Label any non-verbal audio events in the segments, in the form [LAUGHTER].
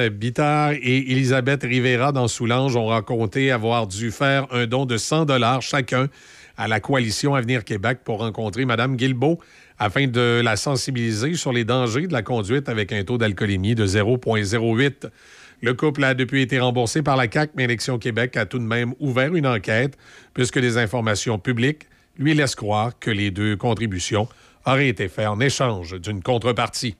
Bittard et Elisabeth Rivera dans Soulanges ont raconté avoir dû faire un don de 100 dollars chacun à la coalition Avenir Québec pour rencontrer Mme Guilbeault afin de la sensibiliser sur les dangers de la conduite avec un taux d'alcoolémie de 0,08. Le couple a depuis été remboursé par la CAC, mais Élection Québec a tout de même ouvert une enquête puisque des informations publiques lui laissent croire que les deux contributions auraient été faites en échange d'une contrepartie.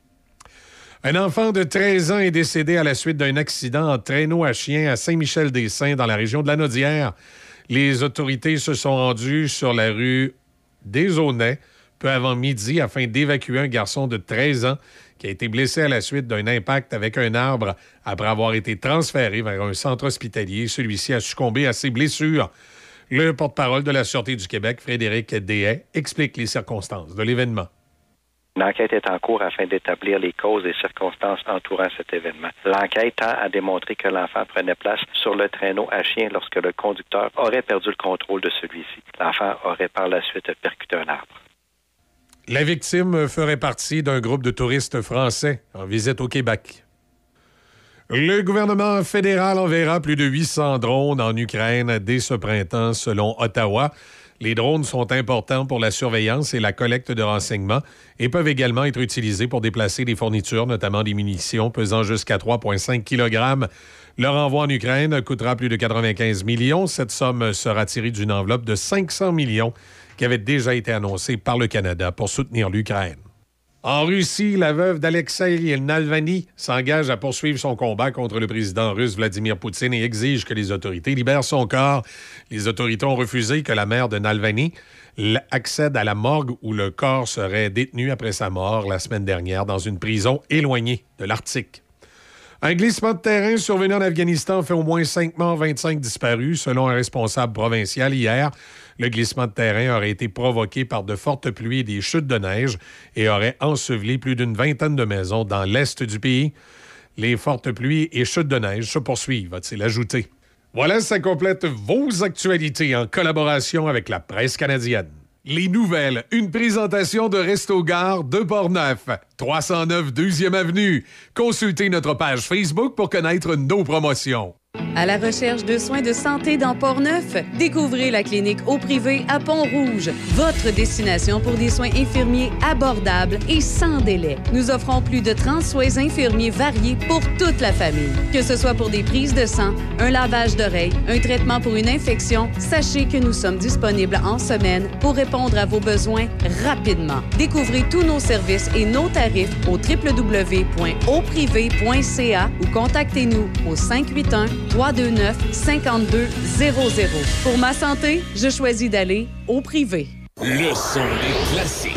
Un enfant de 13 ans est décédé à la suite d'un accident en traîneau à chien à Saint-Michel-des-Saints, dans la région de la Naudière. Les autorités se sont rendues sur la rue des Aunais peu avant midi afin d'évacuer un garçon de 13 ans qui a été blessé à la suite d'un impact avec un arbre après avoir été transféré vers un centre hospitalier. Celui-ci a succombé à ses blessures. Le porte-parole de la Sûreté du Québec, Frédéric Dehaye, explique les circonstances de l'événement. L'enquête est en cours afin d'établir les causes et circonstances entourant cet événement. L'enquête tend à démontrer que l'enfant prenait place sur le traîneau à chien lorsque le conducteur aurait perdu le contrôle de celui-ci. L'enfant aurait par la suite percuté un arbre. La victime ferait partie d'un groupe de touristes français en visite au Québec. Le gouvernement fédéral enverra plus de 800 drones en Ukraine dès ce printemps, selon Ottawa. Les drones sont importants pour la surveillance et la collecte de renseignements et peuvent également être utilisés pour déplacer des fournitures, notamment des munitions pesant jusqu'à 3,5 kg. Leur envoi en Ukraine coûtera plus de 95 millions. Cette somme sera tirée d'une enveloppe de 500 millions qui avait déjà été annoncée par le Canada pour soutenir l'Ukraine. En Russie, la veuve d'Alexei Navalny s'engage à poursuivre son combat contre le président russe Vladimir Poutine et exige que les autorités libèrent son corps. Les autorités ont refusé que la mère de Navalny accède à la morgue où le corps serait détenu après sa mort la semaine dernière dans une prison éloignée de l'Arctique. Un glissement de terrain survenu en Afghanistan fait au moins 5 morts, 25 disparus, selon un responsable provincial hier. Le glissement de terrain aurait été provoqué par de fortes pluies et des chutes de neige et aurait enseveli plus d'une vingtaine de maisons dans l'est du pays. Les fortes pluies et chutes de neige se poursuivent, va-t-il ajouter. Voilà, ça complète vos actualités en collaboration avec la presse canadienne. Les nouvelles, une présentation de Resto Gare de Portneuf, 309 2e Avenue. Consultez notre page Facebook pour connaître nos promotions. À la recherche de soins de santé dans Port-Neuf, découvrez la clinique au privé à Pont-Rouge, votre destination pour des soins infirmiers abordables et sans délai. Nous offrons plus de 30 soins infirmiers variés pour toute la famille. Que ce soit pour des prises de sang, un lavage d'oreilles, un traitement pour une infection, sachez que nous sommes disponibles en semaine pour répondre à vos besoins rapidement. Découvrez tous nos services et nos tarifs au www.auprivé.ca ou contactez-nous au 581 329 5200. Pour ma santé, je choisis d'aller au privé. Le son des classiques.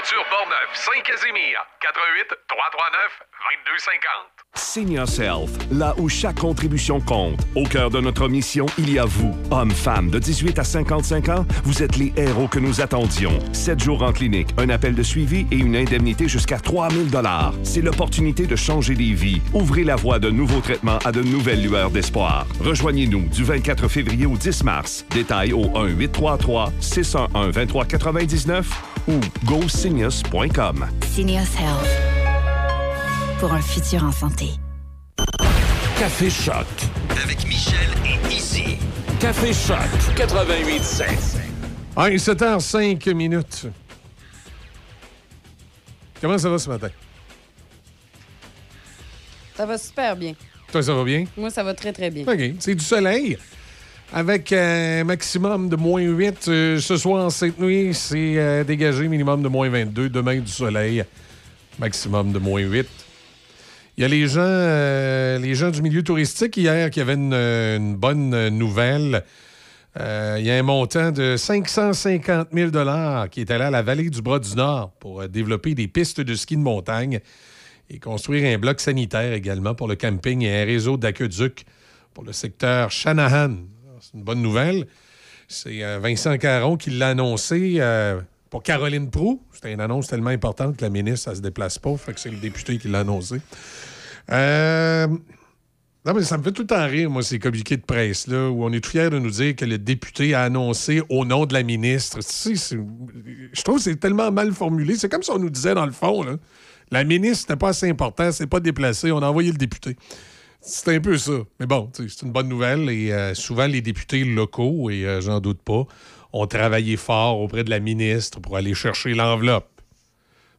Aventure Portneuf, Saint-Casimir, 88 339 2250. Senior Self, là où chaque contribution compte. Au cœur de notre mission, il y a vous, hommes, femmes de 18 à 55 ans. Vous êtes les héros que nous attendions. Sept jours en clinique, un appel de suivi et une indemnité jusqu'à 3000 dollars. C'est l'opportunité de changer des vies. Ouvrez la voie de nouveaux traitements à de nouvelles lueurs d'espoir. Rejoignez-nous du 24 février au 10 mars. Détails au 1-833-611-2399 ou gosenius.com. Seniors Health. Pour un futur en santé. Café Choc. Avec Michel et Izzy. Café Choc 88 7. Ah, 7h05 minutes. Comment ça va ce matin? Ça va super bien. Toi, ça va bien? Moi, ça va très, très bien. OK. C'est du soleil. Avec un maximum de moins 8 euh, ce soir, cette nuit, c'est euh, dégagé minimum de moins 22. Demain, du soleil, maximum de moins 8. Il y a les gens, euh, les gens du milieu touristique hier qui avaient une, bonne nouvelle. Euh, il y a un montant de 550 000 qui est allé à la vallée du Bras du Nord pour euh, développer des pistes de ski de montagne et construire un bloc sanitaire également pour le camping et un réseau d'aqueduc pour le secteur Shanahan. C'est une bonne nouvelle. C'est Vincent Caron qui l'a annoncé pour Caroline Proux. C'était une annonce tellement importante que la ministre, ne se déplace pas. Fait que c'est le député qui l'a annoncé. Euh, non, mais ça me fait tout le temps rire, moi, ces communiqués de presse-là, où on est tout fiers de nous dire que le député a annoncé au nom de la ministre. je trouve que c'est tellement mal formulé. C'est comme si on nous disait, dans le fond, là, la ministre n'était pas assez important, c'est pas déplacé, on a envoyé le député. C'est un peu ça. Mais bon, c'est une bonne nouvelle. Et euh, souvent, les députés locaux, et euh, j'en doute pas, ont travaillé fort auprès de la ministre pour aller chercher l'enveloppe.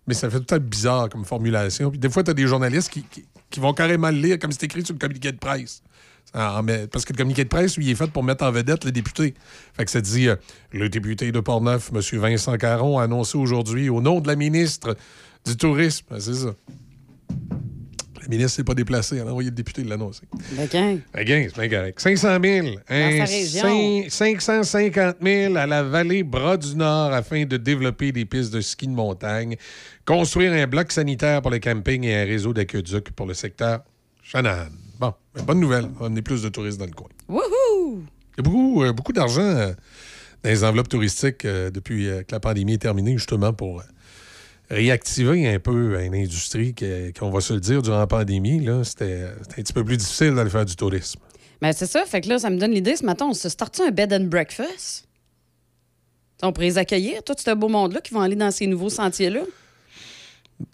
Mais ça fait tout à bizarre comme formulation. Puis des fois, tu as des journalistes qui, vont carrément le lire comme c'est écrit sur le communiqué de presse. parce que le communiqué de presse, lui, est fait pour mettre en vedette le député. Fait que ça dit euh, Le député de Portneuf, M. Vincent Caron, a annoncé aujourd'hui, au nom de la ministre du Tourisme, c'est ça. Ministre s'est pas déplacée. Elle a envoyé le député l'annoncer. Ben, ben, c'est bien correct. 500 000. Hein, 550 000 à la vallée Bras-du-Nord afin de développer des pistes de ski de montagne, construire un bloc sanitaire pour le camping et un réseau d'aqueduc pour le secteur Shanahan. Bon, ben, bonne nouvelle. On va amener plus de touristes dans le coin. Wouhou! Il y a beaucoup, euh, beaucoup d'argent euh, dans les enveloppes touristiques euh, depuis que la pandémie est terminée, justement, pour réactiver un peu une industrie qu'on va se le dire durant la pandémie, c'était un petit peu plus difficile d'aller faire du tourisme. Mais c'est ça, fait que là, ça me donne l'idée. Ce matin, on se start un bed and breakfast? On pourrait les accueillir, tout ce beau monde-là qui vont aller dans ces nouveaux sentiers-là.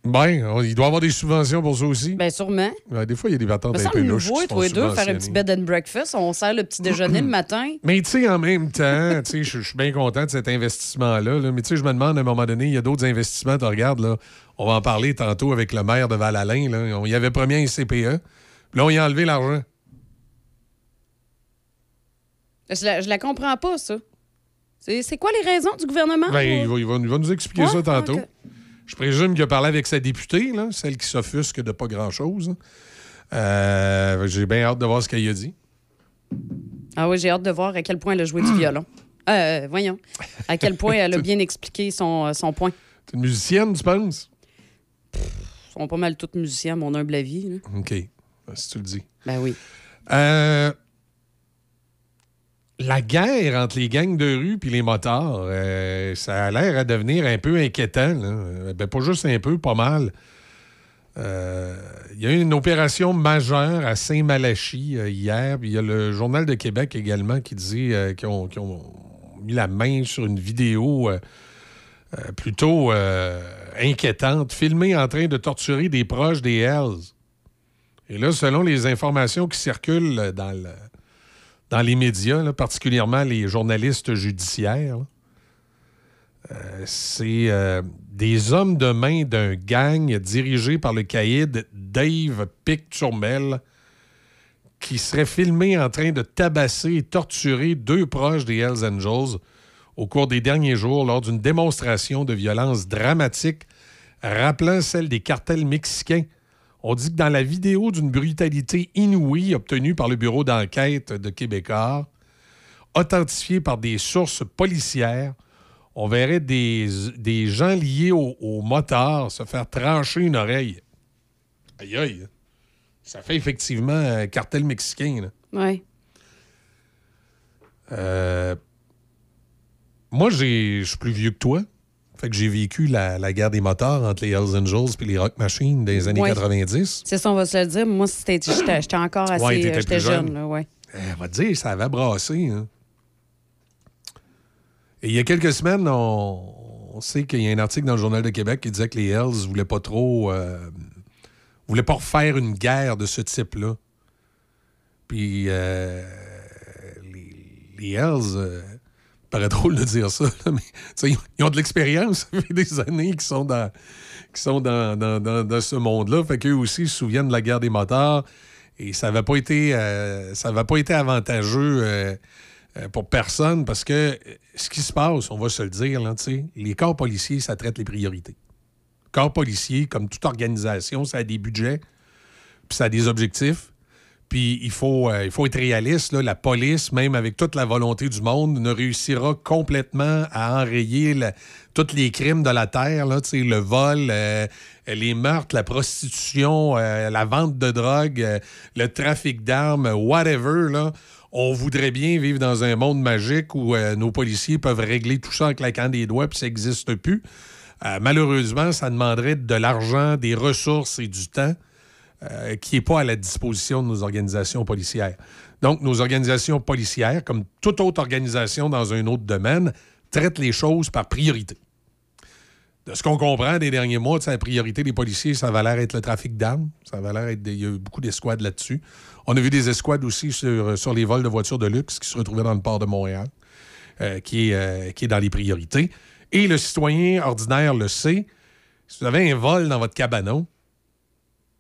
Ben, il doit y avoir des subventions pour ça aussi. Bien, sûrement. des fois, il y a des attentes un peu louches. nouveau, toi et deux, faire un petit bed and breakfast. On sert le petit déjeuner le matin. [LAUGHS] Mais tu sais, en même temps, je suis bien content de cet investissement-là. Mais tu sais, je me demande à un moment donné, il y a d'autres investissements. Tu regardes, là, on va en parler tantôt avec le maire de Val-Alain. Là. On y avait promis un CPE. Puis là, on y a enlevé l'argent. Je la, la comprends pas, ça. C'est quoi les raisons du gouvernement? Ben, il, va, nous expliquer ça tantôt. Je présume qu'il a parlé avec sa députée, là, celle qui s'offusque de pas grand-chose. Euh, j'ai bien hâte de voir ce qu'elle a dit. Ah oui, j'ai hâte de voir à quel point elle a joué du violon. Euh, voyons. À quel point elle a bien expliqué son, son point. T'es une musicienne, tu penses? Ils sont pas mal toutes musiciens, mon humble avis. OK. Si tu le dis. Ben oui. Euh, la guerre entre les gangs de rue et les motards, euh, ça a l'air à devenir un peu inquiétant. Euh, ben, pas juste un peu, pas mal. Euh, il y a eu une opération majeure à Saint-Malachie hier. Il y a le Journal de Québec également qui dit qu'ils ont, mis la main sur une vidéo plutôt inquiétante, filmée en train de torturer des proches des Hells. Et là, selon les informations qui circulent dans le dans les médias, particulièrement les journalistes judiciaires. Euh, c'est euh, des hommes de main d'un gang dirigé par le caïd Dave Pic-Turmel qui serait filmé en train de tabasser et torturer deux proches des Hells Angels au cours des derniers jours lors d'une démonstration de violence dramatique rappelant celle des cartels mexicains on dit que dans la vidéo d'une brutalité inouïe obtenue par le bureau d'enquête de Québécois, authentifiée par des sources policières, on verrait des, des gens liés au, moteur se faire trancher une oreille. Aïe aïe. Ça fait effectivement un cartel mexicain. Oui. Euh, moi, je suis plus vieux que toi. Fait que j'ai vécu la, guerre des moteurs entre les Hells Angels et les Rock Machines des années 90. C'est ça, on va se le dire. Moi, j'étais encore assez ouais, j'étais jeune. Là, ouais. Eh, on va dire, ça avait brassé. Hein. Et il y a quelques semaines, on, sait qu'il y a un article dans le Journal de Québec qui disait que les Hells voulaient pas trop. Euh, voulaient pas refaire une guerre de ce type-là. Puis euh, les, Hells. Euh, paraît drôle de dire ça, mais ils ont de l'expérience. Ça fait des années qu'ils sont dans, sont dans, dans, ce monde-là. Fait qu'eux aussi se souviennent de la guerre des motards. Et ça n'avait pas été euh, pas été avantageux euh, euh, pour personne parce que ce qui se passe, on va se le dire, les corps policiers, ça traite les priorités. Corps policiers, comme toute organisation, ça a des budgets. puis ça a des objectifs. Puis il faut, euh, il faut être réaliste. La police, même avec toute la volonté du monde, ne réussira complètement à enrayer tous les crimes de la terre. Là, le vol, euh, les meurtres, la prostitution, euh, la vente de drogue, le trafic d'armes, whatever. On voudrait bien vivre dans un monde magique où nos policiers peuvent régler tout ça en claquant des doigts, puis ça n'existe plus. Malheureusement, ça demanderait de l'argent, des ressources et du temps euh, qui n'est pas à la disposition de nos organisations policières. Donc, nos organisations policières, comme toute autre organisation dans un autre domaine, traitent les choses par priorité. De ce qu'on comprend des derniers mois, la priorité des policiers, ça va l'air être le trafic d'armes. Ça va l'air être. Il y a eu beaucoup d'escouades là-dessus. On a vu des escouades aussi sur, sur les vols de voitures de luxe qui se retrouvaient dans le port de Montréal, euh, qui, est, euh, qui est dans les priorités. Et le citoyen ordinaire le sait. Si vous avez un vol dans votre cabanon,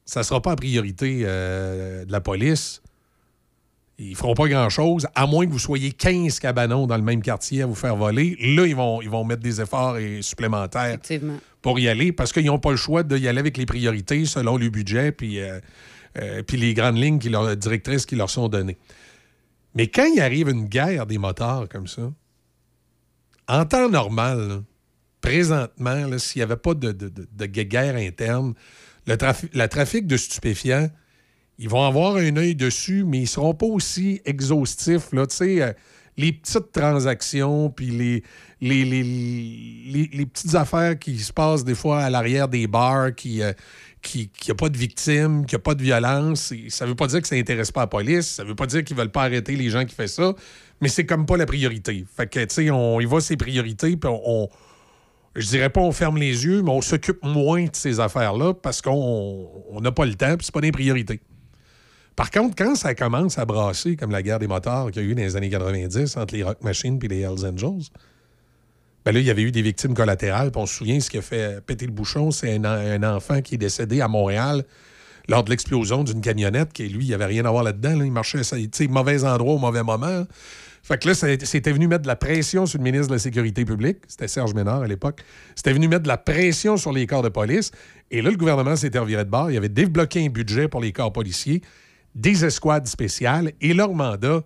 ça ne sera pas la priorité euh, de la police. Ils feront pas grand-chose, à moins que vous soyez 15 cabanons dans le même quartier à vous faire voler. Là, ils vont, ils vont mettre des efforts et- supplémentaires Effectivement. pour y aller parce qu'ils n'ont pas le choix d'y aller avec les priorités selon le budget puis, euh, euh, puis les grandes lignes qui leur, directrices qui leur sont données. Mais quand il arrive une guerre des motards comme ça, en temps normal, là, présentement, s'il n'y avait pas de, de- de- de guerre interne, le, trafi- le trafic de stupéfiants, ils vont avoir un œil dessus, mais ils ne seront pas aussi exhaustifs. Là, euh, les petites transactions, puis les, les, les, les- petites affaires qui se passent des fois à l'arrière des bars, qui euh, qui n'y a pas de victimes, qu'il n'y a pas de violence. Ça ne veut pas dire que ça n'intéresse pas la police, ça ne veut pas dire qu'ils ne veulent pas arrêter les gens qui font ça, mais c'est comme pas la priorité. Fait que, tu sais, on y va ses priorités, puis on- je dirais pas on ferme les yeux, mais on s'occupe moins de ces affaires-là parce qu'on on n'a pas le temps, puis c'est pas des priorités. Par contre, quand ça commence à brasser, comme la guerre des motards qu'il y a eu dans les années 90 entre les Rock Machines et les Hells Angels, ben là, il y avait eu des victimes collatérales. On se souvient, ce qui a fait péter le bouchon, c'est un, enfant qui est décédé à Montréal lors de l'explosion d'une camionnette, qui lui, il avait rien à voir là-dedans. là. Il marchait, tu sais, mauvais endroit au mauvais moment. Fait que là, c'était venu mettre de la pression sur le ministre de la Sécurité publique. C'était Serge Ménard à l'époque. C'était venu mettre de la pression sur les corps de police. Et là, le gouvernement s'était reviré de bord. Il avait débloqué un budget pour les corps policiers, des escouades spéciales, et leur mandat,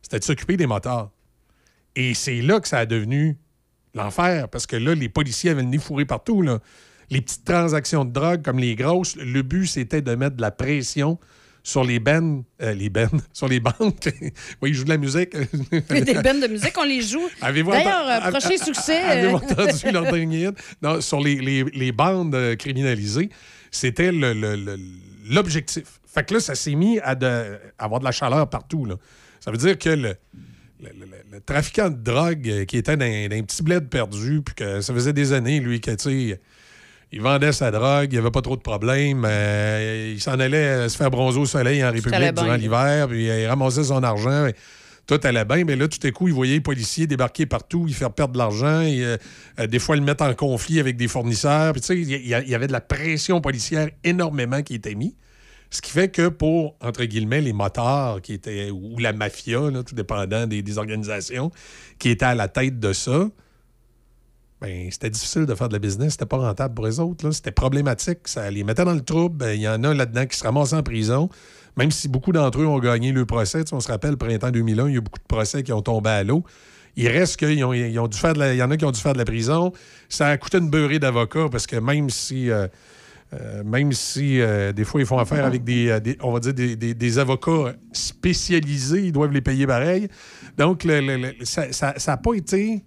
c'était de s'occuper des motards. Et c'est là que ça a devenu l'enfer, parce que là, les policiers avaient le nez fourré partout. Les petites transactions de drogue, comme les grosses, le but, c'était de mettre de la pression sur les bennes, euh, les bennes, [LAUGHS] sur les banques. [LAUGHS] oui, ils jouent de la musique. [LAUGHS] Des bennes de musique, on les joue. Avez-vous D'ailleurs, euh, prochain succès. Avez-vous euh, entendu leur dernier hit? Non, sur les, les- les bandes criminalisées, c'était le- le- le- l'objectif. Fait que là, ça s'est mis à, de- à avoir de la chaleur partout. là. Ça veut dire que le, le- le- trafiquant de drogue qui était dans, dans un petit bled perdu, puis que ça faisait des années, lui, que, tu sais, il vendait sa drogue, il n'y avait pas trop de problèmes. euh, il s'en allait euh, se faire bronzer au soleil en République durant l'hiver, puis euh, il ramassait son argent. et tout allait bien, mais là, tout à coup, il voyait les policiers débarquer partout, il faire perdre de l'argent, et, euh, des fois, le mettre en conflit avec des fournisseurs. Puis, tu sais, il y, avait de la pression policière énormément qui était mise. Ce qui fait que pour, entre guillemets, les motards qui étaient, ou la mafia, là, tout dépendant des, des organisations, qui étaient à la tête de ça, ben, c'était difficile de faire de la business. C'était pas rentable pour les autres. C'était problématique. Ça les mettait dans le trouble. Ben, Il y en a là-dedans qui se ramassent en prison. Même si beaucoup d'entre eux ont gagné le procès. On se rappelle, printemps 2001, il y a beaucoup de procès qui ont tombé à l'eau. Il reste qu'il ont, y en a qui ont dû faire de la prison. Ça a coûté une beurrée d'avocats parce que même si... euh, euh, même si euh, des fois ils font affaire avec des, on va dire des, avocats spécialisés, ils doivent les payer pareil. Donc ça n'a pas été,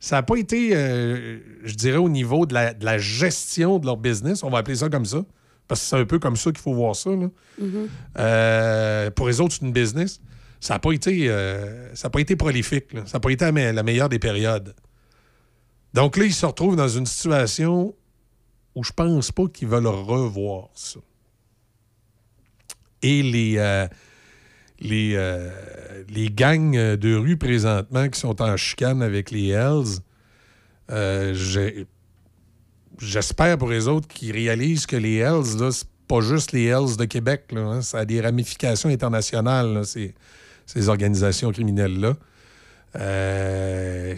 ça a pas été, euh, je dirais au niveau de la, de la gestion de leur business, on va appeler ça comme ça, parce que c'est un peu comme ça qu'il faut voir ça. là. Euh, pour les autres, c'est une business. Ça n'a pas été, euh, ça a pas été prolifique. là. Ça n'a pas été la, la meilleure des périodes. Donc là, ils se retrouvent dans une situation où je pense pas qu'ils veulent revoir ça. Et les, les, euh, les gangs de rue présentement qui sont en chicane avec les Hells, euh, j'espère pour les autres qu'ils réalisent que les Hells, là, c'est pas juste les Hells de Québec. Là, hein. ça a des ramifications internationales, ces, organisations criminelles-là. Euh,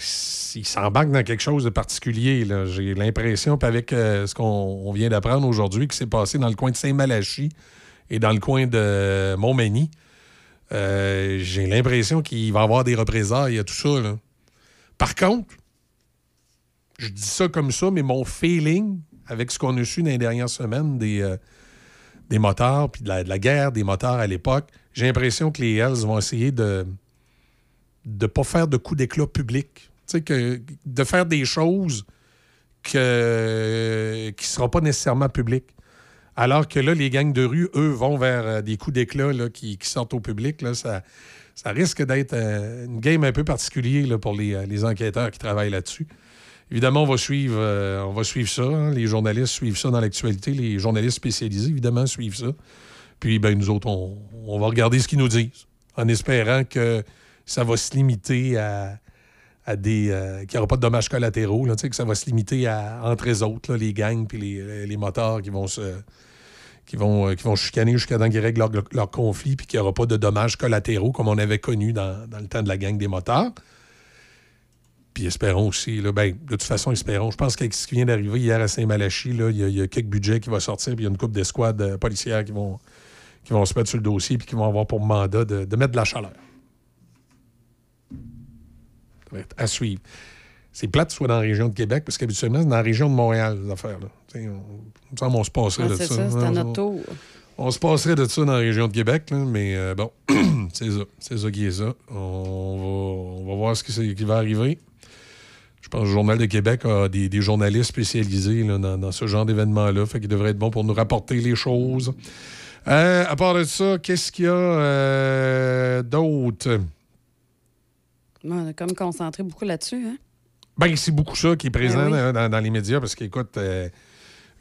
ils s'embarquent dans quelque chose de particulier. J'ai l'impression, avec euh, ce qu'on on vient d'apprendre aujourd'hui, qui s'est passé dans le coin de Saint-Malachie et dans le coin de Montmagny. Euh, J'ai l'impression qu'il va y avoir des représailles à tout ça. là. Par contre, je dis ça comme ça, mais mon feeling, avec ce qu'on a su dans les dernières semaines des, euh, des moteurs, puis de la, guerre des moteurs à l'époque, j'ai l'impression que les Hells vont essayer de ne pas faire de coups d'éclat public. Que, de faire des choses que, qui ne seront pas nécessairement publiques. Alors que là, les gangs de rue, eux, vont vers euh, des coups d'éclat là, qui, sortent au public. Là, ça, ça risque d'être euh, une game un peu particulière là, pour les, euh, les enquêteurs qui travaillent là-dessus. Évidemment, on va suivre, on va suivre ça. hein. Les journalistes suivent ça dans l'actualité. Les journalistes spécialisés, évidemment, suivent ça. Puis, ben, nous autres, on va regarder ce qu'ils nous disent, en espérant que ça va se limiter à, euh, qu'il n'y aura pas de dommages collatéraux, là, que ça va se limiter à, entre les autres, les gangs puis les, les motards qui vont. Qui vont, euh, qui vont chicaner jusqu'à temps qu'ils règlent leur, conflit, puis qu'il n'y aura pas de dommages collatéraux comme on avait connu dans, le temps de la gang des motards. Puis espérons aussi, ben, de toute façon, espérons. Je pense qu'avec ce qui vient d'arriver hier à Saint-Malachie, il y, a- quelques budgets qui vont sortir, puis il y a une couple d'escouades euh, policières qui vont, qui vont se mettre sur le dossier, puis qui vont avoir pour mandat de mettre de la chaleur. Ça à suivre. C'est plate soit dans la région de Québec, parce qu'habituellement, c'est dans la région de Montréal, les affaires. Là. On, il me semble qu'on se passerait Ah, de c'est ça. ça, c'est à On- notre tour. on se passerait de ça dans la région de Québec, là, mais euh, bon, [CLEARS THROAT] c'est ça. C'est ça qui est ça. On va, on va voir ce qui, c'est- qui va arriver. Je pense que le Journal de Québec a des, des journalistes spécialisés là, dans, dans ce genre d'événement-là. Fait qu'il devrait être bon pour nous rapporter les choses. Euh, à part de ça, qu'est-ce qu'il y a euh, d'autre? On a comme concentré beaucoup là-dessus. Hein? Ben, c'est beaucoup ça qui est présent Ben oui. dans, les médias parce qu'écoute, euh,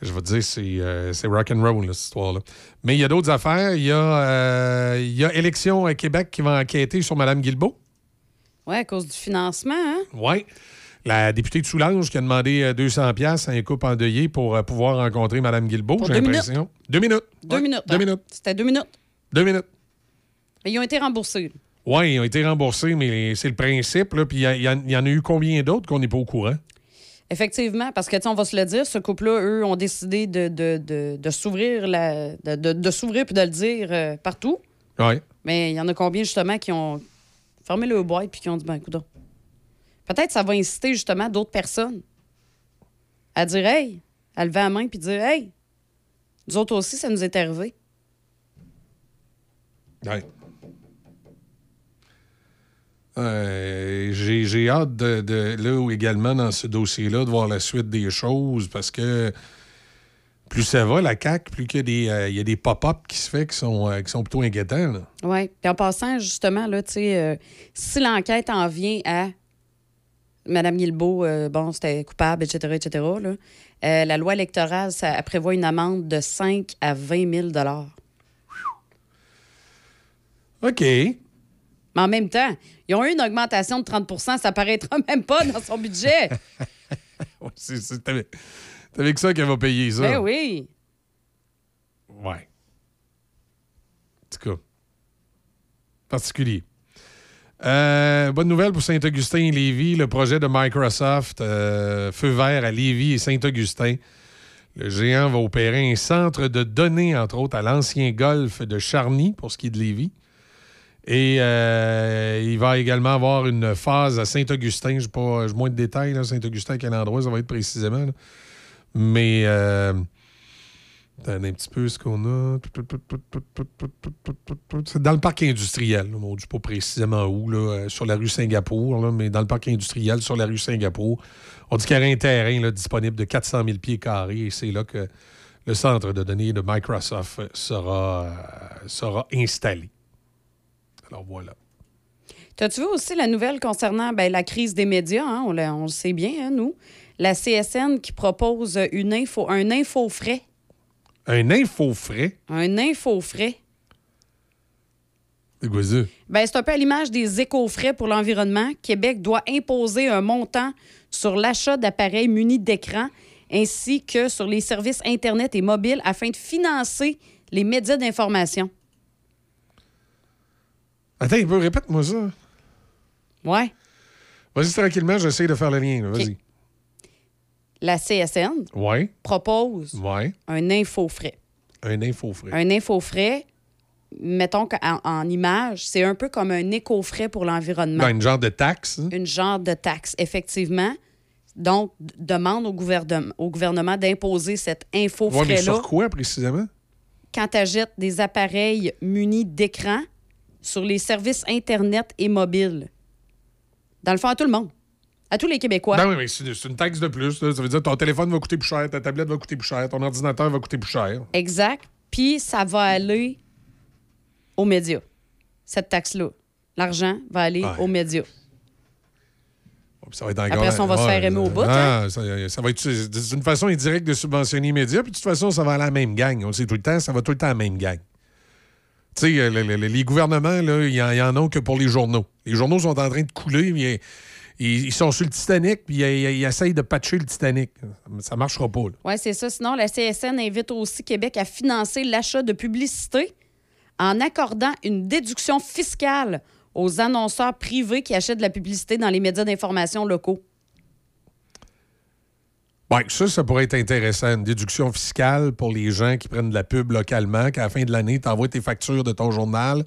je vais te dire, c'est euh, c'est rock and roll, là, cette histoire-là. Mais il y a d'autres affaires. Il y, a, euh, il y a Élection à Québec qui va enquêter sur Mme Guilbeault. Oui, à cause du financement. Hein? Oui. La députée de Soulanges qui a demandé euh, 200 pièces à un couple endeuillé pour euh, pouvoir rencontrer Mme Guilbeault, Pour j'ai deux l'impression. Deux minutes. Deux Ouais, minutes. Deux hein? minutes. C'était deux minutes. Deux minutes. Mais ils ont été remboursés. Oui, ils ont été remboursés, mais c'est le principe. Là, puis il y, en- il y en a eu combien d'autres qu'on n'est pas au courant? Effectivement, parce que, on va se le dire, ce couple-là, eux, ont décidé de, de, de, de s'ouvrir la- de, de, s'ouvrir puis de le dire euh, partout. Oui. Mais il y en a combien, justement, qui ont fermé le boîte puis qui ont dit, ben, écoute, peut-être ça va inciter, justement, d'autres personnes à dire, hey, à lever la main puis dire, hey, nous autres aussi, ça nous est arrivé. Ouais. Euh, j'ai hâte de, de- là également dans ce dossier-là de voir la suite des choses parce que plus ça va, la CAQ, plus qu'il y a des, euh, il y a des pop-up qui se fait qui sont, euh, qui sont plutôt inquiétants. Oui. Puis en passant, justement, là, euh, si l'enquête en vient à Mme Guilbeault, bon, c'était coupable, etc., etc., là, la loi électorale, ça elle prévoit une amende de 5 à 20 000 OK. Mais en même temps, ils ont eu une augmentation de 30% ça paraîtra [LAUGHS] même pas dans son budget. [LAUGHS] Avec, c'est avec ça qu'elle va payer ça. ben oui. Ouais. En tout cas, particulier. Euh, bonne nouvelle pour Saint-Augustin et Lévis. Le projet de Microsoft, euh, Feu vert à Lévis et Saint-Augustin. Le géant va opérer un centre de données, entre autres, à l'ancien golfe de Charny, pour ce qui est de Lévis. Et euh, il va également avoir une phase à Saint-Augustin. Je pas moins de détails. Saint-Augustin, à quel endroit ça va être précisément. Mais euh, un petit peu ce qu'on a. C'est dans le parc industriel. je ne sais pas précisément où, là, euh, sur la rue Singapour, mais dans le parc industriel, sur la rue Singapour. On dit qu'il y aurait un terrain disponible de 400 000 pieds carrés et c'est là que le centre de données de Microsoft sera, euh, sera installé. Alors voilà. T'as-tu vu aussi la nouvelle concernant ben, la crise des médias? hein? On, le, on le sait bien, hein, nous. La CSN qui propose une info, un info frais. Un info frais? Un info frais. Ben, c'est un peu à l'image des éco-frais pour l'environnement. Québec doit imposer un montant sur l'achat d'appareils munis d'écran ainsi que sur les services Internet et mobiles afin de financer les médias d'information. Attends, un peu, répète-moi ça. Ouais. Vas-y tranquillement, j'essaie de faire le lien. Vas-y. La CSN Ouais, propose ouais. un info frais. Un info frais. Un info frais mettons qu'en en image, c'est un peu comme un éco-frais pour l'environnement. Dans une genre de taxe. hein? Une genre de taxe, effectivement. Donc, demande au gouvernement, au gouvernement d'imposer cet Ouais, mais info-frais-là sur quoi précisément? quand tu achètes des appareils munis d'écran sur les services Internet et mobiles. Dans le fond, à tout le monde. À tous les Québécois. Ben oui, mais c'est une taxe de plus. là. Ça veut dire que ton téléphone va coûter plus cher, ta tablette va coûter plus cher, ton ordinateur va coûter plus cher. Exact. Puis ça va aller aux médias, cette taxe-là. L'argent va aller Ouais. aux médias. Ça va être Après ça, on va se faire aimer au bout, Ah, hein? ça, ça va être c'est une façon indirecte de subventionner les médias. Puis de toute façon, ça va aller à la même gang. On le sait tout le temps, ça va tout le temps à la même gang. Euh, le- le- le- les gouvernements, là, ils en, ils en ont que pour les journaux. Les journaux sont en train de couler. puis Ils, sont sur le Titanic, puis ils, ils essayent de patcher le Titanic. Ça ne marchera pas. Oui, c'est ça. Sinon, la CSN invite aussi Québec à financer l'achat de publicité en accordant une déduction fiscale aux annonceurs privés qui achètent de la publicité dans les médias d'information locaux. Ouais, ça, ça pourrait être intéressant. Une déduction fiscale pour les gens qui prennent de la pub localement, qu'à la fin de l'année, tu envoies tes factures de ton journal,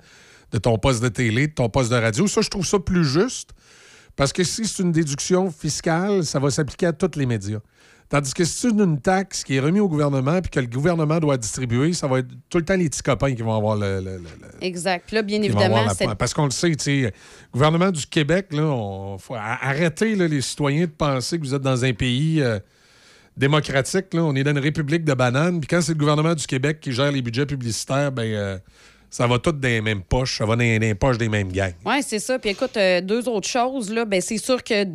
de ton poste de télé, de ton poste de radio. Ça, je trouve ça plus juste. Parce que si c'est une déduction fiscale, ça va s'appliquer à tous les médias. Tandis que si c'est une taxe qui est remise au gouvernement puis que le gouvernement doit distribuer, ça va être tout le temps les petits copains qui vont avoir le, le- le- le- Exact. Puis là, bien évidemment, la. Parce qu'on le sait, tu sais, le gouvernement du Québec, là, on faut arrêter là, les citoyens de penser que vous êtes dans un pays euh, démocratique. Là. On est dans une république de bananes. Puis quand c'est le gouvernement du Québec qui gère les budgets publicitaires, ben euh, ça va tout dans les mêmes poches. Ça va dans, les poches des mêmes gangs. Oui, c'est ça. Puis écoute, euh, deux autres choses, là, ben, c'est sûr que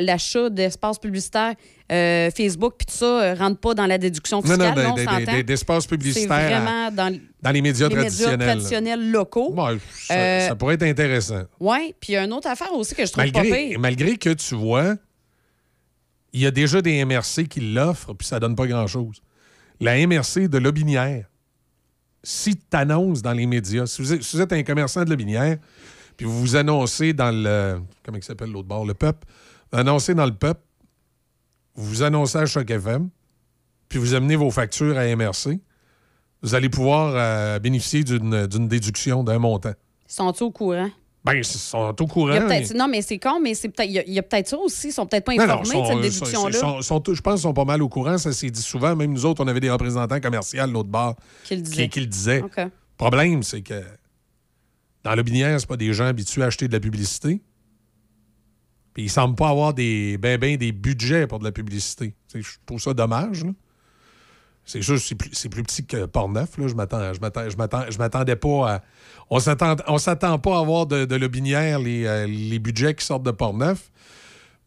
l'achat d'espaces publicitaires, euh, Facebook, puis tout ça, euh, rentre pas dans la déduction Non, fiscale, non, là, on des- des- s'entend. des- d'espaces publicitaires vraiment dans dans les médias les médias traditionnels. traditionnels locaux. Ça, ça pourrait être intéressant. Oui, puis il y a une autre affaire aussi que je trouve pas Malgré, pire. malgré que tu vois, il y a déjà des MRC qui l'offrent, puis ça donne pas grand-chose. La MRC de Lobinière, si tu annonces dans les médias, si vous êtes, un commerçant de Lobinière, puis vous vous annoncez dans le. Comment il s'appelle l'autre bord? Le PEP. Vous annoncez dans le PEP, vous vous annoncez à Choc FM, puis vous amenez vos factures à MRC, vous allez pouvoir euh, bénéficier d'une d'une déduction d'un montant. Sont-ils au courant? Ben, ils sont au courant. Mais- Non, mais c'est con, mais c'est peut-être, il y a, peut-être ça aussi. Ils sont peut-être pas Non, non, informés sont- de cette sont- déduction-là je pense qu'ils sont pas mal au courant. Ça s'est dit souvent. Même nous autres, on avait des représentants commerciaux de l'autre bord qui, disaient. qui le disaient. Le problème, c'est que dans le binière, c'est pas des gens habitués à acheter de la publicité. Puis ils semblent pas avoir des ben, ben des budgets pour de la publicité. Je trouve ça dommage. là. C'est sûr, c'est plus, c'est plus petit que Portneuf. Là. Je m'attends, je m'attends, je m'attends, je m'attendais pas à. On s'attend, on s'attend pas à avoir de, de Lobinière les, euh, les budgets qui sortent de Portneuf,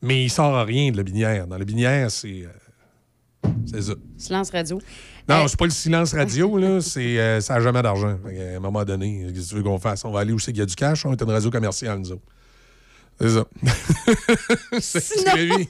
mais il sort rien de Lobinière. Dans Lobinière, c'est. euh, c'est ça. Silence radio. Non, Euh, c'est pas le silence radio, [LAUGHS] là. C'est, euh, ça n'a jamais d'argent. Qu'à un moment donné, qu'est-ce que tu veux qu'on fasse? On va aller où c'est qu'il y a du cash? On est une radio commerciale, nous autres. C'est ça. [LAUGHS] C'est Sinon-.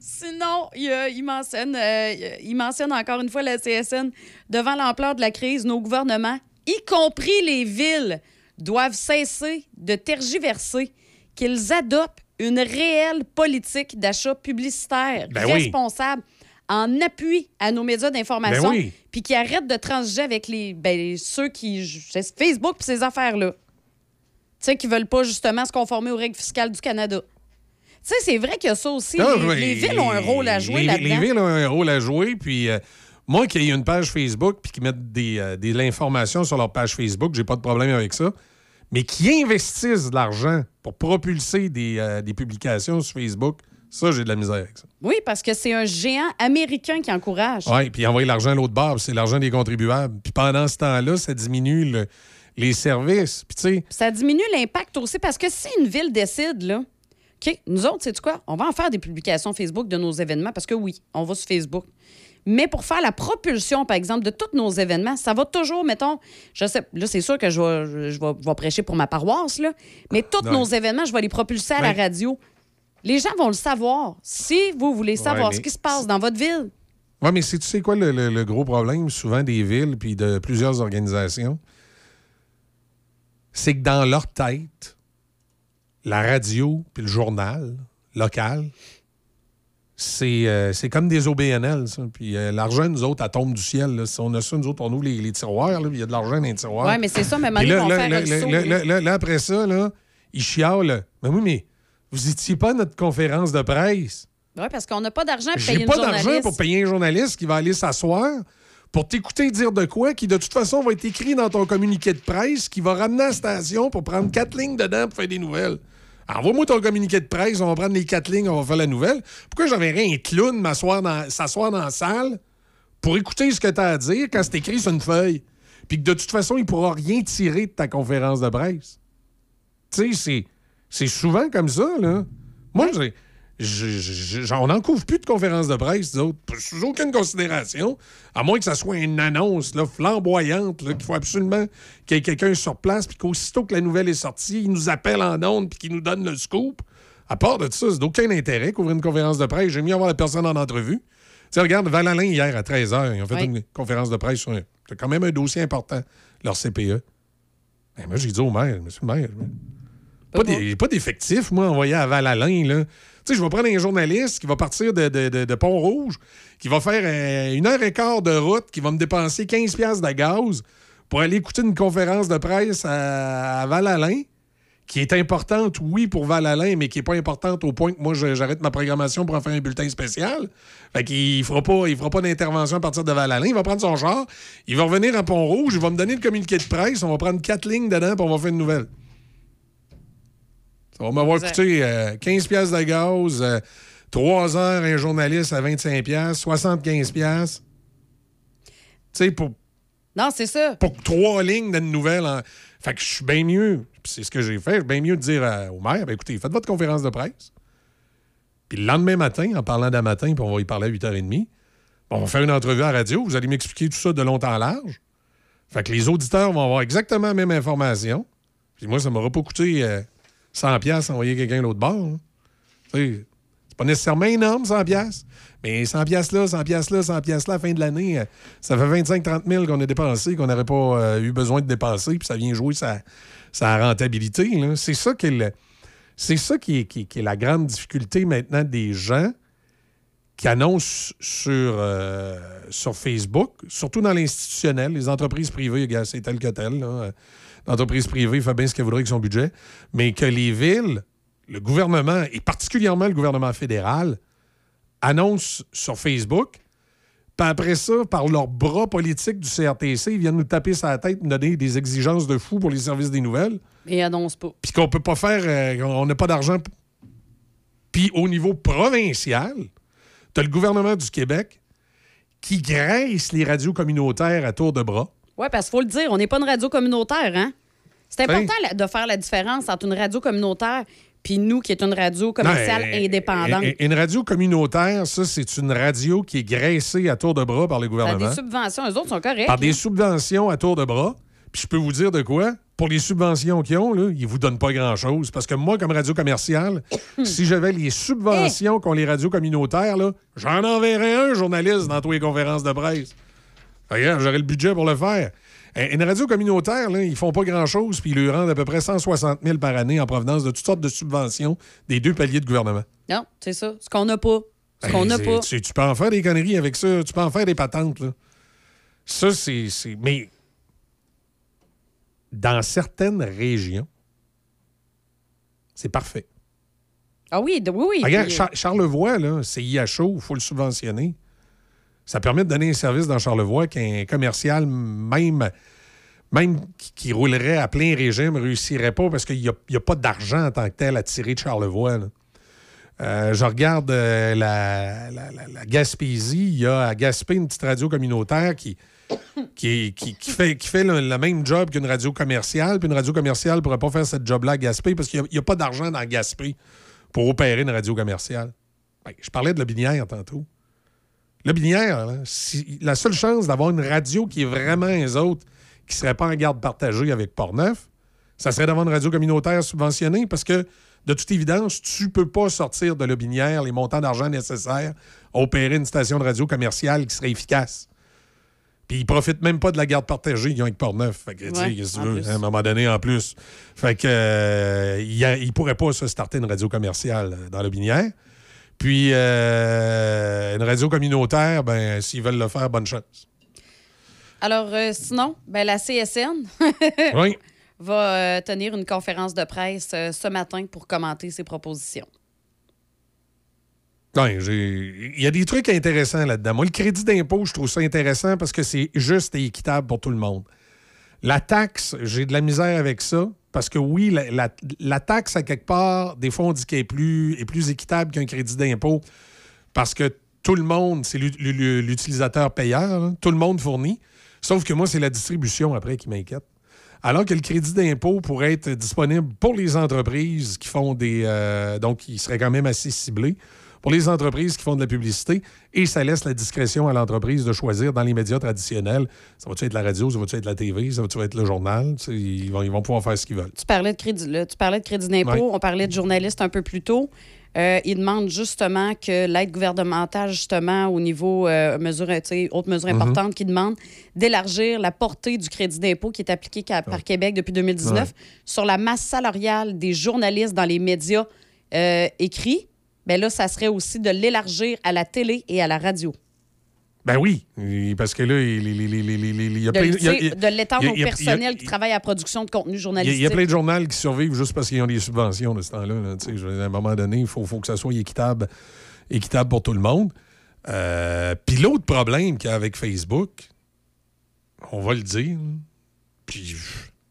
Sinon, il, euh, il mentionne, euh, il mentionne encore une fois la CSN. Devant l'ampleur de la crise, nos gouvernements, y compris les villes, doivent cesser de tergiverser, qu'ils adoptent une réelle politique d'achat publicitaire Ben oui. responsable en appui à nos médias d'information, Ben oui. puis qui arrêtent de transiger avec les, ben, ceux qui... Facebook puis ces affaires-là. Tu sais, qui veulent pas justement se conformer aux règles fiscales du Canada. Tu sais, c'est vrai qu'il y a ça aussi. Ah, les, villes ont un rôle à jouer là-dedans. Les villes ont un rôle à jouer. Puis, euh, moi, qu'il y ait une page Facebook puis qu'ils mettent des, euh, des- de l'information sur leur page Facebook, j'ai pas de problème avec ça. Mais qui investissent de l'argent pour propulser des, euh, des publications sur Facebook, ça, j'ai de la misère avec ça. Oui, parce que c'est un géant américain qui encourage. Oui, puis envoyer l'argent à l'autre barre, c'est l'argent des contribuables. Puis pendant ce temps-là, ça diminue le- les services. Puis tu sais, Ça diminue l'impact aussi parce que si une ville décide, là, OK, nous autres, c'est quoi? On va en faire des publications Facebook de nos événements parce que oui, on va sur Facebook. Mais pour faire la propulsion, par exemple, de tous nos événements, ça va toujours, mettons, je sais, là, c'est sûr que je vais, je vais, je vais prêcher pour ma paroisse, là, mais tous Ouais. nos événements, je vais les propulser à la radio. Les gens vont le savoir. Si vous voulez savoir Ouais, ce qui se passe dans votre ville, Oui, mais c'est- tu sais quoi le, le- le gros problème souvent des villes puis de plusieurs organisations? C'est que dans leur tête, la radio puis le journal local, c'est euh, comme des OBNL, ça. Puis euh, l'argent, nous autres, elle tombe du ciel. là. Si on a ça, nous autres, on ouvre les, les tiroirs, là, puis il y a de l'argent dans les tiroirs. Oui, mais c'est ça, maintenant, là, là, après ça, là, ils chialent. Mais oui, mais vous étiez pas à notre conférence de presse. Oui, parce qu'on n'a pas d'argent pour payer pas d'argent pour payer un journaliste qui va aller s'asseoir pour t'écouter dire de quoi qui, de toute façon, va être écrit dans ton communiqué de presse, qui va ramener à la station pour prendre quatre lignes dedans pour faire des nouvelles. Envoie-moi ton communiqué de presse, on va prendre les quatre lignes, on va faire la nouvelle. Pourquoi j'enverrais un clown m'asseoir dans- s'asseoir dans la salle pour écouter ce que tu as à dire quand c'est écrit sur une feuille? Puis que de toute façon, il pourra rien tirer de ta conférence de presse. Tu sais, c'est- c'est souvent comme ça, là. Moi, j'ai- on n'en couvre plus de conférences de presse, nous autres, sous aucune considération, à moins que ça soit une annonce là, flamboyante, là, qu'il faut absolument qu'il y ait quelqu'un sur place, puis qu'aussitôt que la nouvelle est sortie, il nous appelle en ondes, puis qu'il nous donne le scoop. À part de ça, c'est d'aucun intérêt couvrir une conférence de presse. J'aime mieux avoir la personne en entrevue. Tu sais, regarde, Valalin, hier, à 13h, ils ont fait Oui. une conférence de presse sur un... C'est quand même un dossier important, leur CPE. Ben, moi, j'ai dit au maire, monsieur le maire, pas pas d'effectifs, moi, envoyé à Val-Alain, là. Sais, je vais prendre un journaliste qui va partir de, Pont-Rouge, qui va faire euh, une heure et quart de route, qui va me dépenser 15 piastres de gaz pour aller écouter une conférence de presse à, à Val-Alain, qui est importante, oui, pour Val-Alain, mais qui n'est pas importante au point que moi, j'arrête ma programmation pour en faire un bulletin spécial. Fait qu'il fera pas, pas d'intervention à partir de Val-Alain. Il va prendre son char, il va revenir à Pont-Rouge, il va me donner le communiqué de presse, on va prendre quatre lignes dedans, puis on va faire une nouvelle. Ça va m'avoir coûté euh, 15 piastres de gaz, 3 heures un journaliste à 25 piastres, 75 piastres. Tu sais, pour, Non, c'est ça. pour trois lignes d'une nouvelle. en- Fait que je suis bien mieux. Puis C'est ce que j'ai fait. Je suis bien mieux de dire au maire, ben, écoutez, faites votre conférence de presse. Puis le lendemain matin, en parlant d'un matin, puis on va y parler à 8h30, on va faire une entrevue à la radio. Vous allez m'expliquer tout ça de long en large. Fait que les auditeurs vont avoir exactement la même information. Puis moi, ça m'aura pas coûté euh, 100 pièces envoyer quelqu'un de l'autre bord. hein. C'est pas nécessairement énorme, 100 pièces. Mais 100 pièces là, 100 pièces là, 100 pièces là, à la fin de l'année, euh, ça fait 25-30 000 qu'on a dépensé, qu'on n'aurait pas euh, eu besoin de dépenser, puis ça vient jouer sa, sa rentabilité. C'est ça qui est, ça qui est, qui est- la grande difficulté maintenant des gens qui annoncent sur, euh, sur Facebook, surtout dans l'institutionnel, les entreprises privées, c'est tel que tel. là. L'entreprise privée fait bien ce qu'elle voudrait avec son budget, mais que les villes, le gouvernement, et particulièrement le gouvernement fédéral, annoncent sur Facebook, puis après ça, par leurs bras politiques du CRTC, ils viennent nous taper sur la tête, nous donner des exigences de fou pour les services des nouvelles Et annonce pas. puis qu'on peut pas faire, euh, on n'a pas d'argent. Puis au niveau provincial, tu as le gouvernement du Québec qui graisse les radios communautaires à tour de bras. Oui, parce qu'il faut le dire, on n'est pas une radio communautaire, hein? C'est important de faire la différence entre une radio communautaire puis nous, qui est une radio commerciale Non, indépendante. Une radio communautaire, ça, c'est une radio qui est graissée à tour de bras par le gouvernement. des subventions, eux autres sont corrects. Par des subventions à tour de bras. Puis je peux vous dire de quoi? Pour les subventions qu'ils ont, là, ils vous donnent pas grand-chose. Parce que moi, comme radio commerciale, [COUGHS] si j'avais les subventions qu'ont les radios communautaires, j'en enverrais un journaliste dans toutes les conférences de presse. Regarde, j'aurais le budget pour le faire. Euh, Une radio communautaire, là, ils font pas grand-chose, puis ils lui rendent à peu près 160 000 par année en provenance de toutes sortes de subventions des deux paliers de gouvernement. Non, c'est ça. Ce qu'on n'a pas. Ce qu'on Ben, n'a c'est- pas. Tu, tu peux en faire des conneries avec ça. Tu peux en faire des patentes. Là. Ça, c'est. Mais dans certaines régions, c'est parfait. Ah oui, oui, oui. Regarde, euh, Char- Charlevoix, là, c'est IHO, il faut le subventionner. Ça permet de donner un service dans Charlevoix qu'un commercial, même, même qui, roulerait à plein régime, ne réussirait pas parce qu'il n'y a, pas d'argent en tant que tel à tirer de Charlevoix. Euh, je regarde euh, la, la- la- Gaspésie. Il y a à Gaspé une petite radio communautaire qui, qui, qui- fait, qui fait le, le même job qu'une radio commerciale. Puis une radio commerciale ne pourrait pas faire cette job-là à Gaspé parce qu'il n'y a, pas d'argent dans Gaspé pour opérer une radio commerciale. Ben, je parlais de la Binière tantôt. Le Binière, là, si- la seule chance d'avoir une radio qui est vraiment les autres, qui ne serait pas en garde partagée avec Portneuf, ça serait d'avoir une radio communautaire subventionnée parce que, de toute évidence, tu ne peux pas sortir de Lobinière les montants d'argent nécessaires à opérer une station de radio commerciale qui serait efficace. Puis ils profitent même pas de la garde partagée qu'ils ont avec Portneuf. Fait que, Ouais, que tu veux, à un moment donné, en plus. Fait que, euh, il y a- il pourrait pas se starter une radio commerciale dans Lobinière. Puis, euh, une radio communautaire, ben, s'ils veulent le faire, bonne chance. Alors, euh, sinon, ben, la CSN [LAUGHS] Oui. va euh, tenir une conférence de presse ce matin pour commenter ses propositions. Il y a des trucs intéressants là-dedans. Moi, le crédit d'impôt, je trouve ça intéressant parce que c'est juste et équitable pour tout le monde. La taxe, j'ai de la misère avec ça parce que oui, la, taxe, à quelque part, des fois, on dit qu'elle est plus, équitable qu'un crédit d'impôt parce que tout le monde, c'est l'u- l'u- l'utilisateur payeur, hein. tout le monde fournit. Sauf que moi, c'est la distribution après qui m'inquiète. Alors que le crédit d'impôt pourrait être disponible pour les entreprises qui font des. euh, donc, il serait quand même assez ciblé. Pour les entreprises qui font de la publicité, et ça laisse la discrétion à l'entreprise de choisir dans les médias traditionnels. Ça va-tu être la radio, ça va-tu être la TV, ça va-tu être le journal? Ils vont, ils vont pouvoir faire ce qu'ils veulent. Tu parlais de crédit, là, tu parlais de crédit d'impôt, Ouais. on parlait de journalistes un peu plus tôt. Euh, ils demandent justement que l'aide gouvernementale, justement, au niveau euh, mesure, autre mesure Mhm. importante, qui demande d'élargir la portée du crédit d'impôt qui est appliqué par Québec depuis 2019 sur la masse salariale des journalistes dans les médias euh, écrits. Bien là, ça serait aussi de l'élargir à la télé et à la radio. Ben oui, parce que là, il, y a De, plein sais, de l'étendre au personnel qui travaille à la production de contenu journalistique. il y a plein de journaux qui survivent juste parce qu'ils ont des subventions de ce temps-là. là. À un moment donné, il faut, faut que ça soit équitable, équitable pour tout le monde. Euh, Puis l'autre problème qu'il y a avec Facebook, on va le dire, puis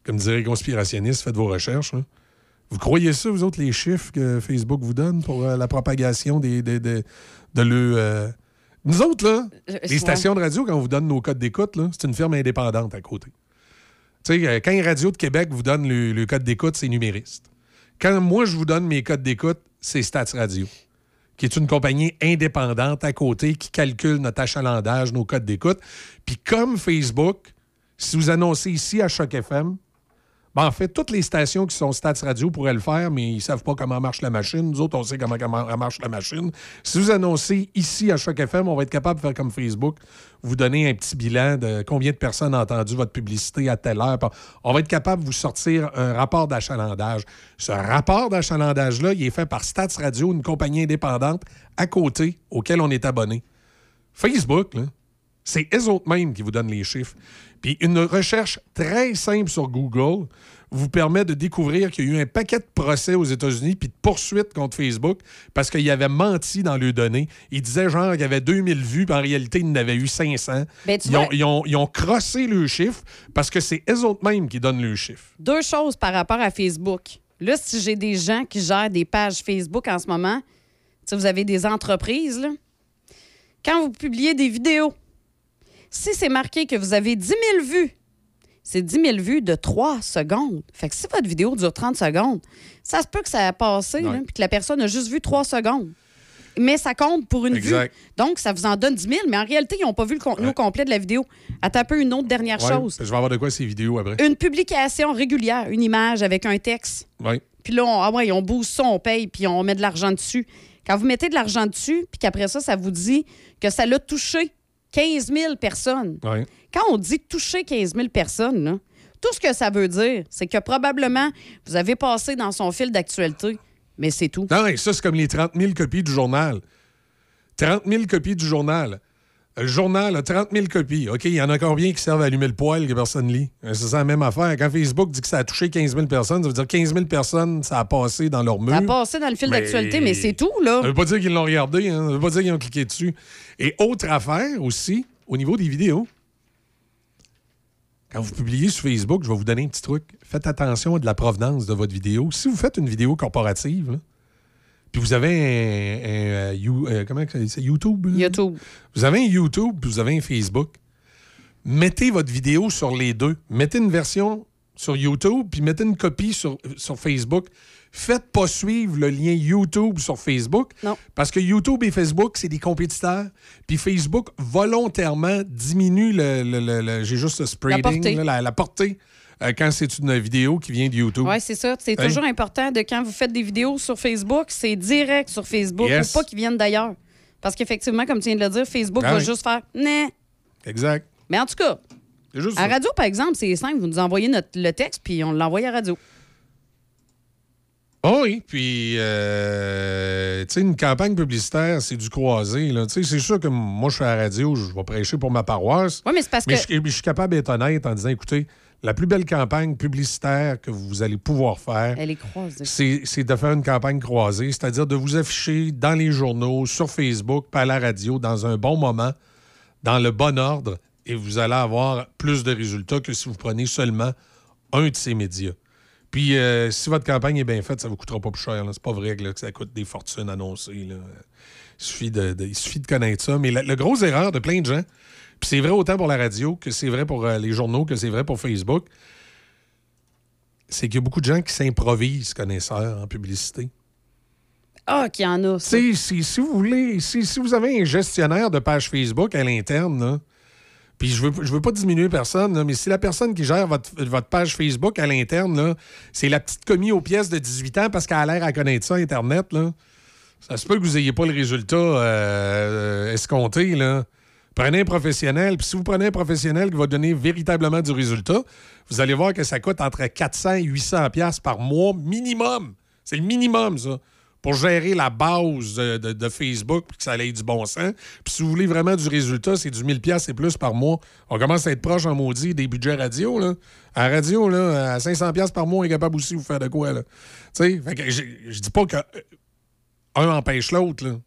comme dirait les conspirationnistes, faites vos recherches. là. Vous croyez ça, vous autres, les chiffres que Facebook vous donne pour euh, la propagation des, des- des- de le. euh, Nous autres, là, les stations de radio, quand on vous donne nos codes d'écoute, là, c'est une firme indépendante à côté. Tu sais, euh, quand les radios de Québec vous donnent le, le code d'écoute, c'est numériste. Quand moi, je vous donne mes codes d'écoute, c'est Stats Radio, qui est une compagnie indépendante à côté qui calcule notre achalandage, nos codes d'écoute. Puis comme Facebook, si vous annoncez ici à Choc FM, ben, en fait, toutes les stations qui sont Stats Radio pourraient le faire, mais ils ne savent pas comment marche la machine. Nous autres, on sait comment, marche la machine. Si vous annoncez ici à Choc FM, on va être capable de faire comme Facebook, vous donner un petit bilan de combien de personnes ont entendu votre publicité à telle heure. On va être capable de vous sortir un rapport d'achalandage. Ce rapport d'achalandage-là, il est fait par Stats Radio, une compagnie indépendante à côté auquel on est abonné. Facebook, c'est eux autres mêmes qui vous donnent les chiffres. Puis une recherche très simple sur Google vous permet de découvrir qu'il y a eu un paquet de procès aux États-Unis puis de poursuites contre Facebook parce qu'il avait menti dans leurs données. Il disait genre qu'il y avait 2000 vues, puis en réalité, il en avait eu 500. Ben, ils, ont, vois- ils, ont, ils ont crossé le chiffre parce que c'est eux autres mêmes qui donnent le chiffre. Deux choses par rapport à Facebook. Là, si j'ai des gens qui gèrent des pages Facebook en ce moment, vous avez des entreprises, là. Quand vous publiez des vidéos, si c'est marqué que vous avez 10 000 vues, c'est 10 000 vues de 3 secondes. Fait que si votre vidéo dure 30 secondes, ça se peut que ça a passé, puis que la personne a juste vu 3 secondes. Mais ça compte pour une Exact. vue. Donc, ça vous en donne 10 000, mais en réalité, ils n'ont pas vu le contenu Ouais. complet de la vidéo. Attends un peu une autre dernière Ouais, chose. Je vais avoir de quoi ces vidéos après. Une publication régulière, une image avec un texte. Oui. Puis là, on, ah ouais, on booste ça, on paye, puis on met de l'argent dessus. Quand vous mettez de l'argent dessus, puis qu'après ça, ça vous dit que ça l'a touché 15 000 personnes. Ouais. Quand on dit toucher 15 000 personnes, là, tout ce que ça veut dire, c'est que probablement, vous avez passé dans son fil d'actualité, mais c'est tout. Non, ça, c'est comme les 30 000 copies du journal. 30 000 copies du journal. Le journal a 30 000 copies. OK, il y en a combien qui servent à allumer le poêle que personne lit? Euh, C'est ça la même affaire. Quand Facebook dit que ça a touché 15 000 personnes, ça veut dire 15 000 personnes, ça a passé dans leur mur. Ça a passé dans le fil Mais- d'actualité, mais c'est tout, là. Ça veut pas dire qu'ils l'ont regardé, hein? ça veut pas dire qu'ils ont cliqué dessus. Et autre affaire aussi, au niveau des vidéos. Quand vous publiez sur Facebook, je vais vous donner un petit truc. Faites attention à de la provenance de votre vidéo. Si vous faites une vidéo corporative, là, puis vous avez un, un, euh, You- euh, comment c'est YouTube? là? YouTube. Vous avez un YouTube, puis vous avez un Facebook. Mettez votre vidéo sur les deux. Mettez une version sur YouTube, puis mettez une copie sur, sur Facebook. Faites pas suivre le lien YouTube sur Facebook. Non. Parce que YouTube et Facebook, c'est des compétiteurs. Puis Facebook, volontairement, diminue le. le- le- le- J'ai juste le spreading, portée. là, la, la portée, euh, quand c'est une vidéo qui vient de YouTube. Oui, c'est ça. C'est Hein? toujours important de quand vous faites des vidéos sur Facebook, c'est direct sur Facebook. Yes. Pas qu'ils viennent d'ailleurs. Parce qu'effectivement, comme tu viens de le dire, Facebook Ah va oui. juste faire né. Exact. Mais en tout cas, juste à ça. radio, par exemple, c'est simple. Vous nous envoyez notre, le texte, puis on l'envoie à radio. Oh oui, puis, euh, tu sais, une campagne publicitaire, c'est du croisé. là. Tu sais, c'est sûr que moi, je suis à la radio, je vais prêcher pour ma paroisse. Oui, mais c'est parce Mais que. je suis capable d'être honnête en disant, écoutez, la plus belle campagne publicitaire que vous allez pouvoir faire, c'est de faire une campagne croisée, c'est-à-dire de vous afficher dans les journaux, sur Facebook, pas à la radio, dans un bon moment, dans le bon ordre, et vous allez avoir plus de résultats que si vous prenez seulement un de ces médias. Puis, euh, si votre campagne est bien faite, ça ne vous coûtera pas plus cher. C'est pas vrai là, que ça coûte des fortunes annoncées. là. Il, suffit de, de- il suffit de connaître ça. Mais la, la grosse erreur de plein de gens, puis c'est vrai autant pour la radio que c'est vrai pour euh, les journaux, que c'est vrai pour Facebook, c'est qu'il y a beaucoup de gens qui s'improvisent connaisseurs en publicité. Ah, qu'il y en a. si, si vous voulez, si, si vous avez un gestionnaire de page Facebook à l'interne, là, puis je veux, je veux pas diminuer personne, là, mais si la personne qui gère votre, votre page Facebook à l'interne, là, c'est la petite commis aux pièces de 18 ans parce qu'elle a l'air à connaître ça, Internet, là, ça se peut que vous n'ayez pas le résultat euh, escompté. Là. Prenez un professionnel, puis si vous prenez un professionnel qui va donner véritablement du résultat, vous allez voir que ça coûte entre 400 et 800 pièces par mois minimum. C'est le minimum, ça, pour gérer la base de, Facebook puis que ça ait du bon sens. Puis si vous voulez vraiment du résultat, c'est du 1000 pièces et plus par mois. On commence à être proche en maudit des budgets radio. Là. À radio, là, à 500 pièces par mois, on est capable aussi de vous faire de quoi. Là. Tu sais, je dis pas que un empêche l'autre.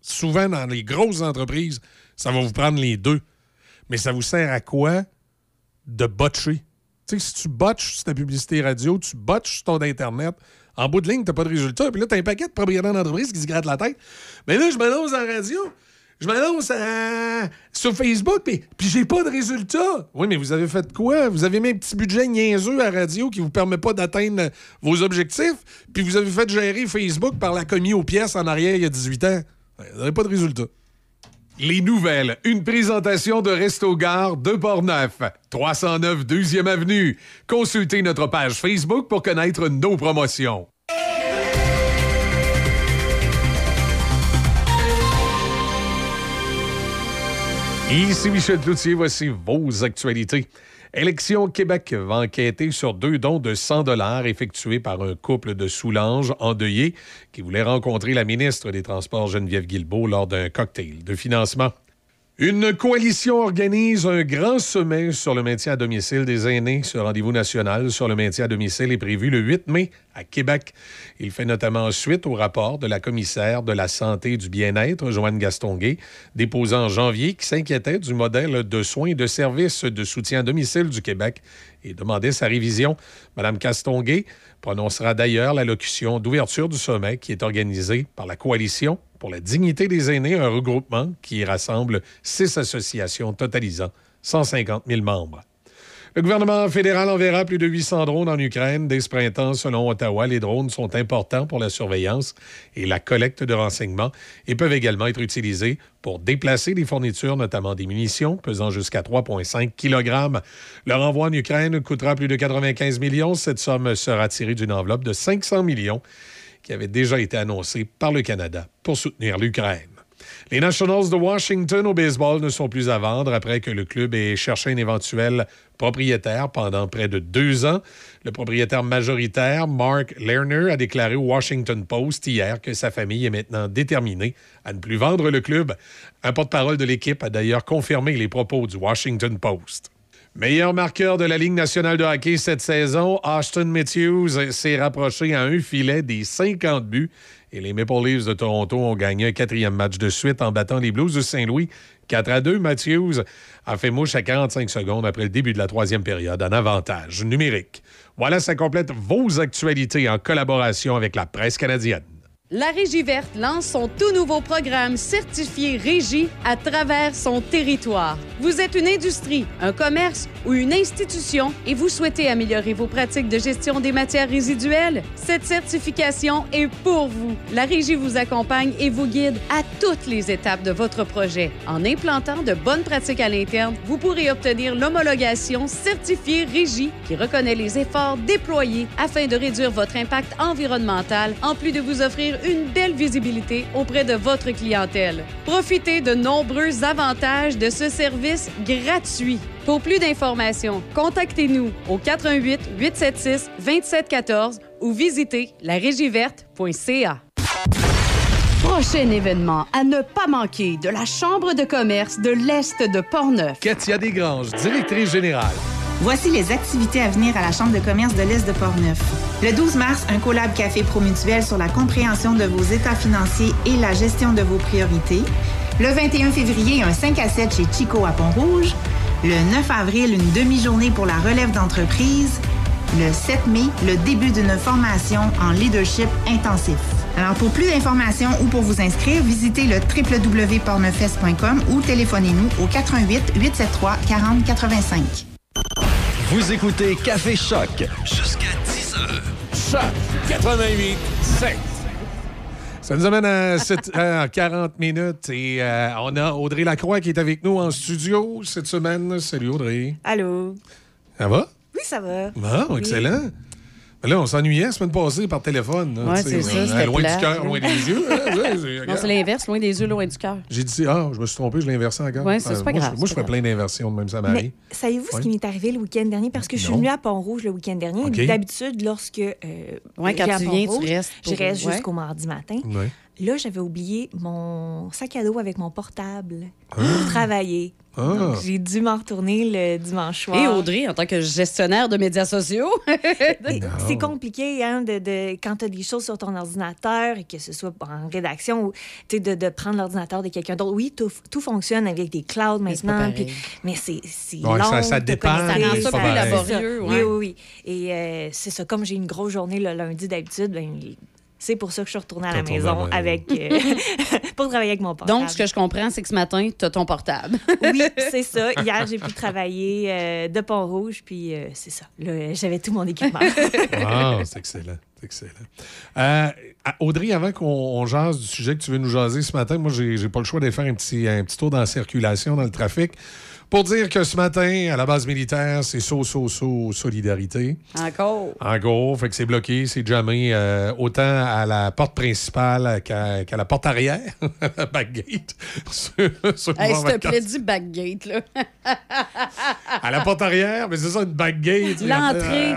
Souvent, dans les grosses entreprises, ça va vous prendre les deux. Mais ça vous sert à quoi de botcher? Tu sais, si tu botches ta publicité radio, tu botches sur ton Internet, en bout de ligne, tu n'as pas de résultat. Puis là, tu as un paquet de propriétaires d'entreprise qui se grattent la tête. Mais là, je m'annonce en radio. Je m'annonce à- sur Facebook, puis, puis j'ai pas de résultat. Oui, mais vous avez fait quoi? Vous avez mis un petit budget niaiseux à radio qui vous permet pas d'atteindre vos objectifs, puis vous avez fait gérer Facebook par la commis aux pièces en arrière il y a 18 ans. Vous n'avez pas de résultat. Les nouvelles. Une présentation de Resto Gare de Portneuf. 309 2e Avenue. Consultez notre page Facebook pour connaître nos promotions. Ici Michel Cloutier, voici vos actualités. Élection Québec va enquêter sur deux dons de 100 dollars effectués par un couple de Soulanges endeuillés qui voulait rencontrer la ministre des Transports Geneviève Guilbeault lors d'un cocktail de financement. Une coalition organise un grand sommet sur le maintien à domicile des aînés. Ce rendez-vous national sur le maintien à domicile est prévu le 8 mai à Québec. Il fait notamment suite au rapport de la commissaire de la santé et du bien-être, Joanne Gastonguay, déposé en janvier, qui s'inquiétait du modèle de soins et de services de soutien à domicile du Québec et demandait sa révision. Madame Castonguay prononcera d'ailleurs l'allocution d'ouverture du sommet qui est organisé par la coalition pour la dignité des aînés, un regroupement qui rassemble six associations totalisant 150 000 membres. Le gouvernement fédéral enverra plus de 800 drones en Ukraine dès ce printemps. Selon Ottawa, les drones sont importants pour la surveillance et la collecte de renseignements et peuvent également être utilisés pour déplacer des fournitures, notamment des munitions, pesant jusqu'à 3,5 kg. Leur envoi en Ukraine coûtera plus de 95 millions. Cette somme sera tirée d'une enveloppe de 500 millions qui avait déjà été annoncée par le Canada pour soutenir l'Ukraine. Les Nationals de Washington au baseball ne sont plus à vendre après que le club ait cherché un éventuel propriétaire pendant près de deux ans. Le propriétaire majoritaire, Mark Lerner, a déclaré au Washington Post hier que sa famille est maintenant déterminée à ne plus vendre le club. Un porte-parole de l'équipe a d'ailleurs confirmé les propos du Washington Post. Meilleur marqueur de la Ligue nationale de hockey cette saison, Austin Matthews s'est rapproché à un filet des 50 buts et les Maple Leafs de Toronto ont gagné un quatrième match de suite en battant les Blues de Saint-Louis 4 à 2. Matthews a fait mouche à 45 secondes après le début de la troisième période en avantage numérique. Voilà, ça complète vos actualités en collaboration avec la presse canadienne. La Régie verte lance son tout nouveau programme certifié Régie à travers son territoire. Vous êtes une industrie, un commerce ou une institution et vous souhaitez améliorer vos pratiques de gestion des matières résiduelles? Cette certification est pour vous. La Régie vous accompagne et vous guide à toutes les étapes de votre projet. En implantant de bonnes pratiques à l'interne, vous pourrez obtenir l'homologation certifiée Régie qui reconnaît les efforts déployés afin de réduire votre impact environnemental en plus de vous offrir une belle visibilité auprès de votre clientèle. Profitez de nombreux avantages de ce service gratuit. Pour plus d'informations, contactez-nous au 88 876 2714 ou visitez larégieverte.ca. Prochain événement à ne pas manquer de la Chambre de commerce de l'Est de Portneuf. Katia Desgranges, directrice générale. Voici les activités à venir à la Chambre de commerce de l'Est de Portneuf. Le 12 mars, un collab café promutuel sur la compréhension de vos états financiers et la gestion de vos priorités. Le 21 février, un 5 à 7 chez Chico à Pont-Rouge. Le 9 avril, une demi-journée pour la relève d'entreprise. Le 7 mai, le début d'une formation en leadership intensif. Alors, pour plus d'informations ou pour vous inscrire, visitez le www.pornefest.com ou téléphonez-nous au 88 873 40 85. Vous écoutez Café Choc jusqu'à 10h. Choc 88 7. Ça nous amène à, 7 à 40 minutes et euh, on a Audrey Lacroix qui est avec nous en studio cette semaine. Salut Audrey. Allô? Ça va? Oui, ça va. Bon, Oui. excellent. Mais là, on s'ennuyait la semaine passée par téléphone. là, Ouais, tu sais, c'est ça, euh, c'était Loin du cœur, loin des yeux. hein, Non, c'est l'inverse, loin des yeux, loin du cœur. J'ai dit, ah, je me suis trompé, je l'ai inversé encore. Ça, c'est pas moi, grave, je- Moi, je fais plein d'inversions, de même ça m'arrive. savez-vous Ouais. ce qui m'est arrivé le week-end dernier? Parce que je suis venue à Pont-Rouge le week-end dernier. D'habitude, lorsque euh, Ouais, quand tu viens, tu restes Je reste jusqu'au mardi matin. Là, j'avais oublié mon sac à dos avec mon portable Ah. pour travailler. Ah. J'ai dû m'en retourner le dimanche soir. Et Audrey, en tant que gestionnaire de médias sociaux, [LAUGHS] C'est compliqué hein, de, de- quand tu as des choses sur ton ordinateur, et que ce soit en rédaction ou de, de prendre l'ordinateur de quelqu'un d'autre. Oui, tout, tout fonctionne avec des clouds maintenant, mais c'est long. ça- ça dépend, Ça rend ça plus laborieux, Oui, oui, oui. Et euh, c'est ça, comme j'ai une grosse journée le lundi d'habitude, ben, c'est pour ça que je suis retournée à la maison avec, euh, [LAUGHS] pour travailler avec mon portable. donc ce que je comprends, c'est que ce matin, tu as ton portable. [LAUGHS] Oui, [LAUGHS] c'est ça. Hier, j'ai pu travailler euh, de Pont-Rouge, puis euh, c'est ça. Là, j'avais tout mon équipement. Ah, c'est excellent. C'est excellent. Euh, Audrey, avant qu'on on jase du sujet que tu veux nous jaser ce matin, moi, j'ai j'ai pas le choix de faire un petit, un petit tour dans la circulation, dans le trafic, pour dire que ce matin, à la base militaire, c'est so, so, so, solidarité. Encore. En gros, fait que c'est bloqué, c'est jamais euh, autant à la porte principale qu'à la porte arrière, [LAUGHS] la backgate. [LAUGHS] s'il te plaît, dis backgate, là. [LAUGHS] À la porte arrière, mais c'est ça, une backgate. L'entrée.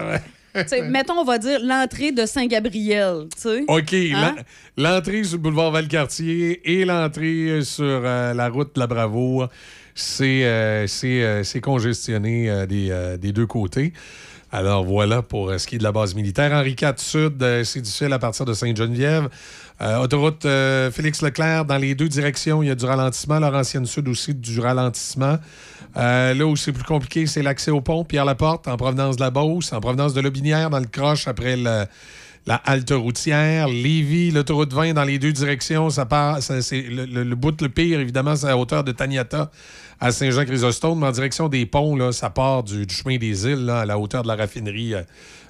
Ah, mettons, on va dire l'entrée de Saint-Gabriel, tu sais. OK, Hein? l'en- l'entrée sur le boulevard Valcartier et l'entrée sur euh, la route de la Bravoure, c'est euh, euh, c'est congestionné euh, des, des deux côtés. Alors voilà pour ce qui est de la base militaire. Henri IV Sud, c'est difficile à partir de Sainte-Geneviève. Autoroute euh, Félix-Leclerc, dans les deux directions, il y a du ralentissement. Laurentienne Sud aussi, du ralentissement. Là où c'est plus compliqué, c'est l'accès au pont, Pierre-Laporte, en provenance de la Beauce, en provenance de Lobinière, dans le croche après la halte routière. Lévis, l'autoroute 20 dans les deux directions, ça part, c'est le, le- le bout le pire, évidemment, c'est à hauteur de Taniata à Saint-Jean-Chrysostome, en direction des ponts, là, ça part du, chemin des îles, à la hauteur de la raffinerie euh,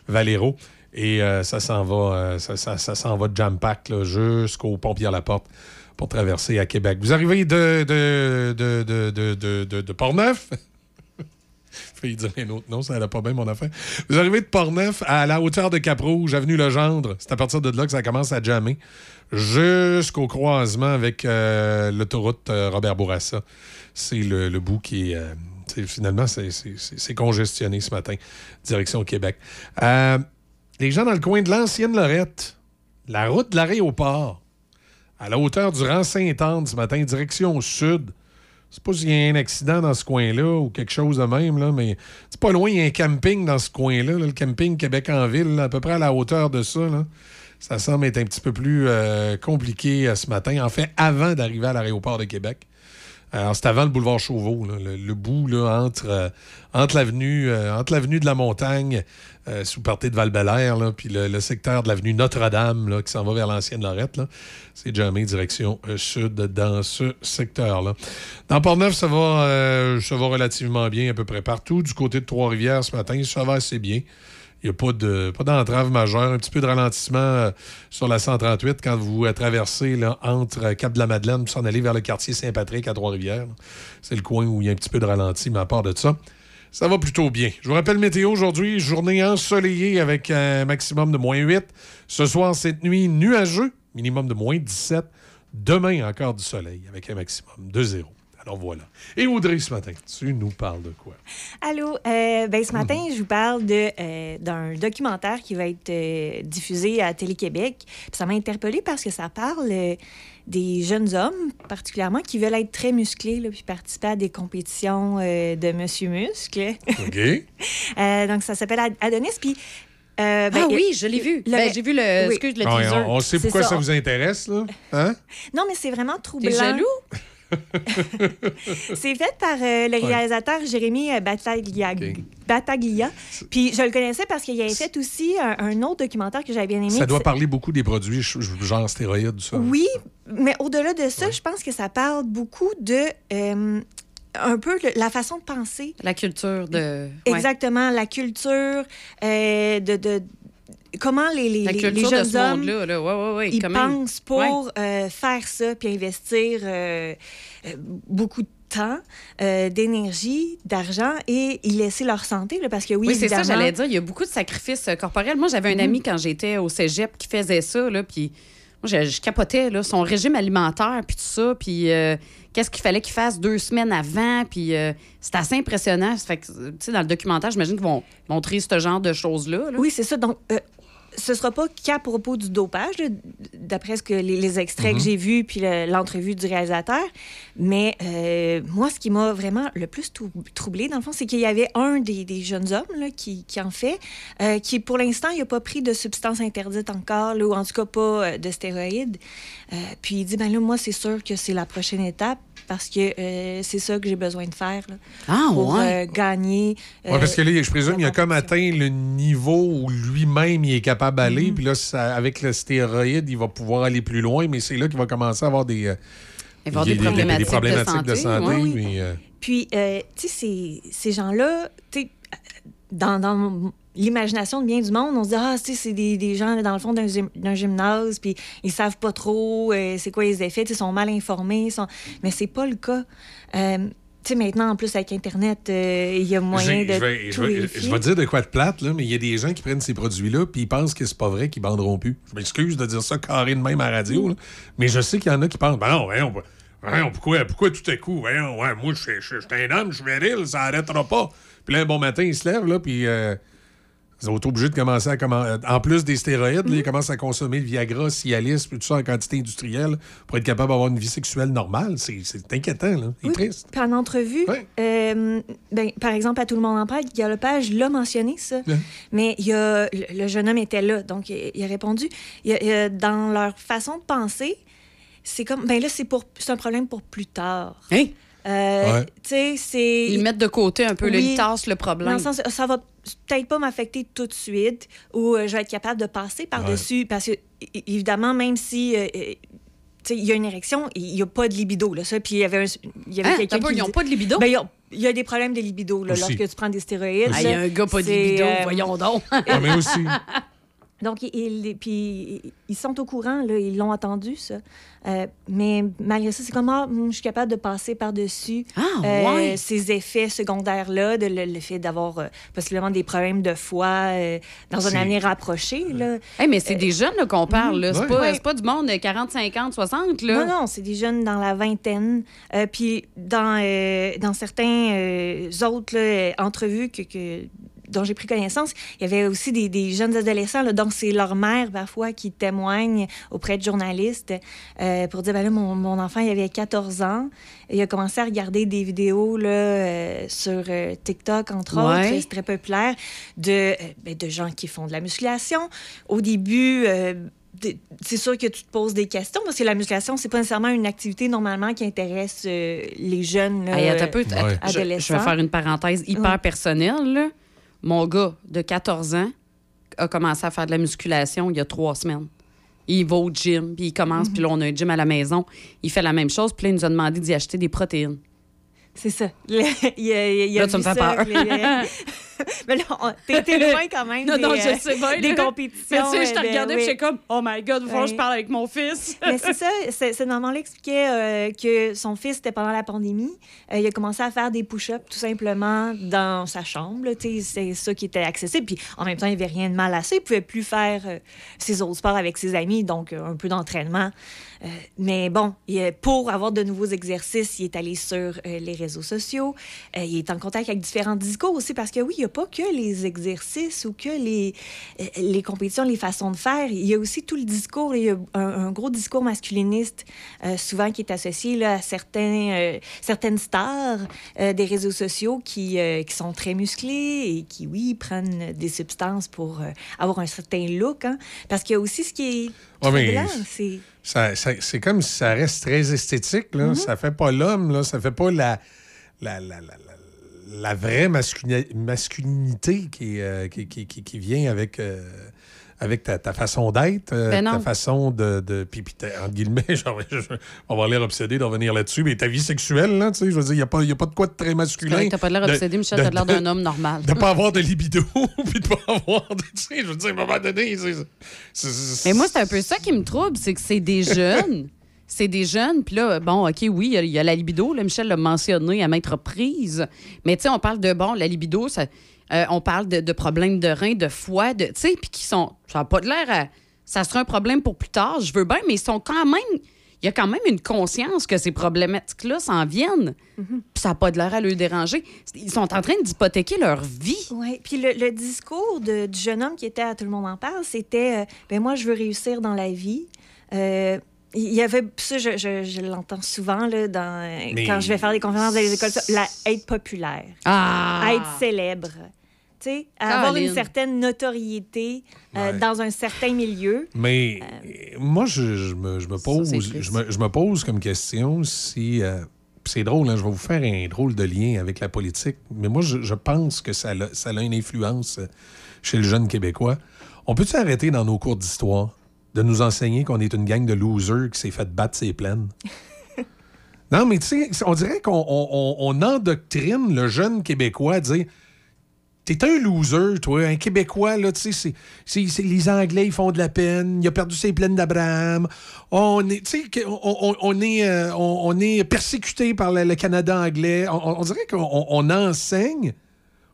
Valero. Et euh, ça s'en va, euh, ça, s'en va de jam-pack là, jusqu'au pont Pierre-Laporte pour traverser à Québec. Vous arrivez de, de, de, de, [LAUGHS] dire un autre nom, ça n'allait pas bien, mon affaire. Vous arrivez de Portneuf à la hauteur de Cap-Rouge, avenue Legendre. C'est à partir de là que ça commence à jammer jusqu'au croisement avec l'autoroute Robert Bourassa. C'est le, bout qui est. euh, finalement, c'est- congestionné ce matin, direction Québec. Euh, les gens dans le coin de l'ancienne Lorette, la route de l'aéroport, à la hauteur du rang Saint-Anne ce matin, direction sud. Je sais pas s'il y a un accident dans ce coin-là ou quelque chose de même, là, mais c'est pas loin, il y a un camping dans ce coin-là, là, le camping Québec en ville, à peu près à la hauteur de ça. là. Ça semble être un petit peu plus euh, compliqué ce matin. En fait, avant d'arriver à l'aéroport de Québec. Alors, c'est avant le boulevard Chauveau, le, bout euh, euh, entre l'avenue de la Montagne, euh, sous partez de val là, puis le, secteur de l'avenue Notre-Dame, qui s'en va vers l'ancienne Lorette. C'est jamais direction euh, sud dans ce secteur-là. Dans Port-Neuf, ça va, euh, ça va relativement bien à peu près partout. Du côté de Trois-Rivières ce matin, ça va assez bien. Il n'y a pas de pas d'entrave majeure. Un petit peu de ralentissement euh, sur la 138 quand vous traversez là, entre euh, Cap-de-la-Madeleine pour s'en aller vers le quartier Saint-Patrick à Trois-Rivières. C'est le coin où il y a un petit peu de ralenti, mais à part de ça, ça va plutôt bien. Je vous rappelle météo aujourd'hui, journée ensoleillée avec un maximum de moins 8. Ce soir, cette nuit, nuageux, minimum de moins 17. Demain, encore du soleil avec un maximum de 0. Alors voilà. Et Audrey, ce matin, tu nous parles de quoi? Allô, euh, ben, ce matin, je vous parle de, euh, d'un documentaire qui va être euh, diffusé à Télé-Québec. Puis ça m'a interpellée parce que ça parle euh, des jeunes hommes, particulièrement, qui veulent être très musclés, là, puis participer à des compétitions euh, de Monsieur Muscle. OK. [LAUGHS] Euh, donc, ça s'appelle Ad- Adonis. Puis. euh, ben, ah oui, je l'ai vu. le- Ben, j'ai vu le, Oui. excuse, le Ah, teaser. on, on sait pourquoi ça. ça. vous intéresse, là. Hein? Non, mais c'est vraiment troublant. T'es jaloux? [LAUGHS] [LAUGHS] C'est fait par euh, le réalisateur Jérémy euh. Battaglia. Puis je le connaissais parce qu'il avait fait aussi un, un autre documentaire que j'avais bien aimé. Ça doit parler beaucoup des produits genre stéroïdes, ça. Oui, mais au-delà de ça, je pense que ça parle beaucoup de euh, un peu le- la façon de penser. La culture de. ouais. Exactement, la culture, euh, de, de- comment les, les, les- de jeunes hommes monde-là. Là. Ouais, ils pensent pour euh, faire ça, puis investir euh, euh, beaucoup de temps, euh, d'énergie, d'argent et y laisser leur santé, là, parce que oui, Oui, c'est ça, j'allais dire. Il y a beaucoup de sacrifices corporels. Moi, j'avais un ami quand j'étais au cégep qui faisait ça, là, puis je, je capotais, son régime alimentaire, puis tout ça, puis euh, qu'est-ce qu'il fallait qu'il fasse deux semaines avant, puis euh, c'était assez impressionnant. Dans le documentaire, j'imagine qu'ils vont montrer ce genre de choses-là. là. Oui, c'est ça. Donc, euh, ce sera pas qu'à propos du dopage, d'après ce que les, les extraits Mhm. que j'ai vus puis le- l'entrevue du réalisateur. Mais euh, moi, ce qui m'a vraiment le plus trou- troublé, dans le fond, c'est qu'il y avait un des, des jeunes hommes là, qui, qui en fait, euh, qui pour l'instant, il n'a pas pris de substance interdite encore, là, ou en tout cas pas euh, de stéroïdes. Euh, puis il dit, ben là, moi, c'est sûr que c'est la prochaine étape parce que euh, c'est ça que j'ai besoin de faire là, Ah, pour ouais. euh, gagner. Ouais, parce que euh, là, je présume qu'il a comme atteint le niveau où lui-même il est capable d'aller. Mhm. Puis là, ça- avec le stéroïde, il va pouvoir aller plus loin, mais c'est là qu'il va commencer à avoir des, euh, Il va y avoir des- des problématiques, problématiques de santé. ouais. mais, euh, Puis, euh, tu sais, ces, ces gens-là, tu sais, dans, dans l'imagination de bien du monde, on se dit, ah, tu sais, c'est des, des gens, dans le fond, d'un gym- d'un gymnase, puis ils savent pas trop euh, c'est quoi les effets, ils sont mal informés, sont... mais c'est pas le cas. Euh, tu sais, maintenant, en plus, avec Internet, euh, il y a moyen de je, vais, je, tout vais, vérifier. je vais dire de quoi de plate, là, mais il y a des gens qui prennent ces produits-là puis ils pensent que c'est pas vrai qu'ils banderont plus. Je m'excuse de dire ça carré de même à la radio, là, mais je sais qu'il y en a qui pensent, ben non, voyons, voyons, pourquoi, pourquoi tout à coup, voyons, ouais, moi, je suis- je suis un homme, je suis viril, ça arrêtera pas. Puis là, un bon matin, il se lève, là, puis euh, ils ont été obligés de commencer à commen- En plus des stéroïdes, là, ils commencent à consommer le Viagra, Cialis, tout ça en quantité industrielle pour être capable d'avoir une vie sexuelle normale. C'est c'est inquiétant, là. C'est Oui. triste. Puis en entrevue, euh, ben, par exemple, à Tout le monde en parle, Guy Lepage l'a mentionné, ça. Ouais. Mais il y a, le, le jeune homme était là, donc il, il a répondu. Il y a- il y a- dans leur façon de penser, c'est comme, ben là, c'est pour, c'est un problème pour plus tard. Hein? Euh, Ouais. Ils mettent de côté un peu, là, Oui. ils tassent le problème. Dans le sens, ça va peut-être pas m'affecter tout de suite ou euh, je vais être capable de passer par-dessus. Parce que, évidemment, même si. euh, tu sais, il y a une érection, il n'y a pas de libido. Là, ça, puis il y avait, un- il y avait Hein? quelqu'un qui ils ont dit- pas de libido? Ben, il y a- il y, a des problèmes de libido là, lorsque tu prends des stéroïdes. Ah, il y a un gars pas de libido, euh, voyons donc. Ah, mais aussi. [LAUGHS] Donc, ils, ils- puis, ils sont au courant, là, ils l'ont entendu, ça. Euh, mais malgré ça, c'est comme, ah, hum, je suis capable de passer par-dessus Ah, euh, ouais. ces effets secondaires-là, de le, le fait d'avoir euh, possiblement des problèmes de foie euh, dans un avenir rapproché. Là. Hey, mais c'est des jeunes qu'on parle. là. C'est Ouais. pas, Ouais. c'est pas du monde de 40, 50, 60. Là. Non, non, c'est des jeunes dans la vingtaine. Euh, puis dans, euh, dans certains euh, autres là, entrevues que, que- dont j'ai pris connaissance, il y avait aussi des, des jeunes adolescents, là, dont c'est leur mère parfois qui témoigne auprès de journalistes euh, pour dire, ben là, mon, mon enfant, il avait 14 ans. Il a commencé à regarder des vidéos là, euh, sur euh, TikTok, entre Ouais. autres, c'est très populaire, de, euh, ben, de gens qui font de la musculation. Au début... euh, c'est sûr que tu te poses des questions parce que la musculation, c'est pas nécessairement une activité normalement qui intéresse euh, les jeunes là, Hey, attends un peu, attends, je, adolescents. je vais faire une parenthèse hyper Ouais. personnelle. là. Mon gars de 14 ans a commencé à faire de la musculation il y a trois semaines. Il va au gym, puis il commence, puis là, on a un gym à la maison. Il fait la même chose, puis là, il nous a demandé d'y acheter des protéines. C'est ça. [LAUGHS] Le- il a- il a Là, tu me fais peur. [LAUGHS] [LAUGHS] mais là, t'es loin quand même [LAUGHS] Non, des, non, euh, je sais bien. des compétitions. Mais tu sais, je te euh, de- regardais, oui. j'étais comme, oh my God, faut que je parle avec mon fils. [LAUGHS] Mais c'est ça, c'est c'est maman expliquait euh, que son fils, c'était pendant la pandémie. Euh, il a commencé à faire des push-ups tout simplement dans sa chambre. C'est ça qui était accessible. Puis en même temps, il n'y avait rien de mal à ça. Il pouvait plus faire euh, ses autres sports avec ses amis, donc euh, un peu d'entraînement. Euh, mais bon, euh, pour avoir de nouveaux exercices, il est allé sur euh, les réseaux sociaux. Euh, il est en contact avec différents discours aussi parce que oui, il n'y a pas que les exercices ou que les, euh, les compétitions, les façons de faire. Il y a aussi tout le discours. Il y a un, un gros discours masculiniste euh, souvent qui est associé là, à certains, euh, certaines stars euh, des réseaux sociaux qui, qui sont très musclés et qui, oui, prennent des substances pour avoir un certain look. hein. Parce qu'il y a aussi ce qui est Ouais, c'est... Ça- ça- c'est comme si ça reste très esthétique. Là. Ça fait pas l'homme, là. ça fait pas la, la, la, la, la- vraie masculini- masculinité qui, euh, qui, qui, qui- qui vient avec, euh, avec ta, ta façon d'être, euh, Ben ta façon de. de puis, entre guillemets, [LAUGHS] genre, je- on va l'air obsédé d'en venir là-dessus, mais ta vie sexuelle, là, tu sais, je veux dire, il n'y a, pas- y a pas de quoi de très masculin. T'as pas l'air obsédé, Michel, de- t'as l'air d'un homme normal. De pas avoir de [LAUGHS] libido, [LAUGHS] puis de pas avoir de. Tu sais, je veux dire, à un moment donné, Mais moi, c'est un peu ça qui me trouble, c'est que c'est des jeunes. C'est des jeunes, puis là, bon, OK, oui, il y a- il y, a la libido, là, Michel l'a mentionné à maintes reprises. Mais tu sais, on parle de, bon, la libido, ça, euh, on parle de, de problèmes de reins, de foie, de, tu sais, puis qui sont, ça n'a pas de l'air à, ça sera un problème pour plus tard, je veux bien, mais ils sont quand même, il y a quand même une conscience que ces problématiques-là s'en viennent, puis ça n'a pas de l'air à leur déranger. Ils sont en train d'hypothéquer leur vie. Oui, puis le, le discours de- du jeune homme qui était à Tout le monde en parle, c'était euh, ben moi, je veux réussir dans la vie. Euh, il y avait, ça, je, je- je l'entends souvent là, dans, Mais- quand je vais faire des conférences dans les écoles, ça, la, être populaire, Ah! être célèbre. Tu sais, avoir Caroline. une certaine notoriété euh, Ouais. dans un certain milieu. Mais euh, moi, je, je me, je me pose, je, me, je me pose comme question si. euh, puis c'est drôle, hein, je vais vous faire un drôle de lien avec la politique, mais moi, je, je pense que ça a, ça a une influence euh, chez le jeune Québécois. On peut-tu arrêter dans nos cours d'histoire? De nous enseigner qu'on est une gang de losers qui s'est fait battre ses plaines? [LAUGHS] non, mais tu sais, on dirait qu'on on- on- on endoctrine le jeune Québécois à dire T'es un loser, toi, un Québécois, là, tu sais, c'est- les Anglais, ils font de la peine, il a perdu ses plaines d'Abraham, on est, tu sais, on, on- est, euh, on, est persécuté par le, le Canada anglais. On, dirait qu'on on- on enseigne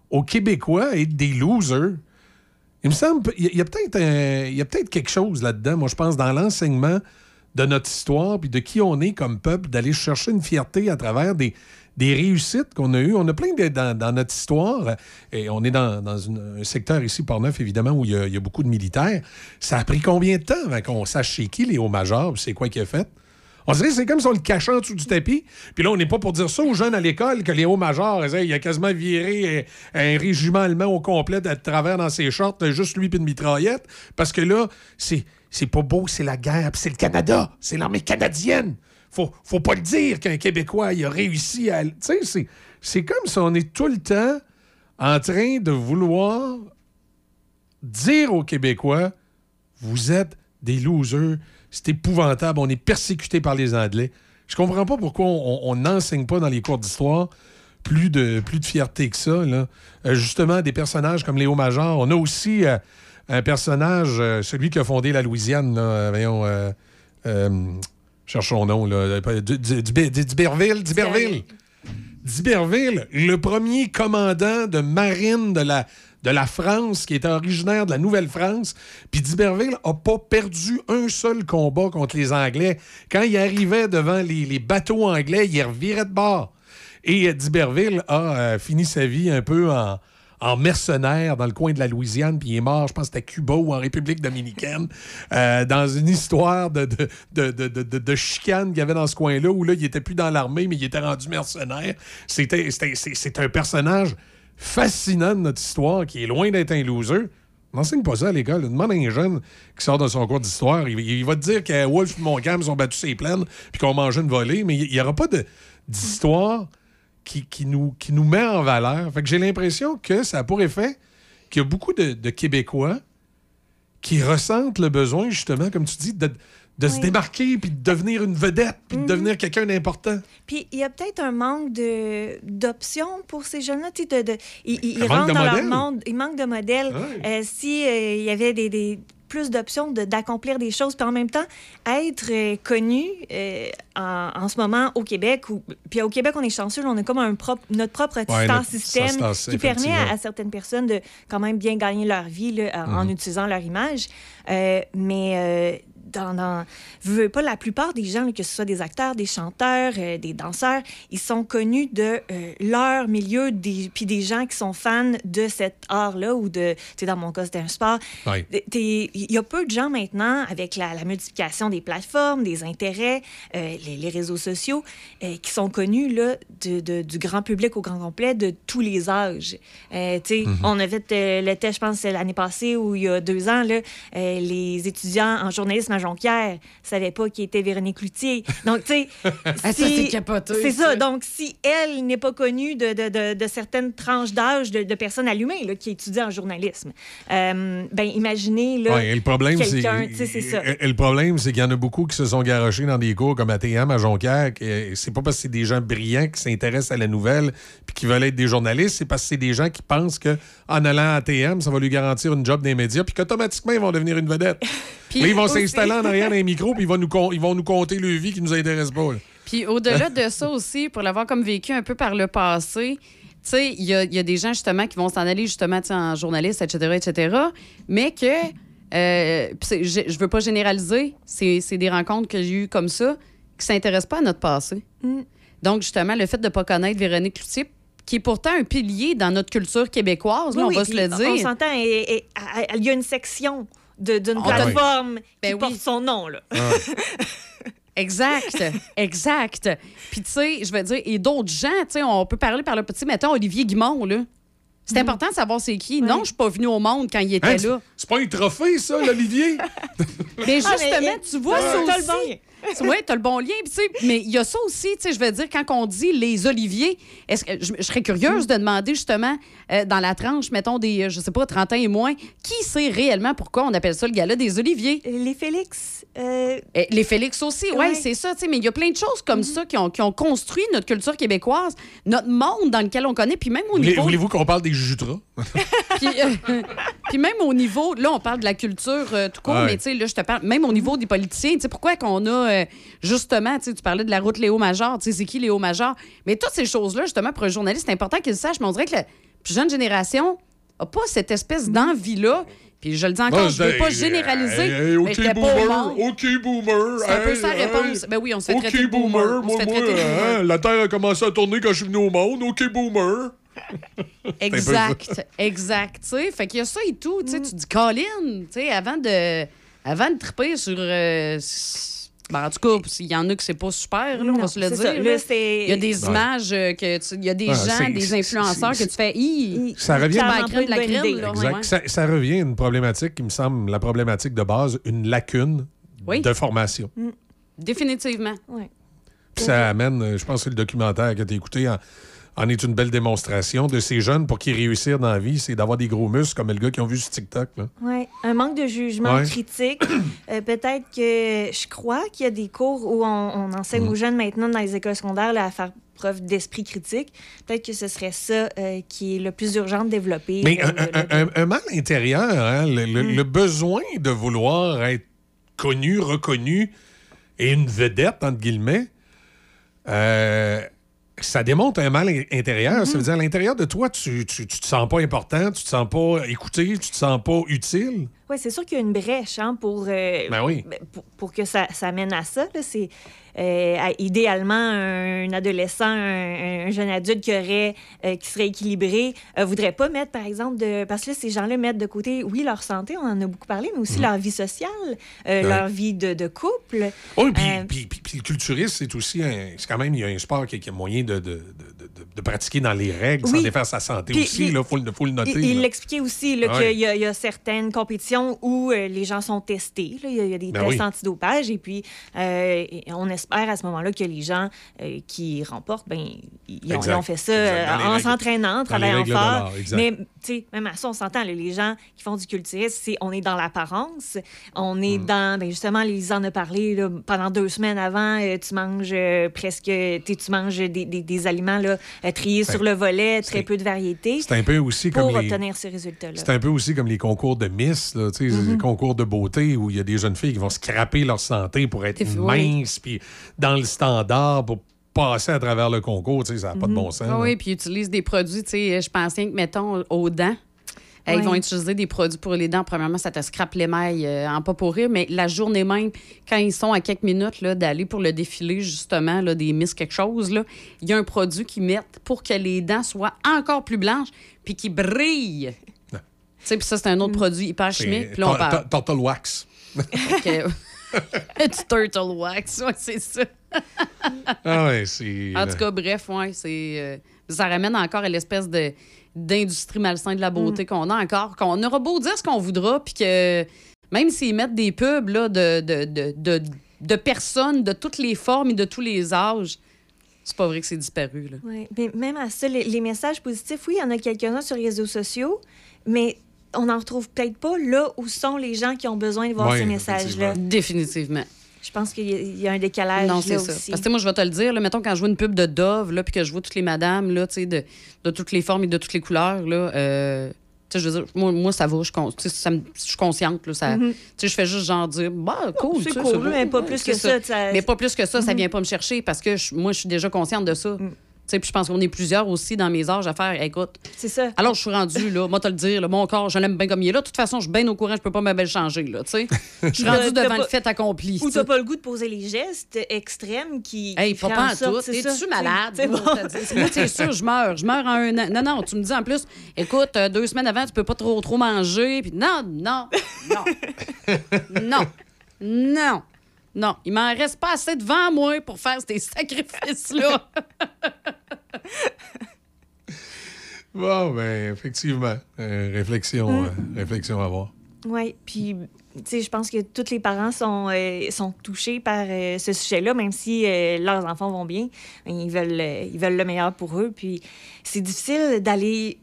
aux Québécois à être des losers. Il me semble, il y a- peut-être peut-être quelque chose là-dedans, moi, je pense, dans l'enseignement de notre histoire, puis de qui on est comme peuple, d'aller chercher une fierté à travers des, réussites qu'on a eues. On a plein de, dans, notre histoire, et on est dans, un secteur ici, Port-Neuf, évidemment, où il y, a, beaucoup de militaires. Ça a pris combien de temps avant qu'on sache chez qui Major, puis c'est quoi qu'il a fait? On dirait c'est comme si on le cachait en dessous du tapis. Puis là, on n'est pas pour dire ça aux jeunes à l'école que Léo Major, il a quasiment viré un, régiment allemand au complet à travers dans ses shorts, juste lui puis une mitraillette. Parce que là, c'est, c'est pas beau, c'est la guerre, c'est le Canada, c'est l'armée canadienne. Faut, faut pas le dire qu'un Québécois il a réussi à. Tu sais, c'est, c'est comme si on est tout le temps en train de vouloir dire aux Québécois vous êtes des losers, c'est épouvantable, on est persécuté par les Anglais. Je comprends pas pourquoi on n'enseigne pas dans les cours d'histoire plus de, plus de fierté que ça. Là. Euh, justement, des personnages comme Léo Major. On a aussi euh, un personnage, euh, celui qui a fondé la Louisiane, là, voyons, cherchons son nom, là, d'Iberville. d'Iberville, le premier commandant de marine de la, de la France, qui était originaire de la Nouvelle-France. Puis d'Iberville n'a pas perdu un seul combat contre les Anglais. Quand il arrivait devant les, bateaux anglais, il revirait de bord. Et euh, d'Iberville a euh, fini sa vie un peu en, en mercenaire dans le coin de la Louisiane, puis il est mort, je pense à Cuba ou en République dominicaine, [LAUGHS] euh, dans une histoire de, de, de, chicane qu'il y avait dans ce coin-là, où là, il était plus dans l'armée, mais il était rendu mercenaire. C'était, un personnage fascinant de notre histoire qui est loin d'être un loser. N'enseigne pas ça à l'école. Demande à un jeune qui sort de son cours d'histoire. Il, va te dire que Wolf et Montcalm sont battus ses plaines puis qu'on mangeait une volée, mais il n'y aura pas d'histoire qui, nous, met en valeur. Fait que j'ai l'impression que ça a pour effet qu'il y a beaucoup de, de Québécois qui ressentent le besoin, justement, comme tu dis, de, de se démarquer, puis de devenir une vedette, puis de Mhm. devenir quelqu'un d'important. Puis il y a peut-être un manque d'options pour ces jeunes-là. De, de- ils ils- ils rentrent de dans leur monde. Il manque de modèles. Euh, si euh, y avait des, des- plus d'options de- d'accomplir des choses, puis en même temps, être euh, connu euh, en, en ce moment au Québec, ou, puis au Québec, on est chanceux, on a comme un propre, notre propre Ouais, notre système qui permet à, certaines personnes de quand même bien gagner leur vie là, en, en Mhm. utilisant leur image. Euh, mais dans, dans veux, veux pas, la plupart des gens, que ce soit des acteurs, des chanteurs, euh, des danseurs, ils sont connus de euh, leur milieu, des, puis des gens qui sont fans de cet art-là, ou de, tu sais, dans mon cas, c'était un sport. Il y a peu de gens maintenant, avec la, la multiplication des plateformes, des intérêts, euh, les, les réseaux sociaux, qui sont connus là, de- de- du grand public au grand complet, de tous les âges. Tu sais, Mhm. On a fait euh, le test, je pense, l'année passée ou il y a deux ans, là, les étudiants en journalisme à Jonquière ne savaient pas qui était Véronique Cloutier. Donc, tu sais. [LAUGHS] Ah, si- c'est ça. Donc, si elle n'est pas connue de, de- de- de certaines tranches d'âge de, de personnes allumées là, qui étudient en journalisme, euh, ben imaginez là, Ouais, et le problème, c'est le problème, c'est qu'il y en a beaucoup qui se sont garochés dans des cours comme ATM à Jonquière. C'est pas parce que c'est des gens brillants qui s'intéressent à la nouvelle puis qui veulent être des journalistes, c'est parce que c'est des gens qui pensent que en allant à ATM, ça va lui garantir une job dans les médias puis qu'automatiquement ils vont devenir une vedette. [LAUGHS] Puis ils vont s'installer en arrière d'un micro puis ils vont nous con- ils vont nous compter le vie qui nous intéresse pas. là. Puis au-delà de ça aussi, pour l'avoir comme vécu un peu par le passé, tu sais, il y a, il y a des gens justement qui vont s'en aller justement en journaliste, etc., etc., mais que, euh, je, je veux pas généraliser, c'est c'est des rencontres que j'ai eues comme ça qui s'intéressent pas à notre passé. Mm. Donc justement, le fait de pas connaître Véronique Cloutier, qui est pourtant un pilier dans notre culture québécoise, là, Oui, on va se le puis On dire. s'entend, il y a une section de- d'une On plateforme Ben qui porte son nom. Là. [LAUGHS] Exact, exact. Puis, tu sais, je veux dire, et d'autres gens, tu sais, on peut parler par le petit, mettons, Olivier Guimond, là. C'est important de savoir c'est qui. Non, je suis pas venue au monde quand il était Hein, là. c'est- pas un trophée, ça, l'Olivier? [LAUGHS] [LAUGHS] Mais Ah, justement, tu vois Ouais. ça aussi. bon lien. Oui, tu as le bon lien. Puis, tu sais, mais il y a ça aussi, tu sais, je veux dire, quand on dit les oliviers, est-ce que je, je serais curieuse de demander justement, euh, dans la tranche, mettons, des, euh, je sais pas, 30 ans et moins, qui sait réellement pourquoi on appelle ça le gala des oliviers? Les Félix. euh, Eh, Les Félix aussi, oui, Ouais. c'est ça. tu sais, Mais il y a plein de choses comme ça qui ont, qui ont construit notre culture québécoise, notre monde dans lequel on connaît, puis même au niveau. Voulez-vous qu'on parle des Jutras? [LAUGHS] Puis, euh, puis même au niveau, là, on parle de la culture euh, tout court, Ouais. mais tu sais, là, je te parle, même au niveau des politiciens, tu sais, pourquoi qu'on a, euh, justement, tu sais, tu parlais de la route Léo Major, tu sais, c'est qui Léo Major? Mais toutes ces choses-là, justement, pour un journaliste, c'est important qu'il le sache, mais on dirait que la plus jeune génération n'a pas cette espèce d'envie-là. Puis je le dis encore, je veux pas hey, généraliser, hey, hey, mais pas boomer. OK, boomer. C'est un peu hey, hey. réponse. Ben oui, on se fait OK, traiter boomer. boomer. On se Moi, fait traiter hein, boomer. la Terre a commencé à tourner quand je suis venu au monde. OK, boomer. [LAUGHS] Exact, exact. Tu sais, fait qu'il y a ça et tout. Tu sais, tu dis, Colin, tu sais, avant de, avant de triper sur. euh, ben, en tout cas, il y en a que c'est pas super, là, on va se le dire. Il y a des images euh, que tu- il y a des Ouais, gens, des influenceurs que tu fais. Hi, Ça revient- pas la crème idée. là, Exact. ouais. Ça, ça revient à une problématique qui me semble la problématique de base, une lacune Oui. de formation. Définitivement. ouais. Puis ça amène, euh, je pense que le documentaire que tu as écouté en, en est une belle démonstration de ces jeunes pour qu'ils réussissent dans la vie, c'est d'avoir des gros muscles comme le gars qui ont vu sur TikTok. Ouais, un manque de jugement Ouais. critique. Euh, Peut-être que je crois qu'il y a des cours où on, on enseigne Mm. aux jeunes maintenant dans les écoles secondaires là, à faire preuve d'esprit critique. Peut-être que ce serait ça euh, qui est le plus urgent de développer. Mais euh, un, le- un- le- un- un mal intérieur, hein, le, le- Mm. le besoin de vouloir être connu, reconnu et une vedette, entre guillemets, euh, ça démontre un mal in- intérieur. Ça veut dire, à l'intérieur de toi, tu, tu, tu te sens pas important, tu te sens pas écouté, tu te sens pas utile. Oui, c'est sûr qu'il y a une brèche hein, pour, euh, Ben oui. ben, pour, pour que ça, ça mène à ça. C'est euh, idéalement un adolescent, un, un jeune adulte qui, aurait, euh, qui serait équilibré, ne voudrait pas mettre, par exemple, de. Parce que là, ces gens-là mettent de côté, oui, leur santé, on en a beaucoup parlé, mais aussi Mhm. leur vie sociale, euh, Ouais. leur vie de, de couple. Oui, puis, Euh, puis- puis- puis le culturiste, c'est aussi un- c'est quand même il y a un sport qui, qui a moyen de, de- de- de- de pratiquer dans les règles, sans Oui. défaire sa santé Puis- aussi. Il faut, le- faut le noter. Il l'expliquait aussi là, Ouais. qu'il y, a- il y a certaines compétitions où euh, les gens sont testés. là. Il y, a- il y a des Ben tests oui. antidopage. Et puis, euh, on espère à ce moment-là que les gens euh, qui remportent, ben, ils, ont, Exact. ils ont fait ça en s'entraînant, en travaillant fort. Mais tu sais, même à ça, on s'entend. les gens qui font du culturisme, on est dans l'apparence. On est Mm. dans, ben, justement, Lisa en a parlé là, pendant deux semaines avant. tu manges presque, tu manges des, des- des aliments là, euh, triés Ben, sur le volet, très peu de variété. C'est un peu aussi pour comme les... obtenir ces résultats-là. C'est un peu aussi comme les concours de Miss, là, Mhm. les concours de beauté où il y a des jeunes filles qui vont scraper leur santé pour être minces, puis dans le standard pour passer à travers le concours. tu sais, Ça n'a pas de bon sens. Ah oui, puis ils utilisent des produits, tu sais, je pense rien que, mettons, aux dents. Euh, Ils vont utiliser des produits pour les dents. Premièrement, ça te scrape l'émail euh, en pas pour rire, mais la journée même, quand ils sont à quelques minutes là, d'aller pour le défilé, justement, là, des Miss quelque chose, là, il y a un produit qu'ils mettent pour que les dents soient encore plus blanches puis qui brillent. Tu sais, puis ça, c'est un autre produit hyper chimique. Puis là, on tor- parle. tor- Turtle wax. que- [LAUGHS] [LAUGHS] du turtle wax, ouais, c'est ça. Ah ouais, c'est... En tout cas, bref, ouais, c'est. euh, ça ramène encore à l'espèce de d'industrie malsaine de la beauté qu'on a encore, qu'on aura beau dire ce qu'on voudra, puis que même s'ils mettent des pubs là, de, de, de, de, de personnes de toutes les formes et de tous les âges, c'est pas vrai que c'est disparu. Là. Ouais, mais même à ça, les, les messages positifs, oui, il y en a quelques-uns sur les réseaux sociaux, mais on n'en retrouve peut-être pas là où sont les gens qui ont besoin de voir ces messages-là. Définitivement. Je pense qu'il y, a- un décalage Non, là c'est ça. aussi. Parce que moi, je vais te le dire, là, mettons, quand je vois une pub de Dove, là, puis que je vois toutes les madames, là, de, de toutes les formes et de toutes les couleurs, là, euh, je veux dire, moi, moi ça va, je, suis ça me- je consciente, là, ça, Mhm. sais, je fais juste genre dire, bah, cool, c'est mais pas ouais, plus que ça, sais. Mais pas plus que ça, ça vient pas me chercher parce que je- moi, je suis déjà consciente de ça. Sais, puis je pense qu'on est plusieurs aussi dans mes âges à faire, écoute, C'est ça. alors je suis rendue, là, moi, te le dire, là, mon corps, je l'aime bien comme il est là. De toute façon, je suis bien au courant, je peux pas me belle changer, là. [LAUGHS] Je suis t'as devant le fait accompli. Ou t'as pas le goût de poser les gestes extrêmes qui. Hey, pas en pas en sorte- tout. T'es-tu malade? Moi, c'est sûr, je meurs. Je meurs en un an. Non, non, tu me dis en plus, écoute, euh, deux semaines avant, tu peux pas trop, trop manger. Puis non, non, non. [LAUGHS] non. Non. Non. Il m'en reste pas assez devant moi pour faire ces sacrifices-là. [LAUGHS] Bon, ben, effectivement. Euh, réflexion, Mm. euh, réflexion à voir. Oui, puis, tu sais, je pense que tous les parents sont, euh, sont touchés par euh, ce sujet-là, même si euh, leurs enfants vont bien. Ils veulent, euh, ils veulent le meilleur pour eux. Puis, c'est difficile d'aller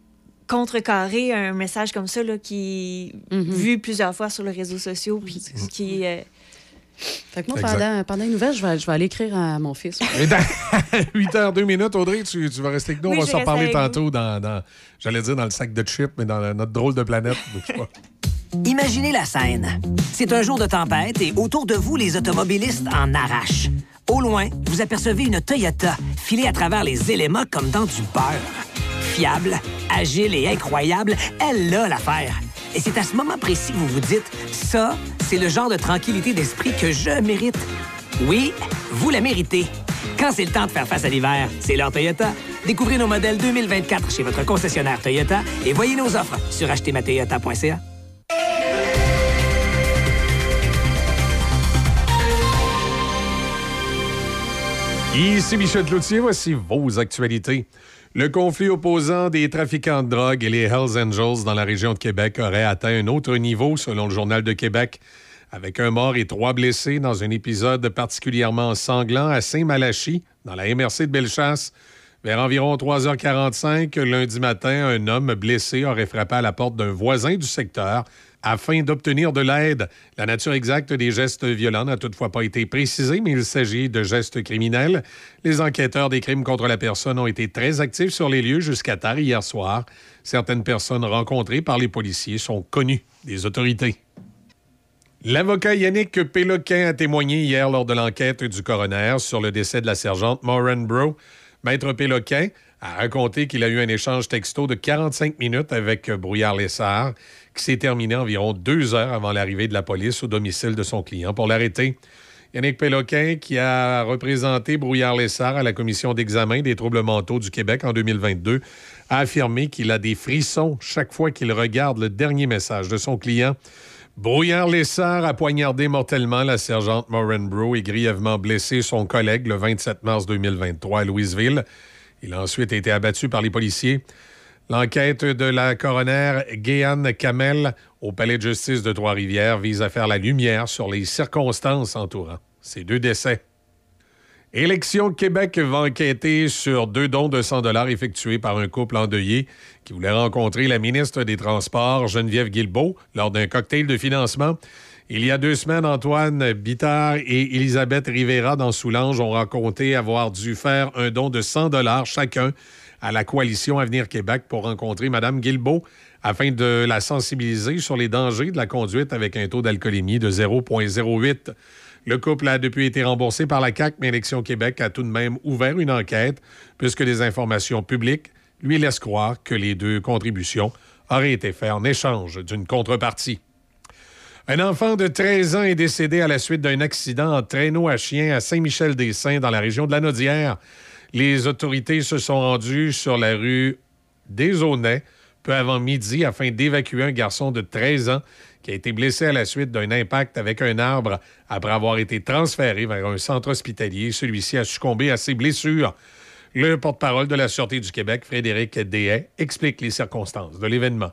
contrecarrer un message comme ça, là, qui est vu plusieurs fois sur les réseaux sociaux, puis qui. Fait que moi, pendant, pendant une nouvelle, je vais, je vais aller écrire à mon fils. [LAUGHS] Et dans [LAUGHS] 8h02 minutes, Audrey, tu, tu vas rester avec nous. Oui, On va s'en parler tantôt dans, dans- j'allais dire dans le sac de chips, mais dans la- notre drôle de planète. [LAUGHS] Imaginez la scène. C'est un jour de tempête et autour de vous, les automobilistes en arrachent. Au loin, vous apercevez une Toyota filée à travers les éléments comme dans du beurre. Fiable, agile et incroyable, elle a l'affaire. Et c'est à ce moment précis que vous vous dites, ça, c'est le genre de tranquillité d'esprit que je mérite. Oui, vous la méritez. Quand c'est le temps de faire face à l'hiver, c'est l'heure Toyota. Découvrez nos modèles 2024 chez votre concessionnaire Toyota et voyez nos offres sur achetermatoyota.ca. Ici Michel Cloutier, voici vos actualités. Le conflit opposant des trafiquants de drogue et les Hells Angels dans la région de Québec aurait atteint un autre niveau, selon le Journal de Québec, avec un mort et trois blessés dans un épisode particulièrement sanglant à Saint-Malachie, dans la MRC de Bellechasse. Vers environ 3h45, lundi matin, un homme blessé aurait frappé à la porte d'un voisin du secteur afin d'obtenir de l'aide. La nature exacte des gestes violents n'a toutefois pas été précisée, mais il s'agit de gestes criminels. Les enquêteurs des crimes contre la personne ont été très actifs sur les lieux jusqu'à tard hier soir. Certaines personnes rencontrées par les policiers sont connues des autorités. L'avocat Yannick Péloquin a témoigné hier lors de l'enquête du coroner sur le décès de la sergente Maureen Bro. Maître Péloquin a raconté qu'il a eu un échange texto de 45 minutes avec Brouillard Lessard, qui s'est terminé environ deux heures avant l'arrivée de la police au domicile de son client pour l'arrêter. Yannick Péloquin, qui a représenté Brouillard Lessard à la commission d'examen des troubles mentaux du Québec en 2022, a affirmé qu'il a des frissons chaque fois qu'il regarde le dernier message de son client. Brouillard Lessard a poignardé mortellement la sergente Maureen et grièvement blessé son collègue le 27 mars 2023 à Louisville. Il a ensuite été abattu par les policiers. L'enquête de la coroner Guéane Kamel au palais de justice de Trois-Rivières vise à faire la lumière sur les circonstances entourant ces deux décès. Élection Québec va enquêter sur deux dons de 100 dollars effectués par un couple endeuillé qui voulait rencontrer la ministre des Transports, Geneviève Guilbeault, lors d'un cocktail de financement. Il y a deux semaines, Antoine Bittard et Elisabeth Rivera dans Soulanges ont raconté avoir dû faire un don de 100 dollars chacun à la coalition Avenir Québec pour rencontrer Mme Guilbeault afin de la sensibiliser sur les dangers de la conduite avec un taux d'alcoolémie de 0,08. Le couple a depuis été remboursé par la CAC, mais Élection Québec a tout de même ouvert une enquête puisque des informations publiques lui laissent croire que les deux contributions auraient été faites en échange d'une contrepartie. Un enfant de 13 ans est décédé à la suite d'un accident en traîneau à chien à Saint-Michel-des-Saints dans la région de la Naudière. Les autorités se sont rendues sur la rue des peu avant midi afin d'évacuer un garçon de 13 ans qui a été blessé à la suite d'un impact avec un arbre après avoir été transféré vers un centre hospitalier. Celui-ci a succombé à ses blessures. Le porte-parole de la Sûreté du Québec, Frédéric Dehaye, explique les circonstances de l'événement.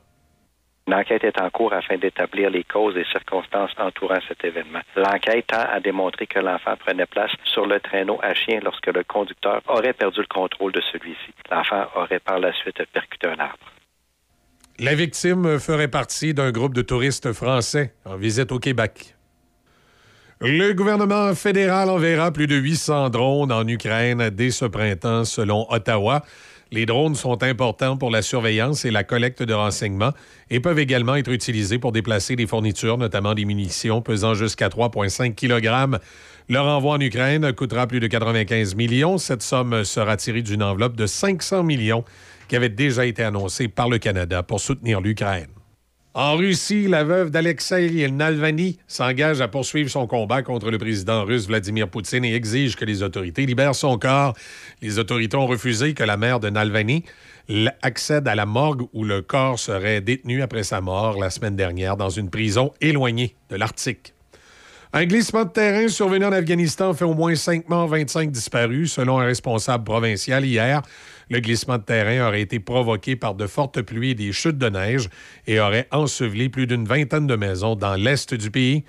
L'enquête est en cours afin d'établir les causes et circonstances entourant cet événement. L'enquête tend à démontrer que l'enfant prenait place sur le traîneau à chien lorsque le conducteur aurait perdu le contrôle de celui-ci. L'enfant aurait par la suite percuté un arbre. La victime ferait partie d'un groupe de touristes français en visite au Québec. Le gouvernement fédéral enverra plus de 800 drones en Ukraine dès ce printemps, selon Ottawa. Les drones sont importants pour la surveillance et la collecte de renseignements et peuvent également être utilisés pour déplacer des fournitures, notamment des munitions pesant jusqu'à 3,5 kg. Leur envoi en Ukraine coûtera plus de 95 millions. Cette somme sera tirée d'une enveloppe de 500 millions qui avait déjà été annoncée par le Canada pour soutenir l'Ukraine. En Russie, la veuve d'Alexei Navalny s'engage à poursuivre son combat contre le président russe Vladimir Poutine et exige que les autorités libèrent son corps. Les autorités ont refusé que la mère de Navalny accède à la morgue où le corps serait détenu après sa mort la semaine dernière dans une prison éloignée de l'Arctique. Un glissement de terrain survenu en Afghanistan fait au moins 5 morts, 25 disparus, selon un responsable provincial hier. Le glissement de terrain aurait été provoqué par de fortes pluies et des chutes de neige et aurait enseveli plus d'une vingtaine de maisons dans l'est du pays.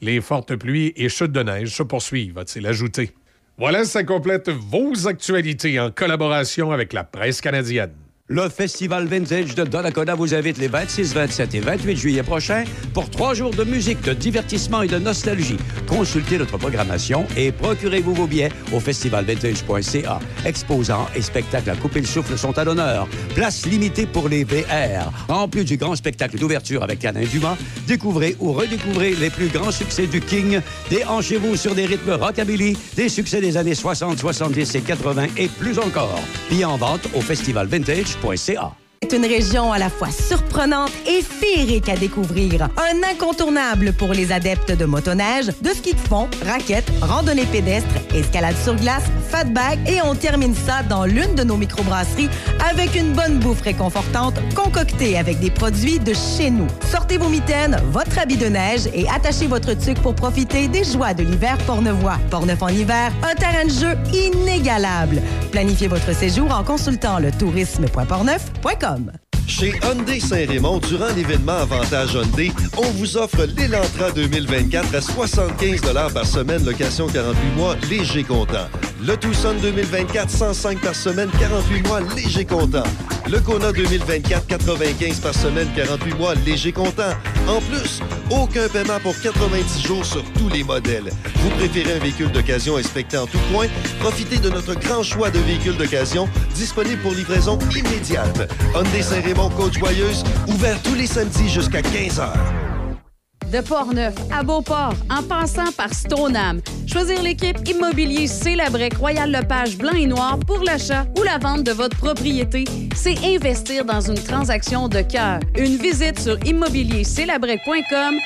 Les fortes pluies et chutes de neige se poursuivent, va-t-il ajouter. Voilà, ça complète vos actualités en collaboration avec la presse canadienne. Le Festival Vintage de Donnacona vous invite les 26, 27 et 28 juillet prochains pour trois jours de musique, de divertissement et de nostalgie. Consultez notre programmation et procurez-vous vos billets au festivalvintage.ca. Exposants et spectacles à couper le souffle sont à l'honneur. Place limitée pour les VR. En plus du grand spectacle d'ouverture avec Alain Dumas, découvrez ou redécouvrez les plus grands succès du King. Déhanchez-vous sur des rythmes rockabilly, des succès des années 60, 70 et 80 et plus encore. Billets en vente au Festival Vintage Cash.ca. c'est une région à la fois surprenante et féerique à découvrir. Un incontournable pour les adeptes de motoneige, de ski de fond, raquettes, randonnée pédestre, escalade sur glace, fatback et on termine ça dans l'une de nos microbrasseries avec une bonne bouffe réconfortante concoctée avec des produits de chez nous. Sortez vos mitaines, votre habit de neige et attachez votre tuque pour profiter des joies de l'hiver Portnevoix. Portneuf en hiver, un terrain de jeu inégalable. Planifiez votre séjour en consultant le tourisme.portneuf.com. Chez Hyundai Saint-Raymond, durant l'événement Avantage Hyundai, on vous offre l'Elantra 2024 à 75 par semaine, location 48 mois, léger comptant. Le Tucson 2024, 105 par semaine, 48 mois, léger comptant. Le Kona 2024, 95 par semaine, 48 mois, léger comptant. En plus, aucun paiement pour 90 jours sur tous les modèles. Vous préférez un véhicule d'occasion inspecté en tout point? Profitez de notre grand choix de véhicules d'occasion disponibles pour livraison immédiate. Hyundai Saint-Raymond Côte-Joyeuse, ouvert tous les samedis jusqu'à 15 h. De Portneuf à Beauport, en passant par Stoneham. Choisir l'équipe Immobilier Célabrec Royal Lepage blanc et noir pour l'achat ou la vente de votre propriété, c'est investir dans une transaction de cœur. Une visite sur immobiliercélabrec.com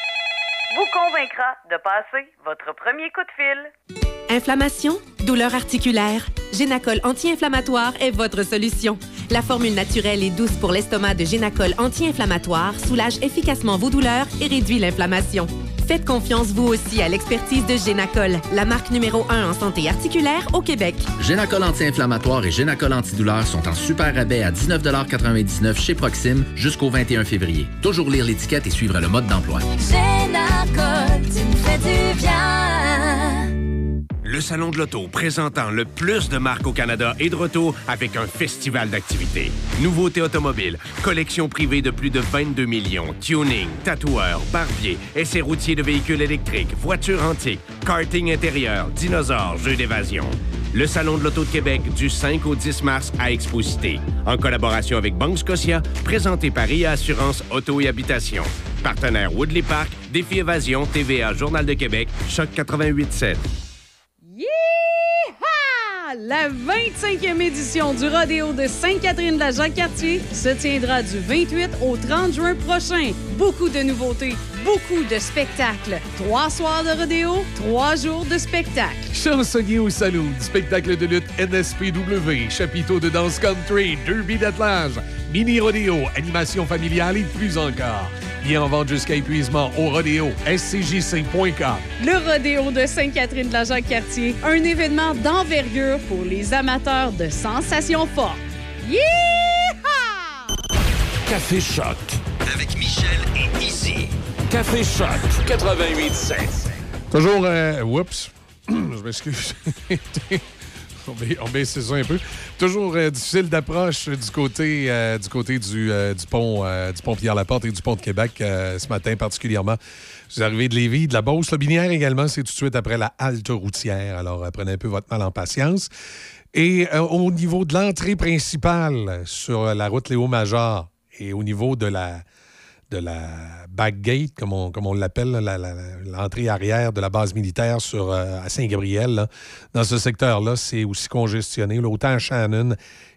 vous convaincra de passer votre premier coup de fil. Inflammation, douleur articulaire, Génacol anti-inflammatoire est votre solution. La formule naturelle et douce pour l'estomac de Génacol anti-inflammatoire soulage efficacement vos douleurs et réduit l'inflammation. Faites confiance vous aussi à l'expertise de Génacol, la marque numéro 1 en santé articulaire au Québec. Génacol anti-inflammatoire et Génacol antidouleur sont en super rabais à 19,99 chez Proxime jusqu'au 21 février. Toujours lire l'étiquette et suivre le mode d'emploi. Génacol, tu me fais du bien. Le Salon de l'Auto, présentant le plus de marques au Canada, est de retour avec un festival d'activités. Nouveautés automobiles, collection privée de plus de 22 millions, tuning, tatoueurs, barbiers, essais routiers de véhicules électriques, voitures antiques, karting intérieur, dinosaures, jeux d'évasion. Le Salon de l'Auto de Québec du 5 au 10 mars à Exposité, en collaboration avec Banque Scotia, présenté par IA Assurance Auto et Habitation. Partenaire Woodley Park, Défi Évasion, TVA, Journal de Québec, Choc 88.7. La 25e édition du rodéo de Sainte-Catherine de la Jacques-Cartier se tiendra du 28 au 30 juin prochain. Beaucoup de nouveautés, beaucoup de spectacles. Trois soirs de rodéo, trois jours de spectacle. Chansonnier au salon, spectacle de lutte NSPW, chapiteau de danse country, derby d'attelage, mini rodéo, animation familiale et plus encore. Bien en vente jusqu'à épuisement au rodéo scjc.com. Le rodéo de Sainte-Catherine de la Jacques-Cartier, un événement d'envergure pour les amateurs de sensations fortes. Yeehaw! Café Choc. Avec Michel et Izzy. Café Choc 88.7. Toujours, euh, whoops, [CLEARS THROAT] je m'excuse. [LAUGHS] on, ba- on baisse ça un peu. Toujours euh, difficile d'approche du côté, euh, du, côté du, euh, pont, du pont Pierre-Laporte et du pont de Québec ce matin particulièrement. Je suis arrivé de Lévis, de la Beauce. Le Binière également, c'est tout de suite après la halte routière. Alors, prenez un peu votre mal en patience. Et au niveau de l'entrée principale sur la route Léo-Major et au niveau de la, de la backgate, comme on, comme on l'appelle, l'entrée arrière de la base militaire sur, euh, à Saint-Gabriel, dans ce secteur-là, c'est aussi congestionné. là, autant à Shannon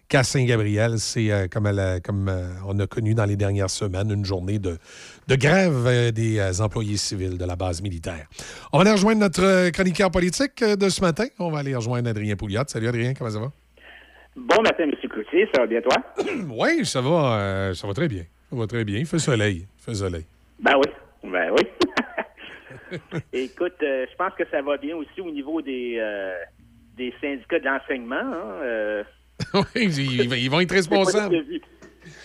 qu'à Saint-Gabriel, c'est euh, comme, la- comme euh, on a connu dans les dernières semaines, une journée de, de grève des employés civils de la base militaire. On va aller rejoindre notre chroniqueur politique de ce matin. On va aller rejoindre Adrien Pouliot. Salut Adrien, comment ça va? Bon matin, M. Cloutier. Ça va bien, toi? [CLEARS THROAT] oui, ça va, euh, ça va très bien. Ça va très bien. Il fait soleil. Il fait soleil. Ben oui. Ben oui. [LAUGHS] Écoute, euh, je pense que ça va bien aussi au niveau des, euh, des syndicats de l'enseignement. hein, euh. [LAUGHS] oui, ils, ils vont être responsables.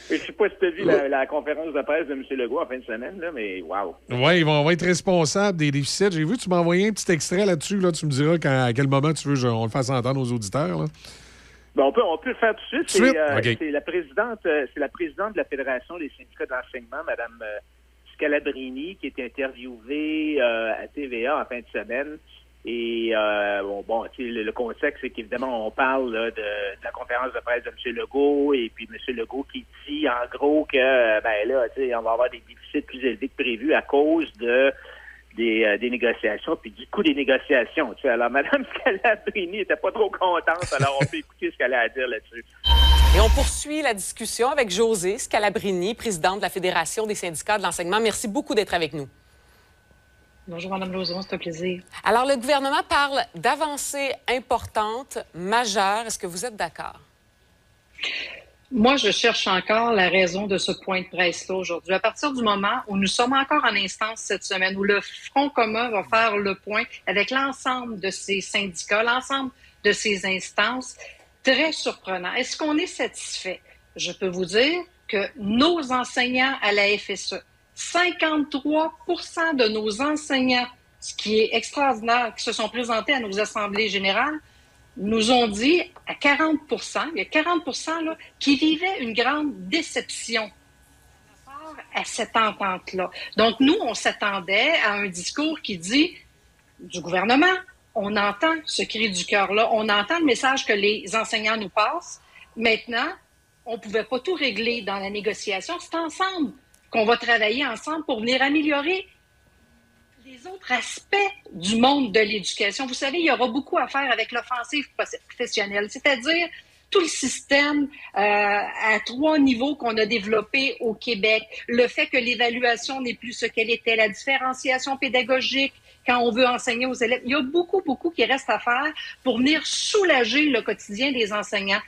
Je sais pas si tu as vu la, la conférence de presse de M. Legault en fin de semaine, là, mais wow. Oui, ils vont, vont être responsables des déficits. J'ai vu, tu m'as envoyé un petit extrait là-dessus. Là. Tu me diras quand- à quel moment tu veux qu'on le fasse entendre aux auditeurs. là. Ben, on, peut, on peut le faire tout de suite. C'est euh, c'est la présidente euh, c'est la présidente de la Fédération des syndicats d'enseignement, Mme Scalabrini, qui est interviewée euh, à TVA en fin de semaine. Et euh, bon, bon le, contexte, c'est qu'évidemment, on parle de, la conférence de presse de M. Legault, et puis M. Legault qui dit en gros que ben là, on va avoir des déficits plus élevés que prévu à cause de des, euh, négociations, puis du coût des négociations. Alors, [LAUGHS] Mme Scalabrini n'était pas trop contente, alors on peut écouter ce qu'elle a à dire là-dessus. Et on poursuit la discussion avec José Scalabrini, présidente de la Fédération des syndicats de l'enseignement. Merci beaucoup d'être avec nous. Bonjour, Mme Lauson, c'est un plaisir. Alors, le gouvernement parle d'avancées importantes, majeures. Est-ce que vous êtes d'accord? Moi, je cherche encore la raison de ce point de presse-là aujourd'hui. À partir du moment où nous sommes encore en instance cette semaine, où le Front commun va faire le point avec l'ensemble de ces syndicats, l'ensemble de ces instances, très surprenant. Est-ce qu'on est satisfait? Je peux vous dire que nos enseignants à la FSE, 53% de nos enseignants, ce qui est extraordinaire, qui se sont présentés à nos assemblées générales, nous ont dit à 40% il y a 40 là, qui vivaient une grande déception à cette entente-là. Donc, nous, on s'attendait à un discours qui dit du gouvernement, on entend ce cri du cœur-là, on entend le message que les enseignants nous passent. Maintenant, on ne pouvait pas tout régler dans la négociation. C'est ensemble qu'on va travailler ensemble pour venir améliorer les autres aspects du monde de l'éducation. Vous savez, il y aura beaucoup à faire avec l'offensive professionnelle, c'est-à-dire tout le système euh, à trois niveaux qu'on a développé au Québec, le fait que l'évaluation n'est plus ce qu'elle était, la différenciation pédagogique quand on veut enseigner aux élèves. Il y a beaucoup, beaucoup qui reste à faire pour venir soulager le quotidien des enseignants.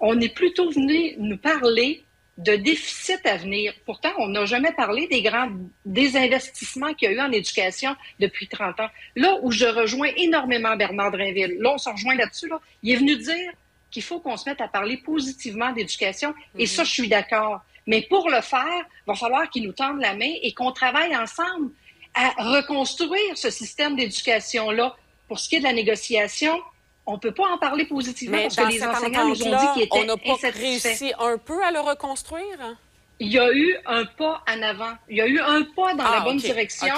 On est plutôt venu nous parler de déficit à venir. Pourtant, on n'a jamais parlé des grands désinvestissements qu'il y a eu en éducation depuis 30 ans. Là où je rejoins énormément Bernard Drinville, là, on se rejoint là-dessus, là, il est venu dire qu'il faut qu'on se mette à parler positivement d'éducation. Et ça, je suis d'accord. Mais pour le faire, il va falloir qu'il nous tende la main et qu'on travaille ensemble à reconstruire ce système d'éducation-là. Pour ce qui est de la négociation, on ne peut pas en parler positivement Mais parce que les enseignants nous ont dit qu'ils étaient on n'a pas réussi un peu à le reconstruire? Il y a eu un pas en avant. Il y a eu un pas dans Ah, la bonne ok, direction.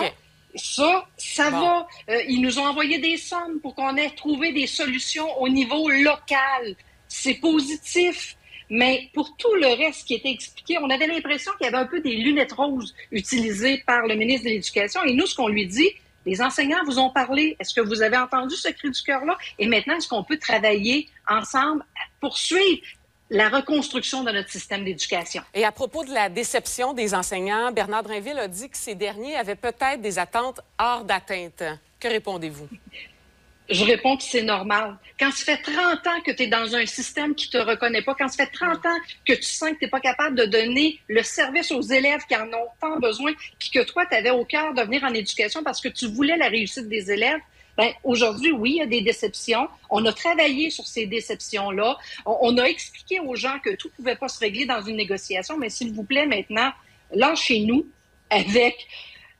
Ça, ça Bon. va. Euh, ils nous ont envoyé des sommes pour qu'on ait trouvé des solutions au niveau local. C'est positif. Mais pour tout le reste qui était expliqué, on avait l'impression qu'il y avait un peu des lunettes roses utilisées par le ministre de l'Éducation. Et nous, ce qu'on lui dit, les enseignants vous ont parlé. Est-ce que vous avez entendu ce cri du cœur-là? Et maintenant, est-ce qu'on peut travailler ensemble à poursuivre la reconstruction de notre système d'éducation? Et à propos de la déception des enseignants, Bernard Drinville a dit que ces derniers avaient peut-être des attentes hors d'atteinte. Que répondez-vous? Je réponds que c'est normal. Quand ça fait 30 ans que tu es dans un système qui te reconnaît pas, quand ça fait 30 ans que tu sens que tu n'es pas capable de donner le service aux élèves qui en ont tant besoin, puis que toi, tu avais au cœur de venir en éducation parce que tu voulais la réussite des élèves, ben, aujourd'hui, oui, il y a des déceptions. On a travaillé sur ces déceptions-là. On, on a expliqué aux gens que tout ne pouvait pas se régler dans une négociation, mais s'il vous plaît, maintenant, lâchez-nous avec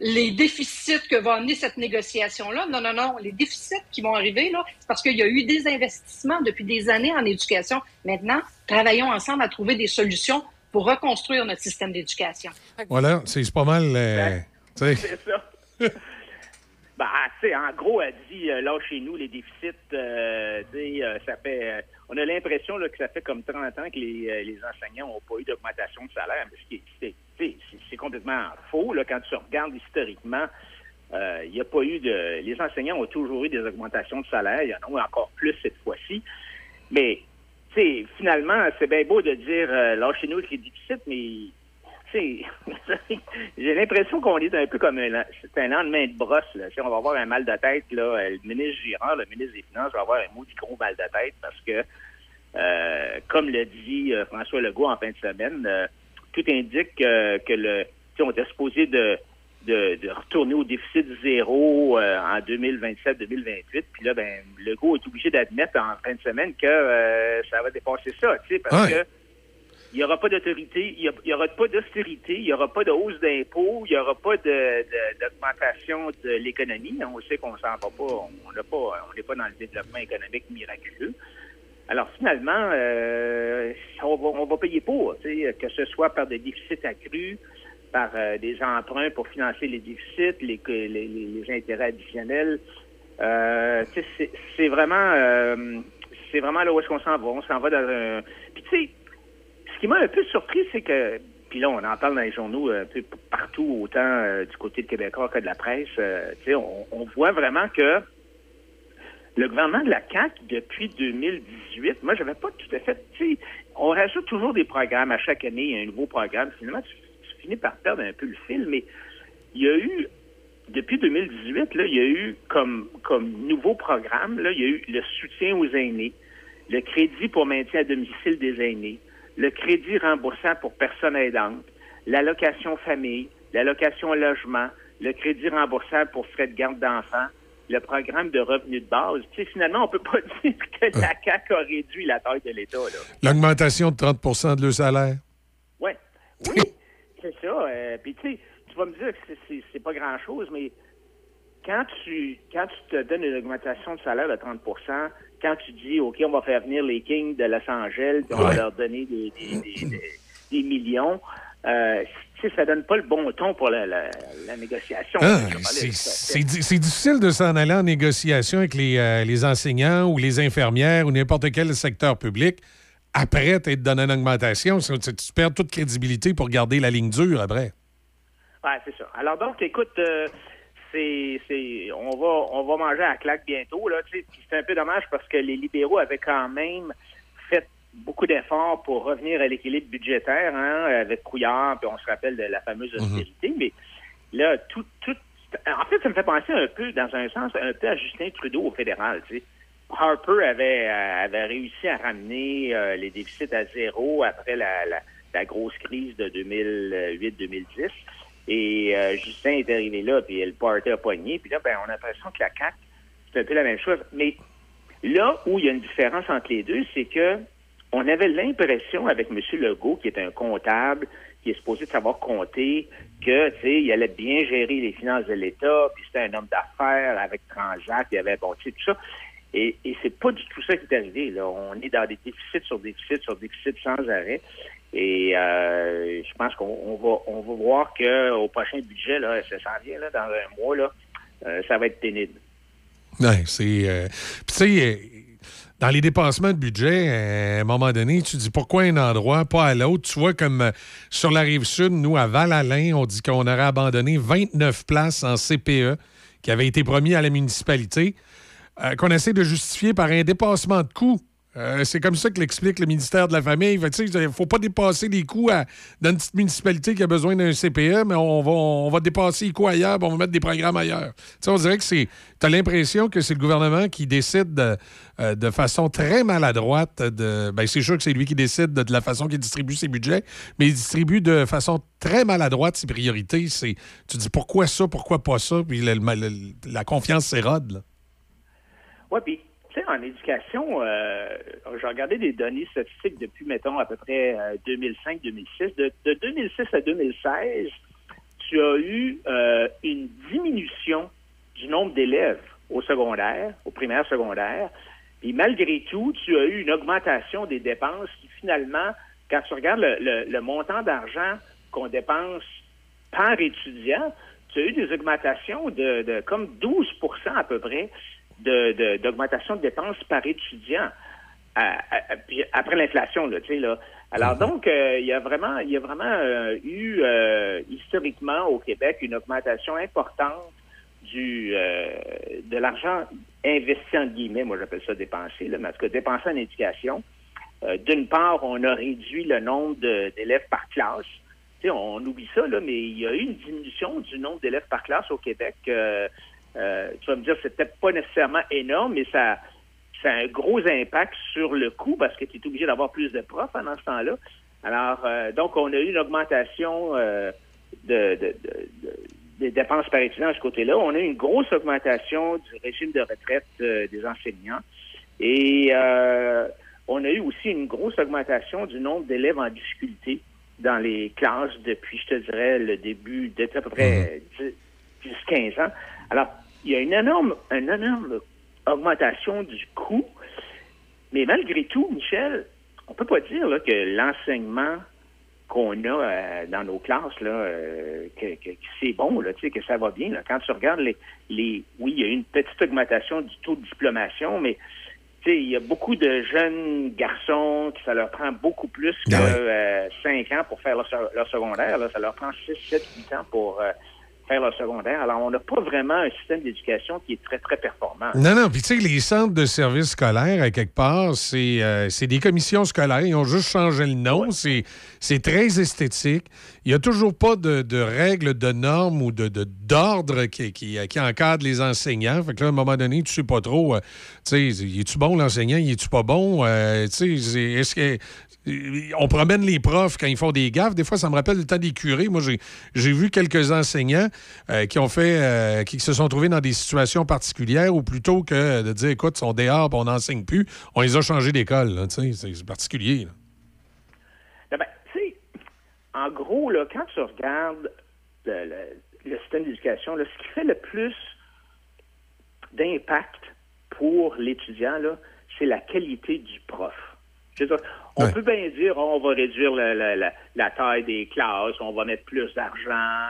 les déficits que va amener cette négociation-là. Non, non, non. Les déficits qui vont arriver, là, c'est parce qu'il y a eu des investissements depuis des années en éducation. Maintenant, travaillons ensemble à trouver des solutions pour reconstruire notre système d'éducation. Voilà, c'est pas mal. euh, tu sais. C'est ça. [LAUGHS] Ben, sais, en gros, elle dit, euh, là, chez nous, les déficits, euh, euh, ça fait... on a l'impression que ça fait comme 30 ans que les, les enseignants n'ont pas eu d'augmentation de salaire, mais c'est- complètement faux. Là, quand tu regardes historiquement, il n'y a pas eu de... Les enseignants ont toujours eu des augmentations de salaire. Il y en a encore plus cette fois-ci. Mais, finalement, c'est bien beau de dire, euh, là, chez nous, avec les déficits, mais [LAUGHS] j'ai l'impression qu'on est un peu comme un, c'est un lendemain de brosse. Là. Tu sais, on va avoir un mal de tête. Là. Euh, Le ministre Girard, le ministre des Finances, va avoir un maudit gros mal de tête parce que, euh, comme l'a dit euh, François Legault en fin de semaine, euh, tout indique que, le, on était supposé de, de, de retourner au déficit zéro en 2027-2028. Puis là, ben, Legault est obligé d'admettre en fin de semaine que ça va dépasser ça, tu sais, parce Ouais. que il n'y aura pas d'autorité, il n'y aura pas d'austérité, il n'y aura pas de hausse d'impôts, il n'y aura pas d'augmentation de, l'économie. On sait qu'on s'en va pas, on n'a pas, on n'est pas dans le développement économique miraculeux. Alors finalement, euh, on, va, on va payer pour, que ce soit par des déficits accrus, par euh, des emprunts pour financer les déficits, les, les, les- intérêts additionnels. Euh, c'est- vraiment, euh, c'est vraiment là où est-ce qu'on s'en va. On s'en va dans un. Puis tu sais, qui m'a un peu surpris, c'est que, puis là, on en parle dans les journaux un peu partout, autant euh, du côté de Québécois que de la presse, euh, on, on voit vraiment que le gouvernement de la CAQ, depuis 2018, moi, j'avais pas tout à fait, on rajoute toujours des programmes. À chaque année, il y a un nouveau programme. Finalement, tu, tu finis par perdre un peu le fil, mais il y a eu, depuis 2018, là, il y a eu comme, comme nouveau programme, là, il y a eu le soutien aux aînés, le crédit pour maintien à domicile des aînés, le crédit remboursant pour personnes aidantes, l'allocation famille, l'allocation logement, le crédit remboursable pour frais de garde d'enfants, le programme de revenus de base. Tu sais, finalement, on peut pas [LAUGHS] dire que la CAQ a réduit la taille de l'État, là. L'augmentation de 30% de leur salaire? Ouais. [LAUGHS] Oui, c'est ça. Euh, Puis tu sais, tu vas me dire que c'est pas grand-chose, mais quand tu quand tu te donnes une augmentation de salaire de 30 quand tu dis OK, on va faire venir les Kings de Los Angeles, puis on va leur donner des, des, des- des- des millions, euh, ça donne pas le bon ton pour la, la, la négociation. Ah, c'est difficile de s'en aller en négociation avec les, euh, les enseignants ou les infirmières ou n'importe quel secteur public après t'être donné une augmentation. Tu, tu perds toute crédibilité pour garder la ligne dure après. Ouais, c'est ça. Alors donc, écoute, euh, c'est, c'est, on va, on va manger à la claque bientôt là. C'est un peu dommage parce que les libéraux avaient quand même fait beaucoup d'efforts pour revenir à l'équilibre budgétaire, hein, avec Couillard, puis on se rappelle de la fameuse austérité, mais là, tout, tout, en fait, ça me fait penser un peu, dans un sens, un peu à Justin Trudeau au fédéral, tu sais. Harper avait, euh, avait réussi à ramener euh, les déficits à zéro après la, la, la grosse crise de 2008-2010. Et euh, Justin est arrivé là, puis le party a pogné. Puis là, ben, on a l'impression que la CAQ, c'est un peu la même chose. Mais là où il y a une différence entre les deux, c'est que on avait l'impression avec M. Legault, qui est un comptable, qui est supposé savoir compter, que, il allait bien gérer les finances de l'État, puis c'était un homme d'affaires avec Transat, il avait, bon, tout ça. Et, et c'est pas du tout ça qui est arrivé. Là. On est dans des déficits sur déficits sur déficits sans arrêt. Et euh, je pense qu'on on va on va voir que au prochain budget, là, ça s'en vient là, dans un mois, là, euh, ça va être pénible. Ouais, c'est. euh, Puis, tu sais, dans les dépassements de budget, à un moment donné, tu dis pourquoi un endroit, pas à l'autre? Tu vois, comme sur la rive sud, nous, à Val-Alain, on dit qu'on aurait abandonné 29 places en CPE qui avaient été promis à la municipalité, qu'on essaie de justifier par un dépassement de coûts. Euh, c'est comme ça que l'explique le ministère de la Famille. Il ne faut pas dépasser les coûts à- dans une petite municipalité qui a besoin d'un CPE, mais on va, on va dépasser les coûts ailleurs, on va mettre des programmes ailleurs. Tu sais, on dirait que c'est. Tu as l'impression que c'est le gouvernement qui décide de, euh, de façon très maladroite. Ben, c'est sûr que c'est lui qui décide de, la façon qu'il distribue ses budgets, mais il distribue de façon très maladroite ses priorités. Tu dis pourquoi ça, pourquoi pas ça, puis le- la confiance s'érode. Oui, puis, tu sais, en éducation, euh, j'ai regardé des données statistiques depuis, mettons, à peu près euh, 2005-2006. De, de 2006 à 2016, tu as eu euh, une diminution du nombre d'élèves au secondaire, au primaire secondaire. Et malgré tout, tu as eu une augmentation des dépenses qui, finalement, quand tu regardes le, montant d'argent qu'on dépense par étudiant, tu as eu des augmentations de comme 12% à peu près de- de- d'augmentation de, dépenses par étudiant à- à- à- puis après l'inflation, là, tu sais, là. Alors donc, euh, il y a vraiment, il y a vraiment euh, eu euh, historiquement au Québec une augmentation importante du de l'argent investi en guillemets, moi j'appelle ça dépenser, là, mais en tout cas dépensé en éducation. D'une part, on a réduit le nombre de- d'élèves par classe. Tu sais, on oublie ça, là, mais il y a eu une diminution du nombre d'élèves par classe au Québec. Euh, tu vas me dire, c'est peut-être pas nécessairement énorme, mais ça, ça a un gros impact sur le coût parce que tu es obligé d'avoir plus de profs pendant ce temps-là. Alors, euh, donc, on a eu une augmentation euh, de, de- de- de- des dépenses par étudiant de ce côté-là. On a eu une grosse augmentation du régime de retraite euh, des enseignants. Et euh, on a eu aussi une grosse augmentation du nombre d'élèves en difficulté dans les classes depuis, je te dirais, le début, depuis à peu près 10, 15 ans. Alors, il y a une énorme, une énorme augmentation du coût, mais malgré tout, Michel, on peut pas dire là, que l'enseignement qu'on a euh, dans nos classes, là, euh, que, que- que c'est bon, là, tu sais, que ça va bien. Là. Quand tu regardes les, les. Oui, il y a eu une petite augmentation du taux de diplomation, mais tu sais, il y a beaucoup de jeunes garçons qui ça leur prend beaucoup plus que Ah 5 ans pour faire leur, se- leur secondaire. Là. Ça leur prend 6, 7, 8 ans pour euh, faire leur secondaire. Alors, on n'a pas vraiment un système d'éducation qui est très, très performant. Non, non. Puis, tu sais, les centres de services scolaires, à quelque part, c'est euh, c'est des commissions scolaires. Ils ont juste changé le nom. C'est C'est très esthétique. Il n'y a toujours pas de, de règles, de normes ou de de- d'ordre qui, qui, qui encadrent les enseignants. Fait que là, à un moment donné, tu sais pas trop, euh, tu sais, est-tu bon l'enseignant, est-tu pas bon? Euh, tu sais, est-ce que. On promène les profs quand ils font des gaffes. Des fois, ça me rappelle le temps des curés. Moi, j'ai- vu quelques enseignants euh, qui ont fait, euh, qui se sont trouvés dans des situations particulières où plutôt que de dire, écoute, ils sont dehors, on n'enseigne plus, on les a changés d'école. C'est particulier. ben, en gros, quand tu regardes le, système d'éducation, ce qui fait le plus d'impact pour l'étudiant, c'est la qualité du prof. On peut bien dire, on va réduire la, la- la- la taille des classes, on va mettre plus d'argent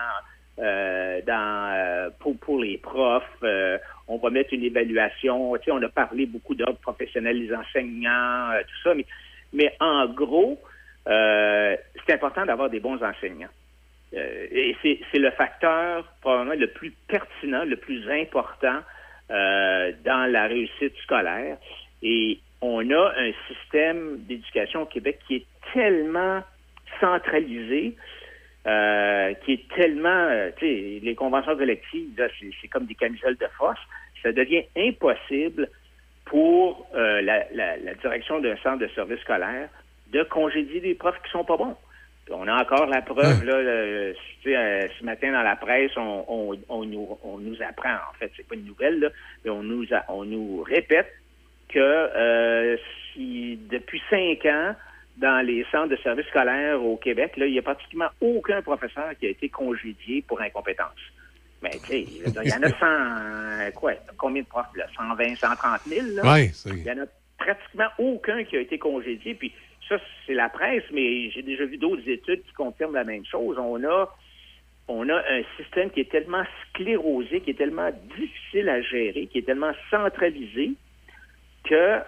euh, dans euh, pour, pour les profs, euh, on va mettre une évaluation. Tu sais, on a parlé beaucoup d'ordre professionnel, les enseignants, tout ça, mais, mais en gros, c'est important d'avoir des bons enseignants. Et c'est le facteur probablement le plus pertinent, le plus important dans la réussite scolaire. Et on a un système d'éducation au Québec qui est tellement centralisé, euh, qui est tellement, euh, tu sais, les conventions collectives, c'est comme des camisoles de force. Ça devient impossible pour euh, la, direction d'un centre de service scolaire de congédier des profs qui sont pas bons. On a encore la preuve, là, ce matin dans la presse, on, nous, apprend, en fait, c'est pas une nouvelle, là, mais on nous, on nous répète que euh, si depuis cinq ans, dans les centres de services scolaires au Québec, là, il n'y a pratiquement aucun professeur qui a été congédié pour incompétence. Mais tu sais, il y en a 100, euh, quoi, combien de profs, là? 120, 130 000, là? Ouais, Il y en a pratiquement aucun qui a été congédié. Puis ça, c'est la presse, mais j'ai déjà vu d'autres études qui confirment la même chose. On a, on a un système qui est tellement sclérosé, qui est tellement difficile à gérer, qui est tellement centralisé que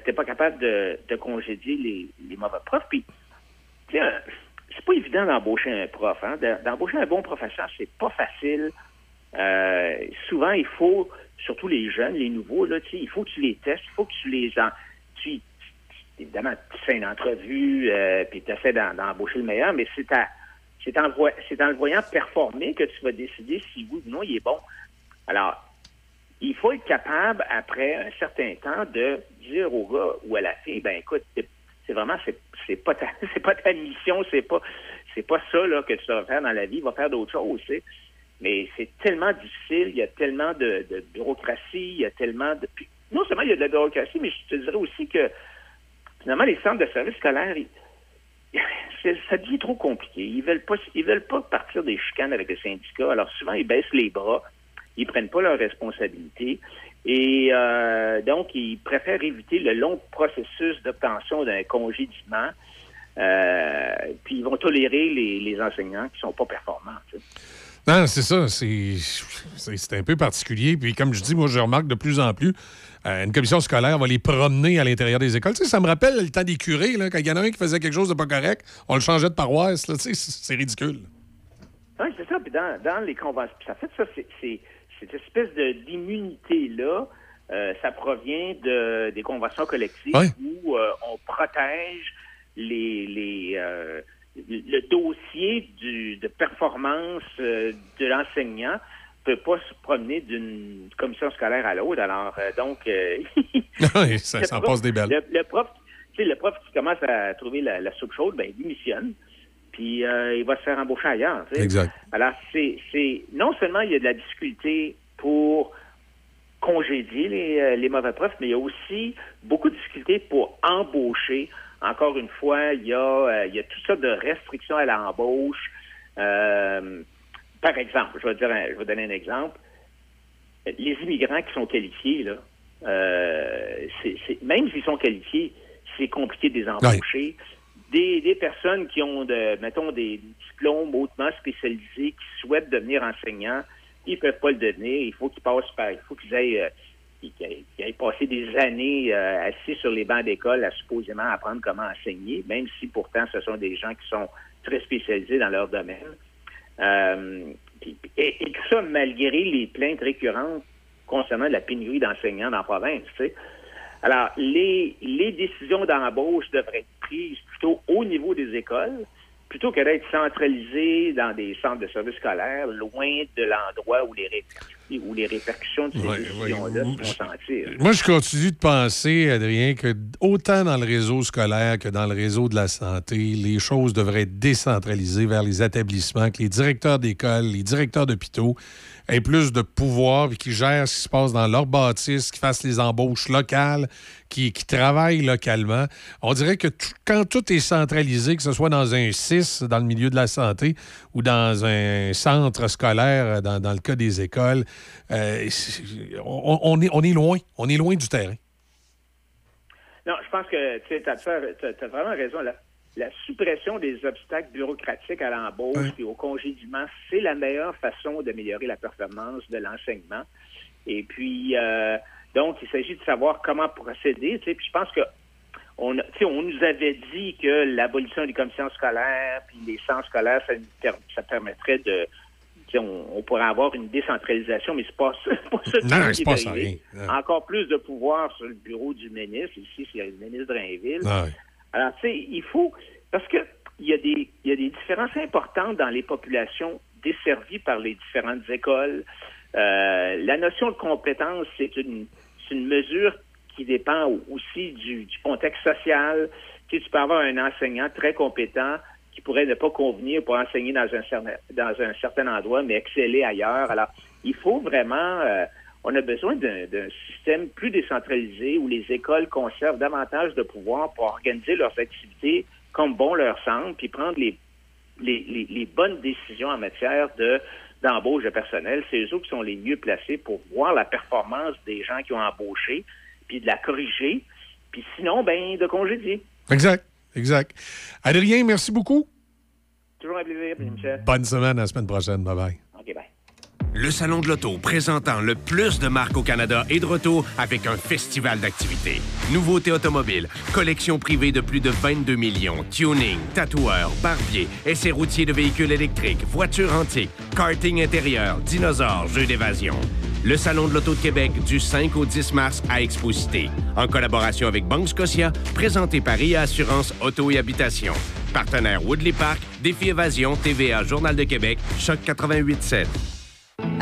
tu n'es pas capable de, congédier les, mauvais profs. Puis, un- c'est pas évident d'embaucher un prof. Hein? De- D'embaucher un bon professeur, c'est pas facile. Euh, souvent, il faut, surtout les jeunes, les nouveaux, là, il faut que tu les testes, il faut que tu les en, tu, évidemment, tu fais une entrevue, euh, puis tu essaies d'embaucher le meilleur, mais c'est c'est en, en le voyant performer que tu vas décider si oui ou non il est bon. Alors, il faut être capable, après un certain temps, de dire au gars ou à la fille, ben écoute, c'est- vraiment, c'est pas ta, [LAUGHS] pas ta mission, c'est pas, pas ça là que tu vas faire dans la vie, va faire d'autres choses. Mais c'est tellement difficile, il y a tellement de, bureaucratie, il y a tellement de. non seulement il y a de la bureaucratie, mais je te dirais aussi que finalement les centres de services scolaires, [LAUGHS] ça devient trop compliqué. Ils veulent pas, ils veulent pas partir des chicanes avec les syndicats. Alors souvent ils baissent les bras, ils prennent pas leurs responsabilités et euh, donc ils préfèrent éviter le long processus d'obtention d'un congédiement. Euh, puis ils vont tolérer les, les enseignants qui sont pas performants. tu sais. Non, c'est ça. C'est un peu particulier. Puis, comme je dis, moi, je remarque de plus en plus, euh, une commission scolaire va les promener à l'intérieur des écoles. Tu sais, ça me rappelle le temps des curés, là, quand il y en a un qui faisait quelque chose de pas correct, on le changeait de paroisse. là. Tu sais, c'est ridicule. Oui, c'est ça. Puis dans, dans les conventions, puis ça fait ça, c'est, cette espèce de, d'immunité-là, euh, ça provient de, des conventions collectives où euh, on protège les, les, euh, le dossier du, de performance de l'enseignant peut pas se promener d'une commission scolaire à l'autre. Alors, donc... [LAUGHS] Oui, ça, en prof- passe des belles. Le, le prof, le prof qui commence à trouver la, la soupe chaude, ben, il démissionne, puis euh, il va se faire embaucher ailleurs. tu sais. Exact. Alors, c'est, c'est non seulement il y a de la difficulté pour congédier les, euh, les mauvais profs, mais il y a aussi beaucoup de difficultés pour embaucher. Encore une fois, il y a, euh, il y a toutes sortes de restrictions à l'embauche. Euh, par exemple, je vais, dire un- je vais donner un exemple. Les immigrants qui sont qualifiés, là, c'est, c'est- même s'ils sont qualifiés, c'est compliqué de les embaucher. Des, personnes qui ont, de, mettons, des diplômes hautement spécialisés, qui souhaitent devenir enseignants, ils peuvent pas le devenir. Il faut qu'ils passent par, il faut qu'ils aillent, euh, qu'ils aillent, qu'ils aillent passer des années euh, assis sur les bancs d'école à supposément apprendre comment enseigner, même si pourtant ce sont des gens qui sont très spécialisés dans leur domaine. Euh, et, et tout ça malgré les plaintes récurrentes concernant la pénurie d'enseignants dans la province. tu sais. Alors, les, les décisions d'embauche devraient être prises plutôt au niveau des écoles, plutôt que d'être centralisées dans des centres de services scolaires, loin de l'endroit où les répercussions, où les répercussions de ces Ouais, décisions-là se font sentir. Moi, je continue de penser, Adrien, que autant dans le réseau scolaire que dans le réseau de la santé, les choses devraient être décentralisées vers les établissements, que les directeurs d'école, les directeurs d'hôpitaux aient plus de pouvoir et qui gèrent ce qui se passe dans leur bâtisse, qui fassent les embauches locales, qui, qui travaillent localement. On dirait que quand tout est centralisé, que ce soit dans un CIS, dans le milieu de la santé, ou dans un centre scolaire, dans, dans le cas des écoles, euh, on, est, loin. On est loin du terrain. Non, je pense que tu as, vraiment raison. La, la suppression des obstacles bureaucratiques à l'embauche et au congédiement, c'est la meilleure façon d'améliorer la performance de l'enseignement. Et puis, euh, donc, il s'agit de savoir comment procéder. tu sais. Puis je pense que on, a- tu sais, on nous avait dit que l'abolition des commissions scolaires puis les centres scolaires, ça, ça permettrait de... tu sais, On, on pourrait avoir une décentralisation, mais c'est pas [LAUGHS] pas ça Non, c'est pas ça. Encore plus de pouvoir sur le bureau du ministre. Ici, c'est le ministre Drainville. Alors, tu sais, il faut... Parce que il y, a des, il y a des différences importantes dans les populations desservies par les différentes écoles. Euh, la notion de compétence, c'est une, une mesure qui dépend aussi du, du contexte social. Tu, sais, tu peux avoir un enseignant très compétent qui pourraient ne pas convenir pour enseigner dans un, certain- dans un certain endroit, mais exceller ailleurs. Alors, il faut vraiment, euh, on a besoin d'un système plus décentralisé où les écoles conservent davantage de pouvoir pour organiser leurs activités comme bon leur semble, puis prendre les, les, les- les bonnes décisions en matière de d'embauche de personnel. C'est eux qui sont les mieux placés pour voir la performance des gens qui ont embauché, puis de la corriger, puis sinon, ben, de congédier. Exact, exact. Adrien, merci beaucoup. Toujours un plaisir, Michel. Bonne semaine, à la semaine prochaine. Bye-bye. OK, bye. Le Salon de l'Auto, présentant le plus de marques au Canada, est de retour avec un festival d'activités. Nouveautés automobiles, collection privée de plus de 22 millions, tuning, tatoueurs, barbiers, essais routiers de véhicules électriques, voitures antiques, karting intérieur, dinosaures, jeux d'évasion. Le Salon de l'Auto de Québec du 5 au 10 mars à Exposité, en collaboration avec Banque Scotia, présenté par IA Assurance Auto et Habitation. Partenaire Woodley Park, Défi Évasion, TVA Journal de Québec, Choc 88.7.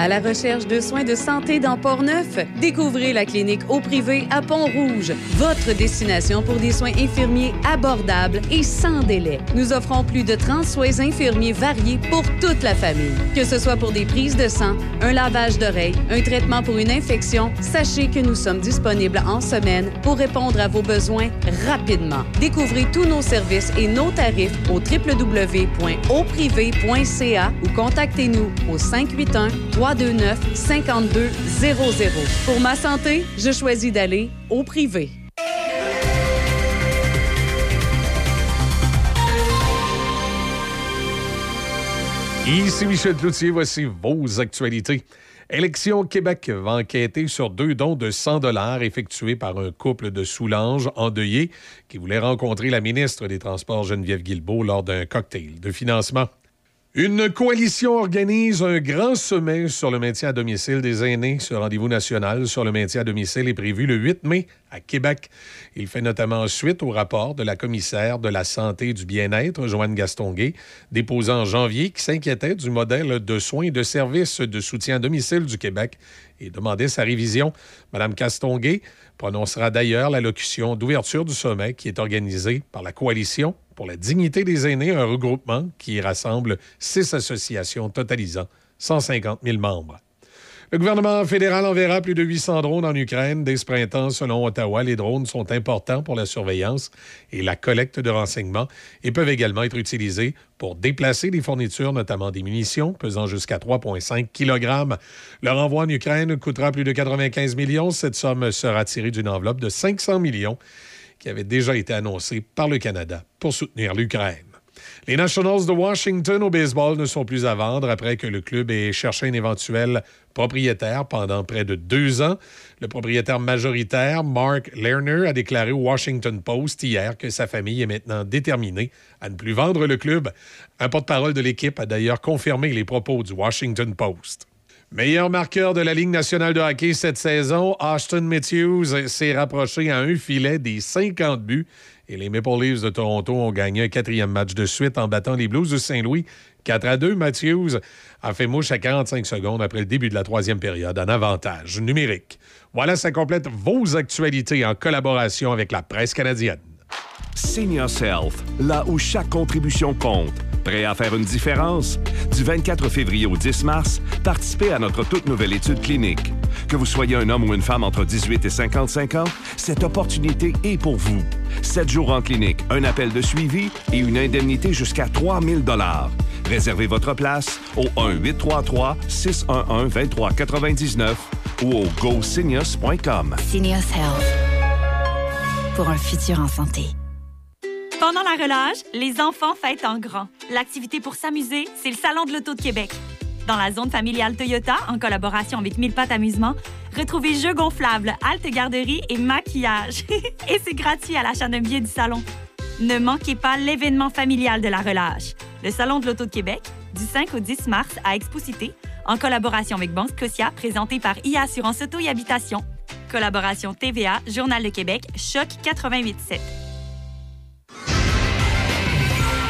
À la recherche de soins de santé dans Port-Neuf, découvrez la clinique au privé à Pont-Rouge, votre destination pour des soins infirmiers abordables et sans délai. Nous offrons plus de 30 soins infirmiers variés pour toute la famille. Que ce soit pour des prises de sang, un lavage d'oreilles, un traitement pour une infection, sachez que nous sommes disponibles en semaine pour répondre à vos besoins rapidement. Découvrez tous nos services et nos tarifs au www.auprivé.ca ou contactez-nous au 581 329 5200. Pour ma santé, je choisis d'aller au privé. Ici Michel Cloutier, voici vos actualités. Élection Québec va enquêter sur deux dons de 100 dollars effectués par un couple de Soulanges endeuillés qui voulait rencontrer la ministre des Transports Geneviève Guilbeault lors d'un cocktail de financement. Une coalition organise un grand sommet sur le maintien à domicile des aînés. Ce rendez-vous national sur le maintien à domicile est prévu le 8 mai à Québec. Il fait notamment suite au rapport de la commissaire de la santé et du bien-être, Joanne Gastonguay, déposé en janvier, qui s'inquiétait du modèle de soins et de services de soutien à domicile du Québec et demandait sa révision. Madame Castonguay prononcera d'ailleurs l'allocution d'ouverture du sommet qui est organisé par la coalition pour la dignité des aînés, un regroupement qui rassemble six associations totalisant 150 000 membres. Le gouvernement fédéral enverra plus de 800 drones en Ukraine dès ce printemps. Selon Ottawa, les drones sont importants pour la surveillance et la collecte de renseignements et peuvent également être utilisés pour déplacer des fournitures, notamment des munitions, pesant jusqu'à 3,5 kg. Leur envoi en Ukraine coûtera plus de 95 millions. Cette somme sera tirée d'une enveloppe de 500 millions qui avait déjà été annoncée par le Canada pour soutenir l'Ukraine. Les Nationals de Washington au baseball ne sont plus à vendre après que le club ait cherché un éventuel propriétaire pendant près de deux ans. Le propriétaire majoritaire, Mark Lerner, a déclaré au Washington Post hier que sa famille est maintenant déterminée à ne plus vendre le club. Un porte-parole de l'équipe a d'ailleurs confirmé les propos du Washington Post. Meilleur marqueur de la Ligue nationale de hockey cette saison, Austin Matthews s'est rapproché à un filet des 50 buts et les Maple Leafs de Toronto ont gagné un quatrième match de suite en battant les Blues de Saint-Louis 4 à 2. Matthews a fait mouche à 45 secondes après le début de la troisième période en avantage numérique. Voilà, ça complète vos actualités en collaboration avec la presse canadienne. Seniors Health, là où chaque contribution compte. Prêt à faire une différence? Du 24 février au 10 mars, participez à notre toute nouvelle étude clinique. Que vous soyez un homme ou une femme entre 18 et 55 ans, cette opportunité est pour vous. Sept jours en clinique, un appel de suivi et une indemnité jusqu'à 3000 dollars. Réservez votre place au 1-833-611-2399 ou au goseniors.com. Seniors Health. Pour un futur en santé. Pendant la relâche, les enfants fêtent en grand. L'activité pour s'amuser, c'est le Salon de l'Auto de Québec. Dans la zone familiale Toyota, en collaboration avec Mille Pattes Amusement, retrouvez jeux gonflables, halte garderie et maquillage. [LAUGHS] et c'est gratuit à l'achat d'un billet du salon. Ne manquez pas l'événement familial de la relâche. Le Salon de l'Auto de Québec, du 5 au 10 mars à Expo-Cité, en collaboration avec Banque Scotia, présenté par IA Assurance Auto et Habitation. Collaboration TVA, Journal de Québec, Choc 88.7.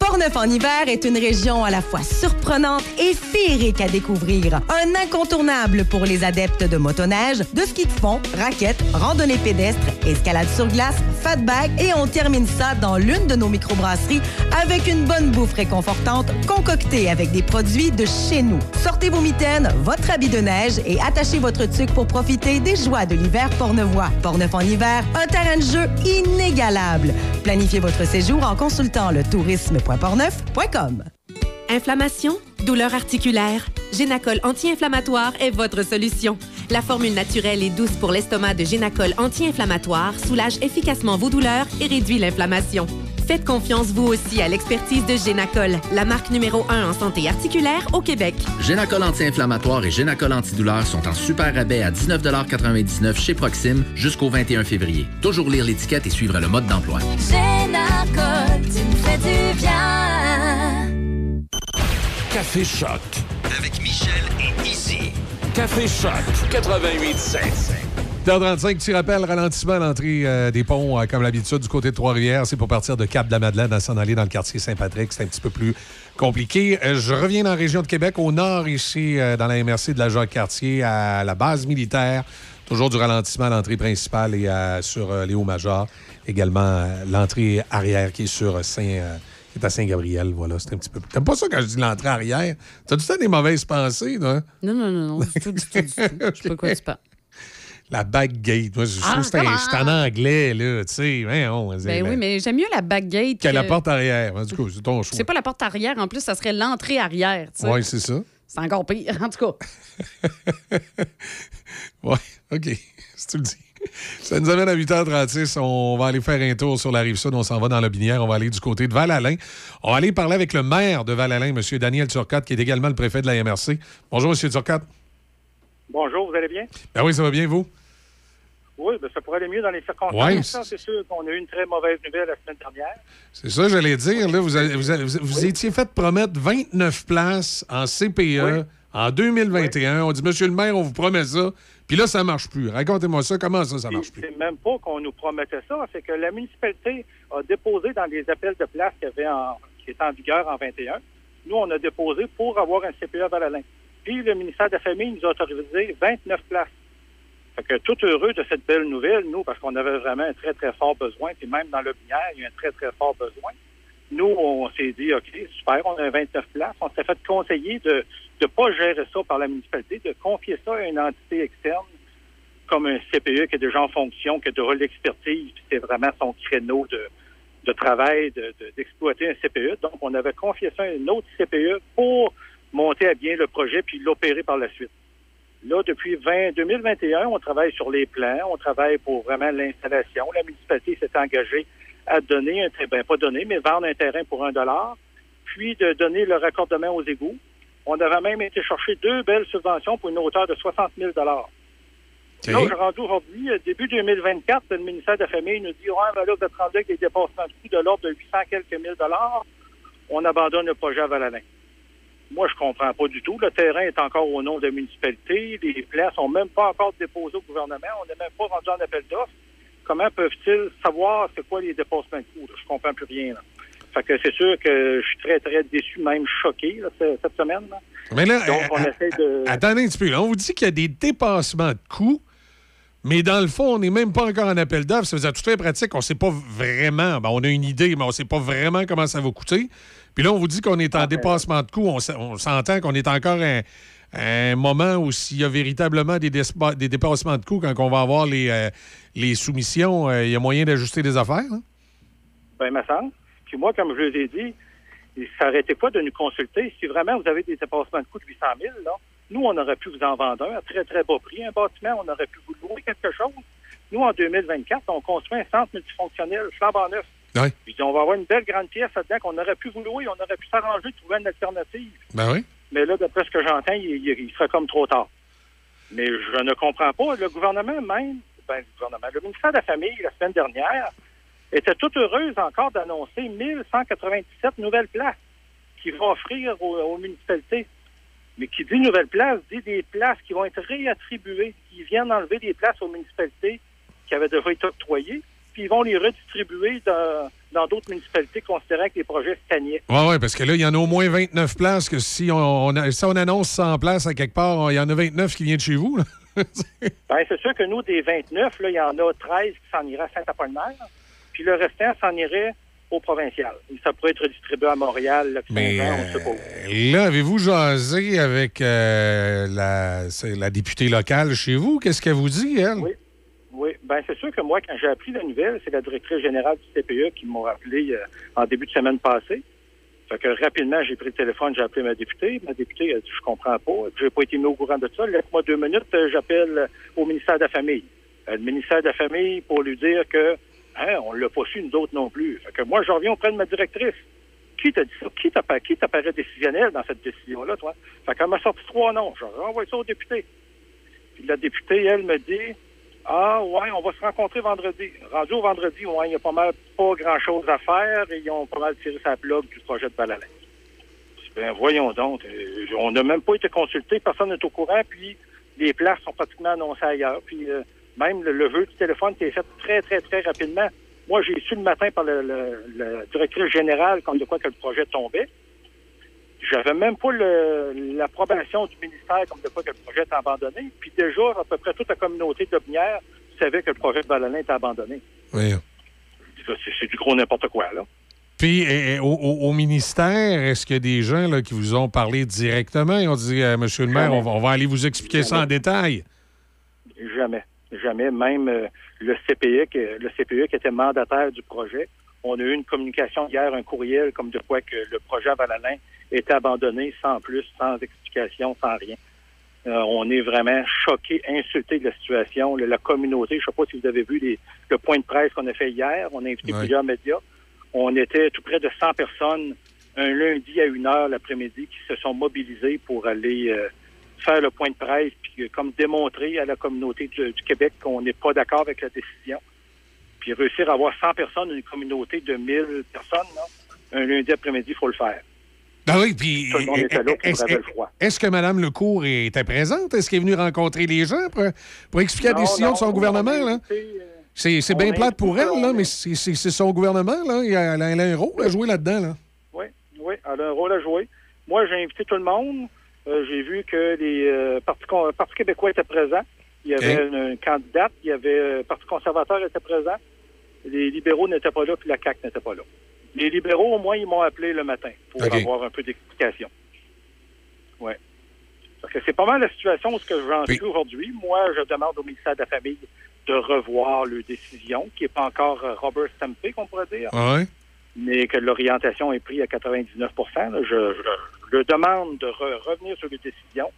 Portneuf en hiver est une région à la fois surprenante et féerique à découvrir. Un incontournable pour les adeptes de motoneige, de ski de fond, raquettes, randonnée pédestre, escalade sur glace, fat bag et on termine ça dans l'une de nos microbrasseries avec une bonne bouffe réconfortante concoctée avec des produits de chez nous. Sortez vos mitaines, votre habit de neige et attachez votre tuque pour profiter des joies de l'hiver pornevois. Portneuf en hiver, un terrain de jeu inégalable. Planifiez votre séjour en consultant le Inflammation, douleur articulaire, Génacol anti-inflammatoire est votre solution. La formule naturelle et douce pour l'estomac de Génacol anti-inflammatoire soulage efficacement vos douleurs et réduit l'inflammation. Faites confiance vous aussi à l'expertise de Génacol, la marque numéro 1 en santé articulaire au Québec. Génacol anti-inflammatoire et Génacol antidouleur sont en super rabais à 19,99 chez Proxime jusqu'au 21 février. Toujours lire l'étiquette et suivre le mode d'emploi. Génacol, tu du bien. Café Choc. Avec Michel et Izzy. Café Choc 88.7. 10h35, petit rappel, ralentissement à l'entrée euh, des ponts, euh, comme l'habitude, du côté de Trois-Rivières. C'est pour partir de Cap-de-la-Madeleine à s'en aller dans le quartier Saint-Patrick. C'est un petit peu plus compliqué. Euh, je reviens dans la région de Québec, au nord, ici, euh, dans la MRC de la Jacques-Cartier, à la base militaire. Toujours du ralentissement à l'entrée principale et euh, sur euh, les Hauts-Majors. Également, euh, l'entrée arrière qui est sur Saint... euh, qui est à Saint-Gabriel, voilà, c'est un petit peu... T'aimes pas ça quand je dis l'entrée arrière? T'as du temps des mauvaises pensées, non? Non, non, non, non, du tout, du tout, du tout. Je sais pas quoi tu parles. [LAUGHS] La backgate. Moi, je Ah, trouve que c'est un- comment? c'est en anglais, là, tu sais. Ben, on, Ben oui, mais j'aime mieux la backgate. Qu'à la que- porte arrière. En tout cas, c'est ton choix. C'est pas la porte arrière, en plus, ça serait l'entrée arrière. tu sais. Oui, c'est ça. C'est encore pire, en tout cas. [LAUGHS] Oui, OK. [LAUGHS] Si tu le dis. Ça nous amène à 8h36. On va aller faire un tour sur la rive sud. On s'en va dans la binière. On va aller du côté de Val-Alain. On va aller parler avec le maire de Val-Alain, M. Daniel Turcotte, qui est également le préfet de la MRC. Bonjour, M. Turcotte. Bonjour, vous allez bien? Ben oui, ça va bien, vous? Oui, ben, ça pourrait aller mieux dans les circonstances. Ouais. C'est sûr qu'on a eu une très mauvaise nouvelle la semaine dernière. C'est ça, j'allais dire. Là, vous, avez- vous, avez- vous- vous étiez fait promettre 29 places en CPE en 2021. On dit, Monsieur le maire, on vous promet ça. Puis là, ça marche plus. Racontez-moi ça. Comment ça, ça marche plus? C'est même pas qu'on nous promettait ça, c'est que la municipalité a déposé dans les appels de place qui, avaient en, qui étaient en vigueur en 21. Nous, on a déposé pour avoir un CPE Val-Alain. Puis le ministère de la Famille nous a autorisé 29 places. Fait que tout heureux de cette belle nouvelle, nous, parce qu'on avait vraiment un très, très fort besoin, puis même dans le binière, il y a un très, très fort besoin. Nous, on s'est dit, OK, super, on a 29 places. On s'est fait conseiller de ne pas gérer ça par la municipalité, de confier ça à une entité externe comme un CPE qui est déjà en fonction, qui a déjà l'expertise, puis c'est vraiment son créneau de, de travail de- de- d'exploiter un CPE. Donc, on avait confié ça à une autre CPE pour monter à bien le projet puis l'opérer par la suite. Là, depuis 20, 2021, on travaille sur les plans, on travaille pour vraiment l'installation. La municipalité s'est engagée à donner, un, ben pas donner, mais vendre un terrain pour un dollar, puis de donner le raccordement aux égouts. On avait même été chercher deux belles subventions pour une hauteur de 60 000 Là, je rendu aujourd'hui, euh, début 2024, le ministère de la Famille nous dit, ouais, ben là, vous êtes rendu avec des dépassements de coûts de l'ordre de 800 quelques mille dollars. On abandonne le projet à Val-Alain. Moi, je comprends pas du tout. Le terrain est encore au nom de la municipalité. Les plans sont même pas encore déposés au gouvernement. On n'est même pas rendu en appel d'offres. Comment peuvent-ils savoir c'est quoi les dépassements de coûts? Je comprends plus rien. Là. Fait que c'est sûr que je suis très, très déçu, même choqué là, cette semaine. là. Mais là, Donc, on euh, essaie de... Attendez un petit peu. là. On vous dit qu'il y a des dépassements de coûts, mais dans le fond, on n'est même pas encore en appel d'offres. Ça veut dire, tout fait pratique, on ne sait pas vraiment. Ben, on a une idée, mais on ne sait pas vraiment comment ça va coûter. Puis là, on vous dit qu'on est en dépassement de coûts. On, s'entend qu'on est encore à un, moment où s'il y a véritablement des, dépassements de coûts, quand on va avoir les, euh, les soumissions, euh, il y a moyen d'ajuster des affaires. hein? Ben, il me semble. Puis moi, comme je vous ai dit, ça arrêtait pas de nous consulter. Si vraiment vous avez des dépassements de coûts de 800 000, là, nous, on aurait pu vous en vendre un à très, très bas prix. Un bâtiment, on aurait pu vous louer quelque chose. Nous, en 2024, on construit un centre multifonctionnel flambant neuf. Oui. Puis on va avoir une belle grande pièce là-dedans qu'on aurait pu vous louer. On aurait pu s'arranger, trouver une alternative. Ben oui. Mais là, d'après ce que j'entends, il, il, il serait comme trop tard. Mais je ne comprends pas. Le gouvernement même, bien du gouvernement. Le ministère de la Famille, la semaine dernière, était tout heureuse encore d'annoncer 1197 nouvelles places qui vont offrir aux, aux municipalités. Mais qui dit nouvelles places, dit des places qui vont être réattribuées. Ils viennent enlever des places aux municipalités qui avaient déjà été octroyées, puis ils vont les redistribuer dans dans d'autres municipalités considérant que les projets stagnaient. Oui, oui, parce que là, il y en a au moins 29 places que si on, on a- si on annonce 100 places à quelque part, il y en a 29 qui viennent de chez vous. [LAUGHS] Ben, c'est sûr que nous, des 29, là, il y en a 13 qui s'en iraient à Saint-Apollinaire, puis le restant s'en irait au provincial. Et ça pourrait être distribué à Montréal, là, Mais on sait pas euh, là, avez-vous jasé avec euh, la, députée locale chez vous? Qu'est-ce qu'elle vous dit, elle? Oui. Oui, ben c'est sûr que moi, quand j'ai appris la nouvelle, c'est la directrice générale du CPE qui m'a rappelé euh, en début de semaine passée. Fait que rapidement, j'ai pris le téléphone, j'ai appelé ma députée. Ma députée a dit Je comprends pas, j'ai pas été mis au courant de ça. Laisse-moi deux minutes, j'appelle au ministère de la Famille. Euh, le ministère de la Famille pour lui dire que hein, on l'a pas su, nous autres non plus. Fait que moi, je reviens auprès de ma directrice. Qui t'a dit ça? Qui t'a qui t'apparaît décisionnel dans cette décision-là, toi? Fait qu'elle m'a sorti trois noms. Je renvoie ça au député. Puis la députée, elle, me dit Ah, ouais, on va se rencontrer vendredi. Rendu au vendredi, ouais, il y a pas mal, pas grand-chose à faire et ils ont pas mal tiré sa blog du projet de Balalin. Ben, voyons donc. euh, on n'a même pas été consulté, personne n'est au courant, puis les places sont pratiquement annoncées ailleurs. Puis euh, même le, le vœu du téléphone qui est fait très, très, très rapidement. Moi, j'ai su le matin par le, le- la directrice générale comme de quoi que le projet tombait. J'avais même pas le- l'approbation du ministère comme de quoi que le projet était abandonné. Puis déjà, à peu près toute la communauté de Binière savait que le projet de Balalin était abandonné. Oui. C'est du gros n'importe quoi, là. Puis, et- et au, ministère, est-ce qu'il y a des gens là, qui vous ont parlé directement? Ils ont dit, euh, Monsieur le maire, Jamais. on va, on va aller vous expliquer ça en détail? Jamais. Jamais. Même euh, le CPE, qui, le CPE qui était mandataire du projet, on a eu une communication hier, un courriel comme de quoi que le projet à Valalin était abandonné sans plus, sans explication, sans rien. Euh, on est vraiment choqué, insulté de la situation. Le- la communauté, je ne sais pas si vous avez vu les- le point de presse qu'on a fait hier. On a invité Ouais. plusieurs médias. On était tout près de 100 personnes un lundi à une heure l'après-midi qui se sont mobilisées pour aller euh, faire le point de presse puis euh, comme démontrer à la communauté du, du Québec qu'on n'est pas d'accord avec la décision. Puis réussir à avoir 100 personnes, une communauté de 1000 personnes, là, un lundi après-midi, il faut le faire. Ah oui, puis. Tout le monde était là, Est-ce le froid. est-ce que Mme Lecourt était présente? Est-ce qu'elle est venue rencontrer les gens pour, pour expliquer la décision non, de son on gouvernement? Là? euh, C'est c'est bien plate pour elle, là, mais c'est- c'est son gouvernement. Là. Elle, a, elle a un rôle à jouer là-dedans. Là. Oui, oui, elle a un rôle à jouer. Moi, j'ai invité tout le monde. Euh, j'ai vu que les euh, partis con- Parti québécois étaient présents. Il y avait une, une candidate. Il y avait euh, Parti conservateur était présent. Les libéraux n'étaient pas là, puis la CAQ n'était pas là. Les libéraux, au moins, ils m'ont appelé le matin pour avoir un peu d'explication. Oui. Parce que c'est pas mal la situation où ce que j'en suis aujourd'hui. Moi, je demande au ministère de la Famille de revoir leur décision, qui n'est pas encore euh, Robert Stampé, qu'on pourrait dire Ah ouais? mais que l'orientation est prise à 99 là, je, je le demande de re- revenir sur les décisions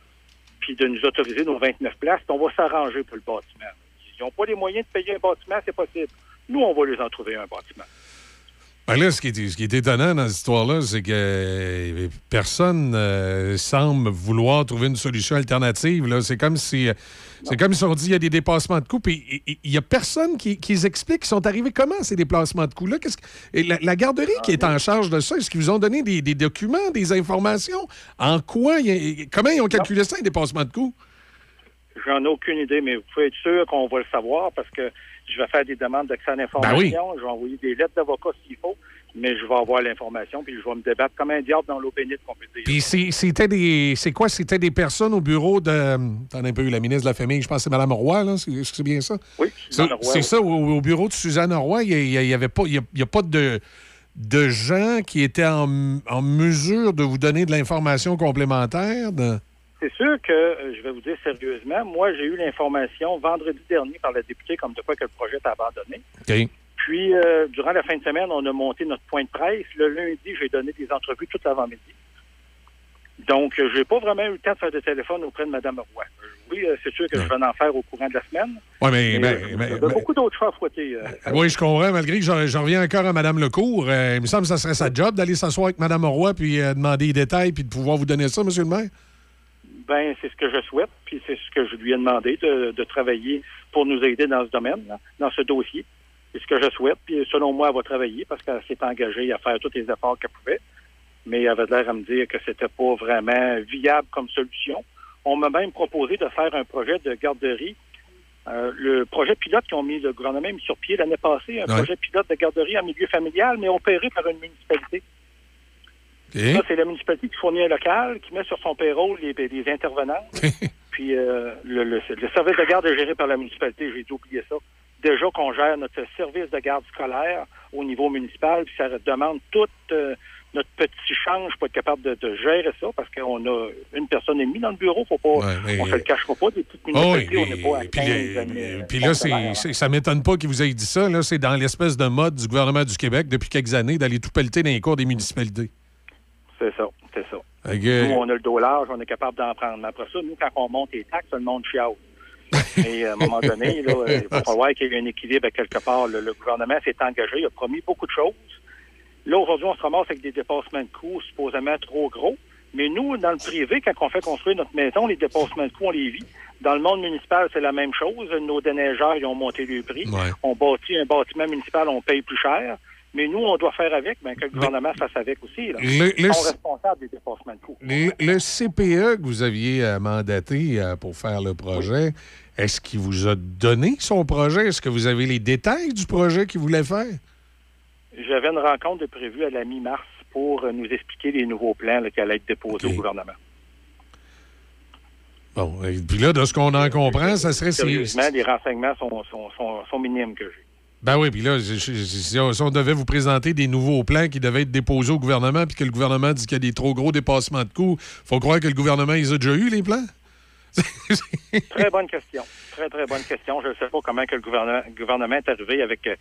puis de nous autoriser nos 29 places, on va s'arranger pour le bâtiment. Ils n'ont pas les moyens de payer un bâtiment, c'est possible. Nous, on va les en trouver un bâtiment. Ben là, ce qui, est, qui étonnant dans cette histoire-là, c'est que euh, personne euh, semble vouloir trouver une solution alternative. C'est comme si euh, c'est comme on dit qu'il y a des dépassements de coûts, puis il n'y a personne qui, qui explique. Ils sont arrivés comment, ces déplacements de coûts-là? La, garderie qui est en charge de ça, est-ce qu'ils vous ont donné des, documents, des informations? En quoi? il y comment ils ont calculé ça, les dépassements de coûts? J'en ai aucune idée, mais vous pouvez être sûr qu'on va le savoir parce que je vais faire des demandes d'accès à l'information. Ben oui. Je vais envoyer des lettres d'avocat s'il faut, mais je vais avoir l'information puis je vais me débattre comme un diable dans l'eau bénite, qu'on peut dire. Puis c'était des. C'est quoi? C'était des personnes au bureau de. T'en as un peu eu la ministre de la Famille, je pense que c'est Mme Roy, là. C'est bien ça? Oui, C'est oui. ça, au, au bureau de Suzanne Roy, il n'y avait pas, il y a, pas de, de gens qui étaient en, en mesure de vous donner de l'information complémentaire. de- C'est sûr que, euh, je vais vous dire sérieusement, moi, j'ai eu l'information vendredi dernier par la députée comme de quoi que le projet est abandonné. Puis, euh, durant la fin de semaine, on a monté notre point de presse. Le lundi, j'ai donné des entrevues tout l'avant-midi. Donc, euh, j'ai pas vraiment eu le temps de faire de téléphone auprès de Mme Roy. Euh, Oui, euh, c'est sûr que je vais en faire au courant de la semaine. Oui, mais. Mais, euh, il y a ben- beaucoup d'autres choses à fouetter. euh. oui, je comprends, malgré que j'en reviens encore à Mme Lecourt. euh, il me semble que ça serait sa job d'aller s'asseoir avec Mme Roy puis euh, demander les détails puis de pouvoir vous donner ça, M. le maire? Ben, c'est ce que je souhaite, puis c'est ce que je lui ai demandé de, de travailler pour nous aider dans ce domaine, là, dans ce dossier. C'est ce que je souhaite, puis selon moi, elle va travailler parce qu'elle s'est engagée à faire tous les efforts qu'elle pouvait. Mais elle avait l'air à me dire que c'était pas vraiment viable comme solution. On m'a même proposé de faire un projet de garderie. Euh, le projet pilote qu'ils ont mis, le gouvernement mis sur pied l'année passée, un Ouais. projet pilote de garderie en milieu familial, mais opéré par une municipalité. Ça, c'est la municipalité qui fournit un local, qui met sur son payroll les, les intervenants. [LAUGHS] Puis euh, le, le- le service de garde est géré par la municipalité, j'ai dû oublier ça. Déjà qu'on gère notre service de garde scolaire au niveau municipal, puis ça demande tout euh, notre petit change pour être capable de, de gérer ça, parce qu'on a une personne et demie dans le bureau, faut pas, mais- on se le cachera pas, des petites Oh, oui, municipalités, on n'est pas à puis, 15 les- années, puis là, c'est, ça m'étonne pas qu'il vous ait dit ça. Là, c'est dans l'espèce de mode du gouvernement du Québec depuis quelques années d'aller tout pelleter dans les cours des municipalités. C'est ça, c'est ça. Nous, on a le dos large, on est capable d'en prendre. Mais après ça, nous, quand on monte les taxes, le monde chiale. Et à un moment [LAUGHS] donné, là, il va falloir qu'il y ait un équilibre à quelque part. Le, le gouvernement s'est engagé, il a promis beaucoup de choses. Là, aujourd'hui, on se ramasse avec des dépassements de coûts supposément trop gros. Mais nous, dans le privé, quand on fait construire notre maison, les dépassements de coûts, on les vit. Dans le monde municipal, c'est la même chose. Nos déneigeurs, ils ont monté le prix. On bâtit un bâtiment municipal, on paye plus cher. Mais nous, on doit faire avec, ben, que le gouvernement fasse avec aussi. Là. Le- Ils le- sont responsables des dépassements de coûts. Le, le CPE que vous aviez euh, mandaté euh, pour faire le projet, est-ce qu'il vous a donné son projet? Est-ce que vous avez les détails du projet qu'il voulait faire? J'avais une rencontre de prévue à la mi-mars pour euh, nous expliquer les nouveaux plans là, qui allaient être déposés au gouvernement. Bon, et puis là, de ce qu'on en comprend, ça serait... Sérieusement, les renseignements sont, sont, sont, sont minimes que j'ai. Ben oui, puis là, si on, devait vous présenter des nouveaux plans qui devaient être déposés au gouvernement, puis que le gouvernement dit qu'il y a des trop gros dépassements de coûts, faut croire que le gouvernement, ils a déjà eu les plans? [LAUGHS] Très bonne question. Très, très bonne question. Je ne sais pas comment que le gouvernement, gouvernement est arrivé avec euh,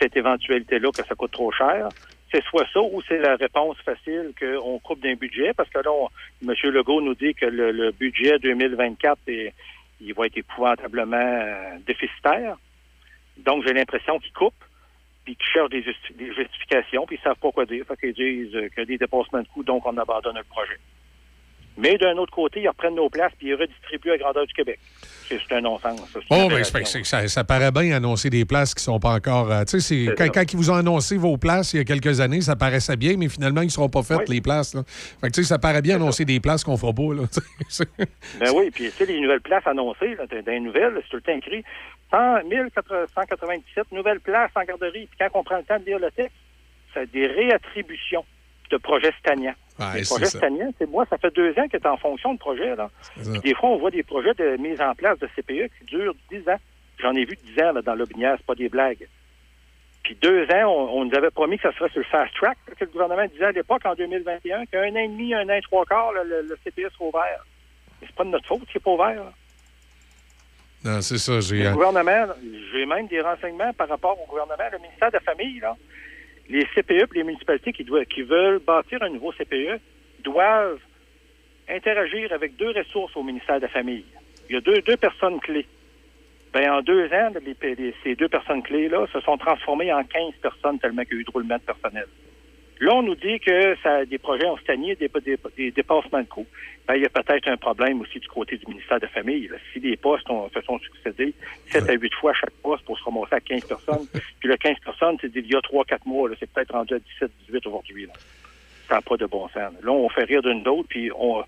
cette éventualité-là que ça coûte trop cher. C'est soit ça ou c'est la réponse facile qu'on coupe d'un budget, parce que là, M. Legault nous dit que le, budget 2024, est- il va être épouvantablement euh, déficitaire. Donc, j'ai l'impression qu'ils coupent, puis qu'ils cherchent des, justi- des justifications, puis ils savent pas quoi dire. Fait qu'ils disent qu'il y a des dépassements de coûts, donc on abandonne le projet. Mais d'un autre côté, ils reprennent nos places puis ils redistribuent à grandeur du Québec. C'est un non-sens. Oh, ben, c'est- c'est- ça, ça paraît bien annoncer des places qui sont pas encore. euh, tu sais, quand, ils vous ont annoncé vos places il y a quelques années, ça paraissait bien, mais finalement, ils ne seront pas faites, les places. Là. Fait que, tu sais, ça paraît bien annoncer des places qu'on fera pas. Là, Ben oui, puis tu sais, les nouvelles places annoncées, là, dans les nouvelles, c'est tout le temps écrit 100 1197 nouvelles places en garderie. Puis quand on prend le temps de lire le texte, c'est des réattributions de projets stagnants. Ouais, les projets stagnants, c'est moi, ça fait deux ans qu'il est en fonction de projet. Là. Puis des fois, on voit des projets de mise en place de CPE qui durent 10 ans. J'en ai vu 10 ans là, dans l'Aubinière, c'est pas des blagues. Puis deux ans, on, on nous avait promis que ça serait sur le fast track, que le gouvernement disait à l'époque, en 2021, qu'un an et demi, un an et trois quarts, là, le, le CPE sera ouvert. Mais c'est pas de notre faute qu'il n'est pas ouvert. là. Non, c'est ça. J'ai, Le euh, gouvernement, j'ai même des renseignements par rapport au gouvernement, le ministère de la Famille, là, les CPE et les municipalités qui, doivent, qui veulent bâtir un nouveau CPE doivent interagir avec deux ressources au ministère de la Famille. Il y a deux, deux personnes clés. Ben, en deux ans, les- les- ces deux personnes clés-là se sont transformées en 15 personnes tellement qu'il y a eu de roulement de personnel. Là, on nous dit que ça, des projets ont stagné, des, des, des dépassements de coûts. Ben, il y a peut-être un problème aussi du côté du ministère de la Famille. là. Si les postes ont, se sont succédés 7 à 8 fois chaque poste pour se ramasser à 15 personnes, [LAUGHS] puis le 15 personnes, c'est d'il y a 3-4 mois. C'est peut-être rendu à 17-18 aujourd'hui. là. Ça n'a pas de bon sens. là. Là, on fait rire d'une d'autre, puis on,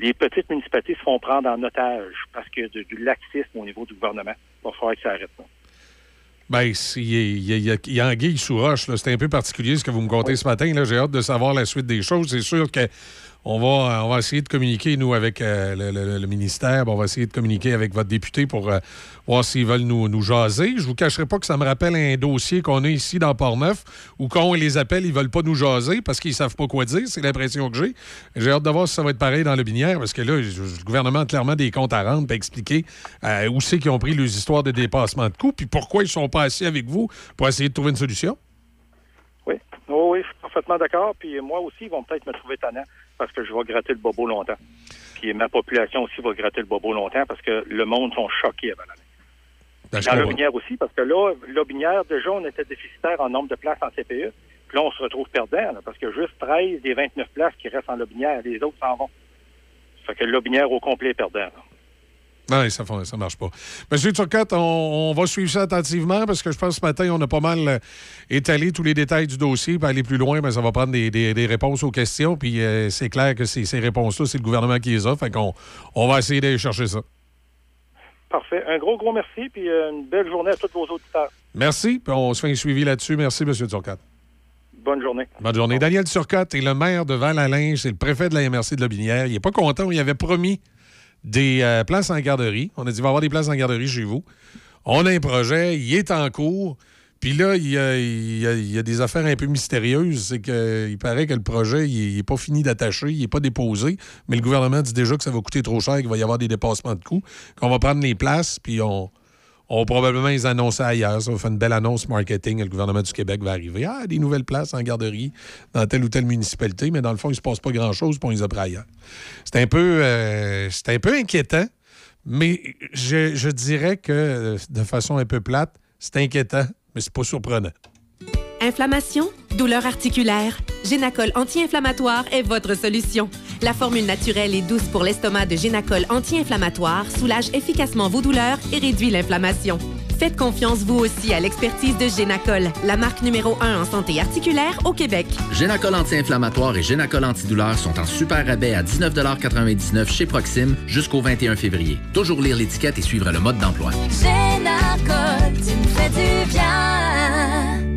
les petites municipalités se font prendre en otage parce qu'il y a du, du laxisme au niveau du gouvernement. Il va falloir que ça arrête. là. Ben, il y, a- il a- il anguille sous roche. C'est un peu particulier ce que vous me contez ce matin. J'ai hâte de savoir la suite des choses. C'est sûr que on va, on va essayer de communiquer, nous, avec euh, le, ministère. On va essayer de communiquer avec votre député pour euh, voir s'ils veulent nous, nous jaser. Je vous cacherai pas que ça me rappelle un dossier qu'on a ici dans Port-Neuf où quand on les appelle, ils veulent pas nous jaser parce qu'ils savent pas quoi dire. C'est l'impression que j'ai. J'ai hâte de voir si ça va être pareil dans le binière parce que là, le gouvernement a clairement des comptes à rendre et expliquer euh, où c'est qu'ils ont pris les histoires de dépassement de coûts puis pourquoi ils sont pas assis avec vous pour essayer de trouver une solution. Oui, oui, oui, je suis parfaitement d'accord. Puis moi aussi, ils vont peut-être me trouver tannant parce que je vais gratter le bobo longtemps. Puis ma population aussi va gratter le bobo longtemps parce que le monde sont choqués avant l'année. Ben, Dans l'Aubinière aussi, parce que là, l'Aubinière, déjà, on était déficitaire en nombre de places en CPE. Puis là, on se retrouve perdant, là, parce que juste 13 des 29 places qui restent en Lobinière, les autres s'en vont. Fait que Lobinière au complet est perdant. Non, ça ne marche pas. Monsieur Turcotte, on, on, va suivre ça attentivement parce que je pense que ce matin, on a pas mal euh, étalé tous les détails du dossier. Pour aller plus loin, mais ça va prendre des, des- des réponses aux questions. Puis euh, c'est clair que ces, réponses-là, c'est le gouvernement qui les a. Fait qu'on on va essayer d'aller chercher ça. Parfait. Un gros, gros merci, puis euh, une belle journée à tous vos auditeurs. Merci. Puis on se fait un suivi là-dessus. Merci, Monsieur Turcotte. Bonne journée. Bonne journée. Daniel Turcotte est le maire de Val-Alain, c'est le préfet de la MRC de Lobinière. Il n'est pas content, il avait promis des euh, places en garderie. On a dit, il va y avoir des places en garderie chez vous. On a un projet, il est en cours. Puis là, il y, a, y a des affaires un peu mystérieuses. C'est qu'il paraît que le projet, il n'est pas fini d'attacher, il n'est pas déposé. Mais le gouvernement dit déjà que ça va coûter trop cher, qu'il va y avoir des dépassements de coûts, qu'on va prendre les places, puis on, on va probablement les annoncer ailleurs. Ça va faire une belle annonce marketing. Le gouvernement du Québec va arriver. Ah, des nouvelles places en garderie dans telle ou telle municipalité, mais dans le fond, il ne se passe pas grand-chose, on les a ailleurs. C'est un peu, euh, un peu inquiétant, mais je, je dirais que euh, de façon un peu plate, c'est inquiétant, mais c'est pas surprenant. Inflammation, douleur articulaire, Génacol anti-inflammatoire est votre solution. La formule naturelle et douce pour l'estomac de Génacol anti-inflammatoire soulage efficacement vos douleurs et réduit l'inflammation. Faites confiance vous aussi à l'expertise de Génacol, la marque numéro 1 en santé articulaire au Québec. Génacol anti-inflammatoire et Génacol antidouleur sont en super rabais à 19,99 chez Proxime jusqu'au 21 février. Toujours lire l'étiquette et suivre le mode d'emploi. Génacol, tu me fais du bien.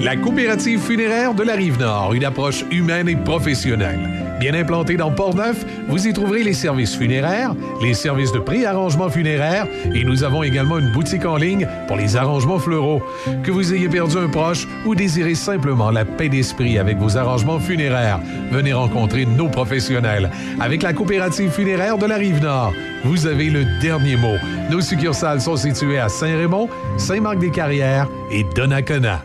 La coopérative funéraire de la Rive-Nord, une approche humaine et professionnelle. Bien implantée dans Port-Neuf, vous y trouverez les services funéraires, les services de pré-arrangement funéraire et nous avons également une boutique en ligne pour les arrangements fleuraux. Que vous ayez perdu un proche ou désirez simplement la paix d'esprit avec vos arrangements funéraires, venez rencontrer nos professionnels. Avec la coopérative funéraire de la Rive-Nord, vous avez le dernier mot. Nos succursales sont situées à Saint-Raymond, Saint-Marc-des-Carrières et Donnacona.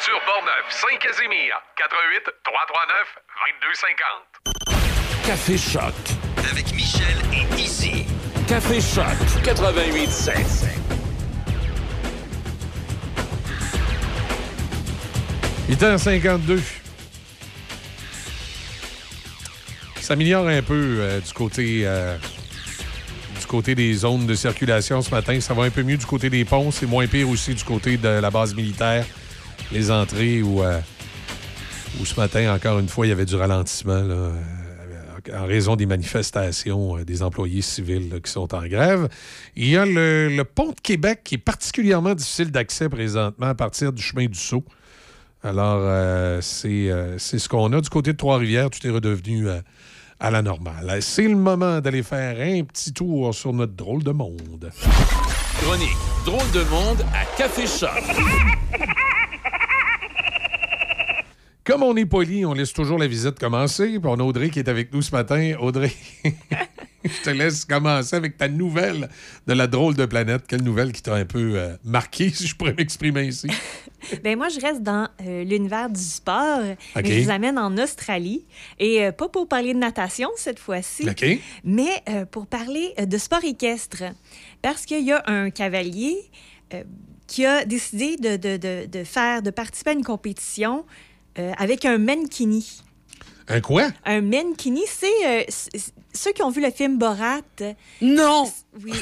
Aventure Portneuf, Saint-Casimir, 88 339 2250. Café Choc. Avec Michel et Izzy. Café Choc 88.7. Il est 52 Ça s'améliore un peu euh, du côté euh, du côté des zones de circulation ce matin. Ça va un peu mieux du côté des ponts. C'est moins pire aussi du côté de la base militaire. Les entrées où, euh, où ce matin, encore une fois, il y avait du ralentissement euh, en raison des manifestations euh, des employés civils qui sont en grève. Il y a le, pont de Québec qui est particulièrement difficile d'accès présentement à partir du chemin du Sceau. Alors, c'est ce qu'on a. Du côté de Trois-Rivières, tout est redevenu à la normale. C'est le moment d'aller faire un petit tour sur notre drôle de monde. Chronique Drôle de monde à Café Choc. [LAUGHS] Comme on est poli, on laisse toujours la visite commencer. Puis on a Audrey qui est avec nous ce matin. Audrey, [LAUGHS] je te laisse commencer avec ta nouvelle de la drôle de planète. Quelle nouvelle qui t'a un peu euh, marqué, [LAUGHS] si je pourrais m'exprimer ici? [LAUGHS] Ben moi, je reste dans euh, l'univers du sport, OK. mais je vous amène en Australie. Et euh, pas pour parler de natation cette fois-ci, OK. mais euh, pour parler de sport équestre. Parce qu'il y a un cavalier qui a décidé de, de- de- de faire, de participer à une compétition euh, avec un mankini. Un quoi? Un mankini, c'est euh, ceux qui ont vu le film Borat. Non! Oui.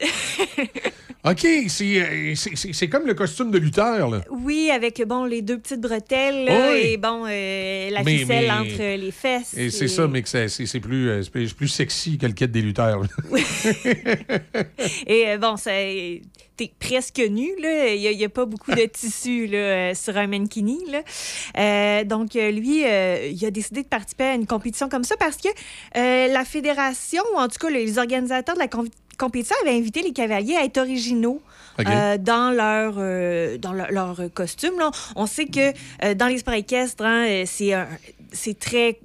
[LAUGHS] OK, c'est, euh, c'est- comme le costume de lutteur, là. Oui, avec bon les deux petites bretelles là, oui. et bon euh, la Mais- ficelle mais- entre les fesses. Et c'est ça, mais que c'est, plus, euh, plus- sexy que le kit des lutteurs. [LAUGHS] Et euh, bon, t'es presque nu, là. Il n'y a, pas beaucoup de tissu là, euh, sur un mankini, là. Euh, donc, lui, euh, il a décidé de participer à une compétition comme ça parce que la fédération, ou en tout cas les organisateurs de la com- compétition, avaient invité les cavaliers à être originaux. Euh, dans leur euh, dans leur, leur costume là. on sait que euh, dans les sports équestres hein, c'est un- c'est très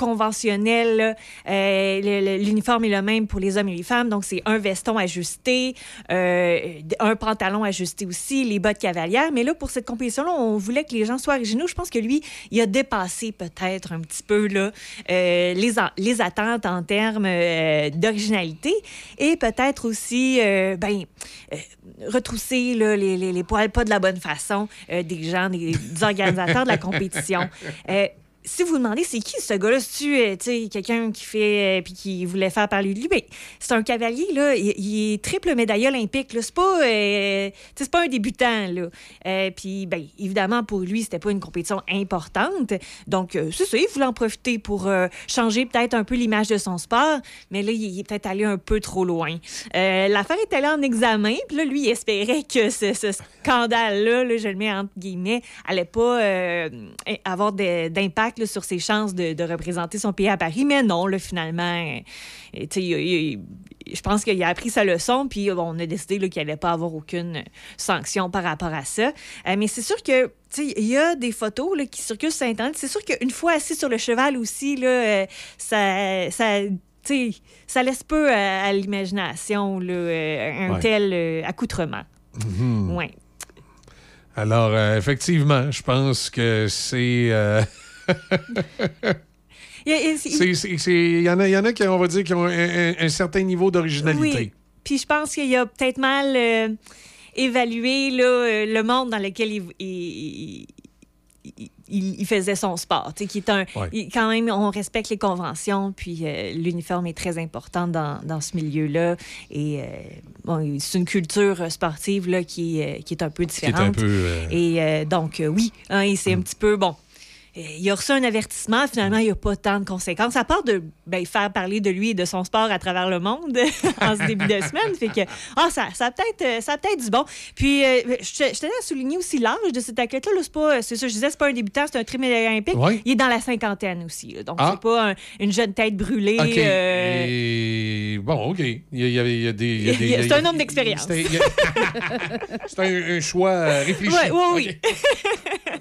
conventionnel. Euh, L'uniforme est le même pour les hommes et les femmes. Donc, c'est un veston ajusté, euh, un pantalon ajusté aussi, les bottes cavalières. Mais là, pour cette compétition-là, on voulait que les gens soient originaux. Je pense que lui, il a dépassé peut-être un petit peu là, euh, les, attentes en termes d'originalité et peut-être aussi ben, retrousser là, les, les- les poils pas de la bonne façon des gens, des, des organisateurs de la compétition. [LAUGHS] Si vous vous demandez c'est qui ce gars-là, c'est-tu euh, quelqu'un qui fait euh, puis qui voulait faire parler de lui, ben, c'est un cavalier là, il, est triple médaille olympique c'est pas euh, c'est pas un débutant là. Euh, puis ben évidemment pour lui, c'était pas une compétition importante. Donc c'est ça, il voulait en profiter pour changer peut-être un peu l'image de son sport, mais là il, est peut-être allé un peu trop loin. L'affaire est allée en examen, là lui il espérait que ce, ce scandale là, je le mets entre guillemets, allait pas avoir d'impact là, sur ses chances de, de représenter son pays à Paris, mais non, là, finalement, euh, il- il- je pense qu'il a appris sa leçon, puis bon, on a décidé qu'il n'allait pas avoir aucune sanction par rapport à ça. Euh, mais c'est sûr que, il y a des photos là, qui circulent sur Internet. C'est sûr qu'une fois assis sur le cheval aussi, là, euh, ça... laisse peu à, à l'imagination euh, un Ouais. tel euh, accoutrement. Ouais. Alors, euh, effectivement, je pense que c'est. [LAUGHS] Il y y, en a- y en a qui, on va dire, qui ont un, un- un certain niveau d'originalité. Oui. Puis je pense qu'il a peut-être mal euh, évalué là, euh, le monde dans lequel il, il- il- il- il faisait son sport. Qui est un, Ouais. quand même, on respecte les conventions, puis euh, l'uniforme est très important dans, dans ce milieu-là. Et bon, c'est une culture sportive là, qui, qui est un peu Qui est différente. un peu. Et donc, oui, hein, et c'est un petit peu bon. Il a reçu un avertissement, finalement, il n'y a pas tant de conséquences, à part de ben, faire parler de lui et de son sport à travers le monde [LAUGHS] en ce début de semaine. Fait que, ah, ça, ça a peut-être euh, peut-être du bon. Puis, euh, je, je tenais à souligner aussi l'âge de cet athlète-là. là. C'est pas, c'est ça, je disais, c'est pas un débutant, c'est un médaille olympique. Ouais. Il est dans la cinquantaine aussi. là. Donc, Ah. c'est pas un- une jeune tête brûlée. Euh, Et bon, OK. Il y a, il y des. c'est un homme d'expérience. C'est un, [LAUGHS] un choix réfléchi. Ouais, ouais, oui. OK. [LAUGHS]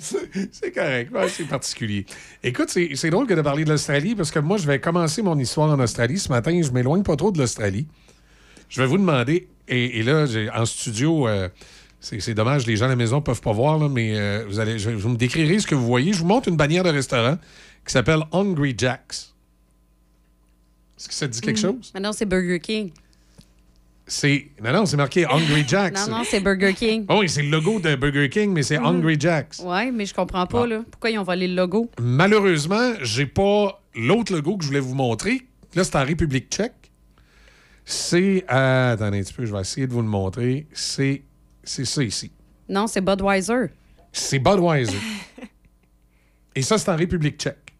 C'est correct. Ouais, c'est particulier. Écoute, c'est drôle que de parler de l'Australie parce que moi, je vais commencer mon histoire en Australie. Ce matin, je m'éloigne pas trop de l'Australie. Je vais vous demander, et, et là, en studio, euh, c'est c'est dommage, les gens à la maison ne peuvent pas voir, là, mais euh, vous, allez, je, vous me décrirez ce que vous voyez. Je vous montre une bannière de restaurant qui s'appelle Hungry Jack's. Est-ce que ça dit quelque chose? Mais non, c'est Burger King. C'est. Non, non, c'est marqué Hungry [LAUGHS] Jack's. Non, non, c'est Burger King. Oh oui, c'est le logo de Burger King, mais c'est Mhm. Hungry Jack's. Oui, mais je comprends pas, là. Pourquoi ils ont volé le logo? Malheureusement, j'ai pas l'autre logo que je voulais vous montrer. Là, c'est en République tchèque. C'est. euh, attendez un petit peu, je vais essayer de vous le montrer. C'est. C'est ça ici. Non, c'est Budweiser. C'est Budweiser. [LAUGHS] Et ça, c'est en République tchèque.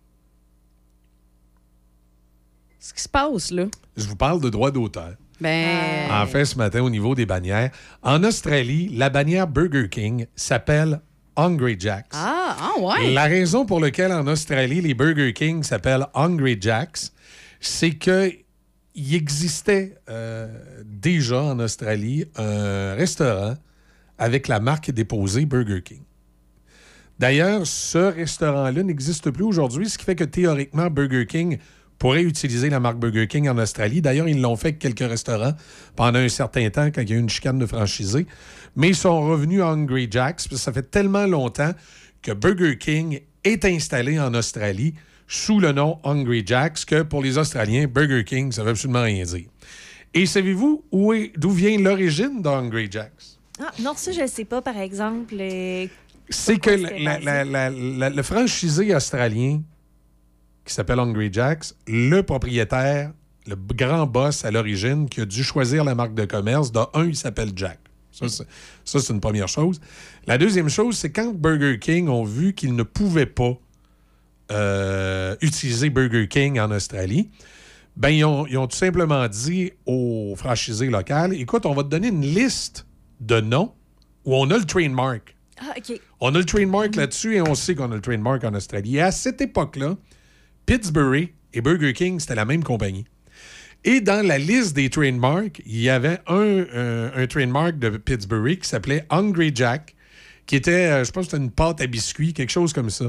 Ce qui se passe, là. Je vous parle de droit d'auteur. Ben. En fait, ce matin, au niveau des bannières, en Australie, la bannière Burger King s'appelle Hungry Jack's. Ah, ah ouais. La raison pour laquelle en Australie, les Burger King s'appellent Hungry Jack's, c'est que il existait euh, déjà en Australie un restaurant avec la marque déposée Burger King. D'ailleurs, ce restaurant-là n'existe plus aujourd'hui, ce qui fait que théoriquement, Burger King pourrait utiliser la marque Burger King en Australie. D'ailleurs, ils l'ont fait avec quelques restaurants pendant un certain temps quand il y a eu une chicane de franchisés. Mais ils sont revenus à Hungry Jack's, parce que ça fait tellement longtemps que Burger King est installé en Australie sous le nom Hungry Jack's que pour les Australiens, Burger King, ça veut absolument rien dire. Et savez-vous où d'où vient l'origine de Hungry Jack's? Ah, non, ça, je ne sais pas, par exemple. euh, C'est que la- la- la- le franchisé australien qui s'appelle Hungry Jack's, le propriétaire le grand boss à l'origine, qui a dû choisir la marque de commerce. De un, il s'appelle Jack. Ça, c'est- une première chose. La deuxième chose, c'est quand Burger King ont vu qu'ils ne pouvaient pas euh, utiliser Burger King en Australie, ben, ils ont, ils ont tout simplement dit aux franchisés locales écoute, on va te donner une liste de noms où on a le trademark. Ah, OK. On a le trademark là-dessus et on sait qu'on a le trademark en Australie. Et à cette époque-là, Pittsburgh et Burger King, c'était la même compagnie. Et dans la liste des trademarks, il y avait un, euh, trademark de Pittsburgh qui s'appelait Hungry Jack, qui était, euh, je pense c'était une pâte à biscuits, quelque chose comme ça.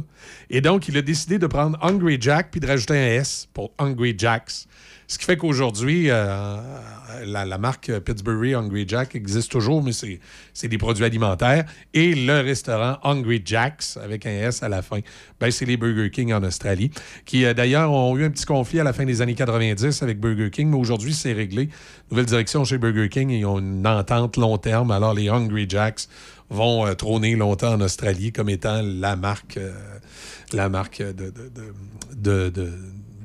Et donc, il a décidé de prendre Hungry Jack puis de rajouter un S pour Hungry Jacks. Ce qui fait qu'aujourd'hui, euh, la, marque Pittsburgh Hungry Jack existe toujours, mais c'est des produits alimentaires. Et le restaurant Hungry Jacks, avec un S à la fin, ben, c'est les Burger King en Australie, qui euh, d'ailleurs ont eu un petit conflit à la fin des années 90 avec Burger King, mais aujourd'hui, c'est réglé. Nouvelle direction chez Burger King, ils ont une entente long terme. Alors, les Hungry Jacks vont euh, trôner longtemps en Australie comme étant la marque, la marque de- de-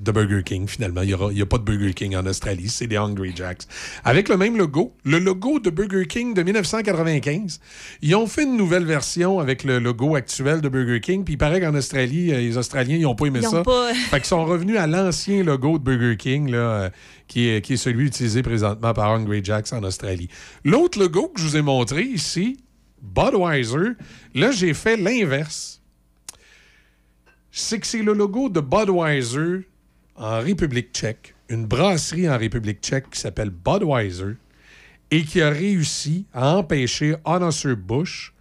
de- Burger King, finalement. Il n'y a pas de Burger King en Australie, c'est des Hungry Jacks. Avec le même logo, le logo de Burger King de 1995. Ils ont fait une nouvelle version avec le logo actuel de Burger King, puis il paraît qu'en Australie, euh, les Australiens, ils n'ont pas aimé Ils ça. pas- [LAUGHS] Fait qu'ils sont revenus à l'ancien logo de Burger King, là, euh, qui, est, qui est celui utilisé présentement par Hungry Jacks en Australie. L'autre logo que je vous ai montré ici, Budweiser, là, j'ai fait l'inverse. C'est que c'est le logo de Budweiser en République tchèque, une brasserie en République tchèque qui s'appelle Budweiser et qui a réussi à empêcher Anheuser-Busch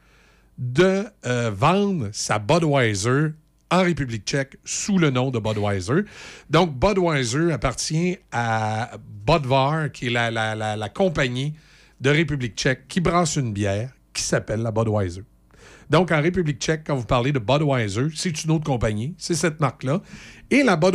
de euh, vendre sa Budweiser en République tchèque sous le nom de Budweiser. Donc, Budweiser appartient à Budvar, qui est la, la- la- la compagnie de République tchèque qui brasse une bière qui s'appelle la Budweiser. Donc, en République tchèque, quand vous parlez de Budweiser, c'est une autre compagnie, c'est cette marque-là. Et la Budweiser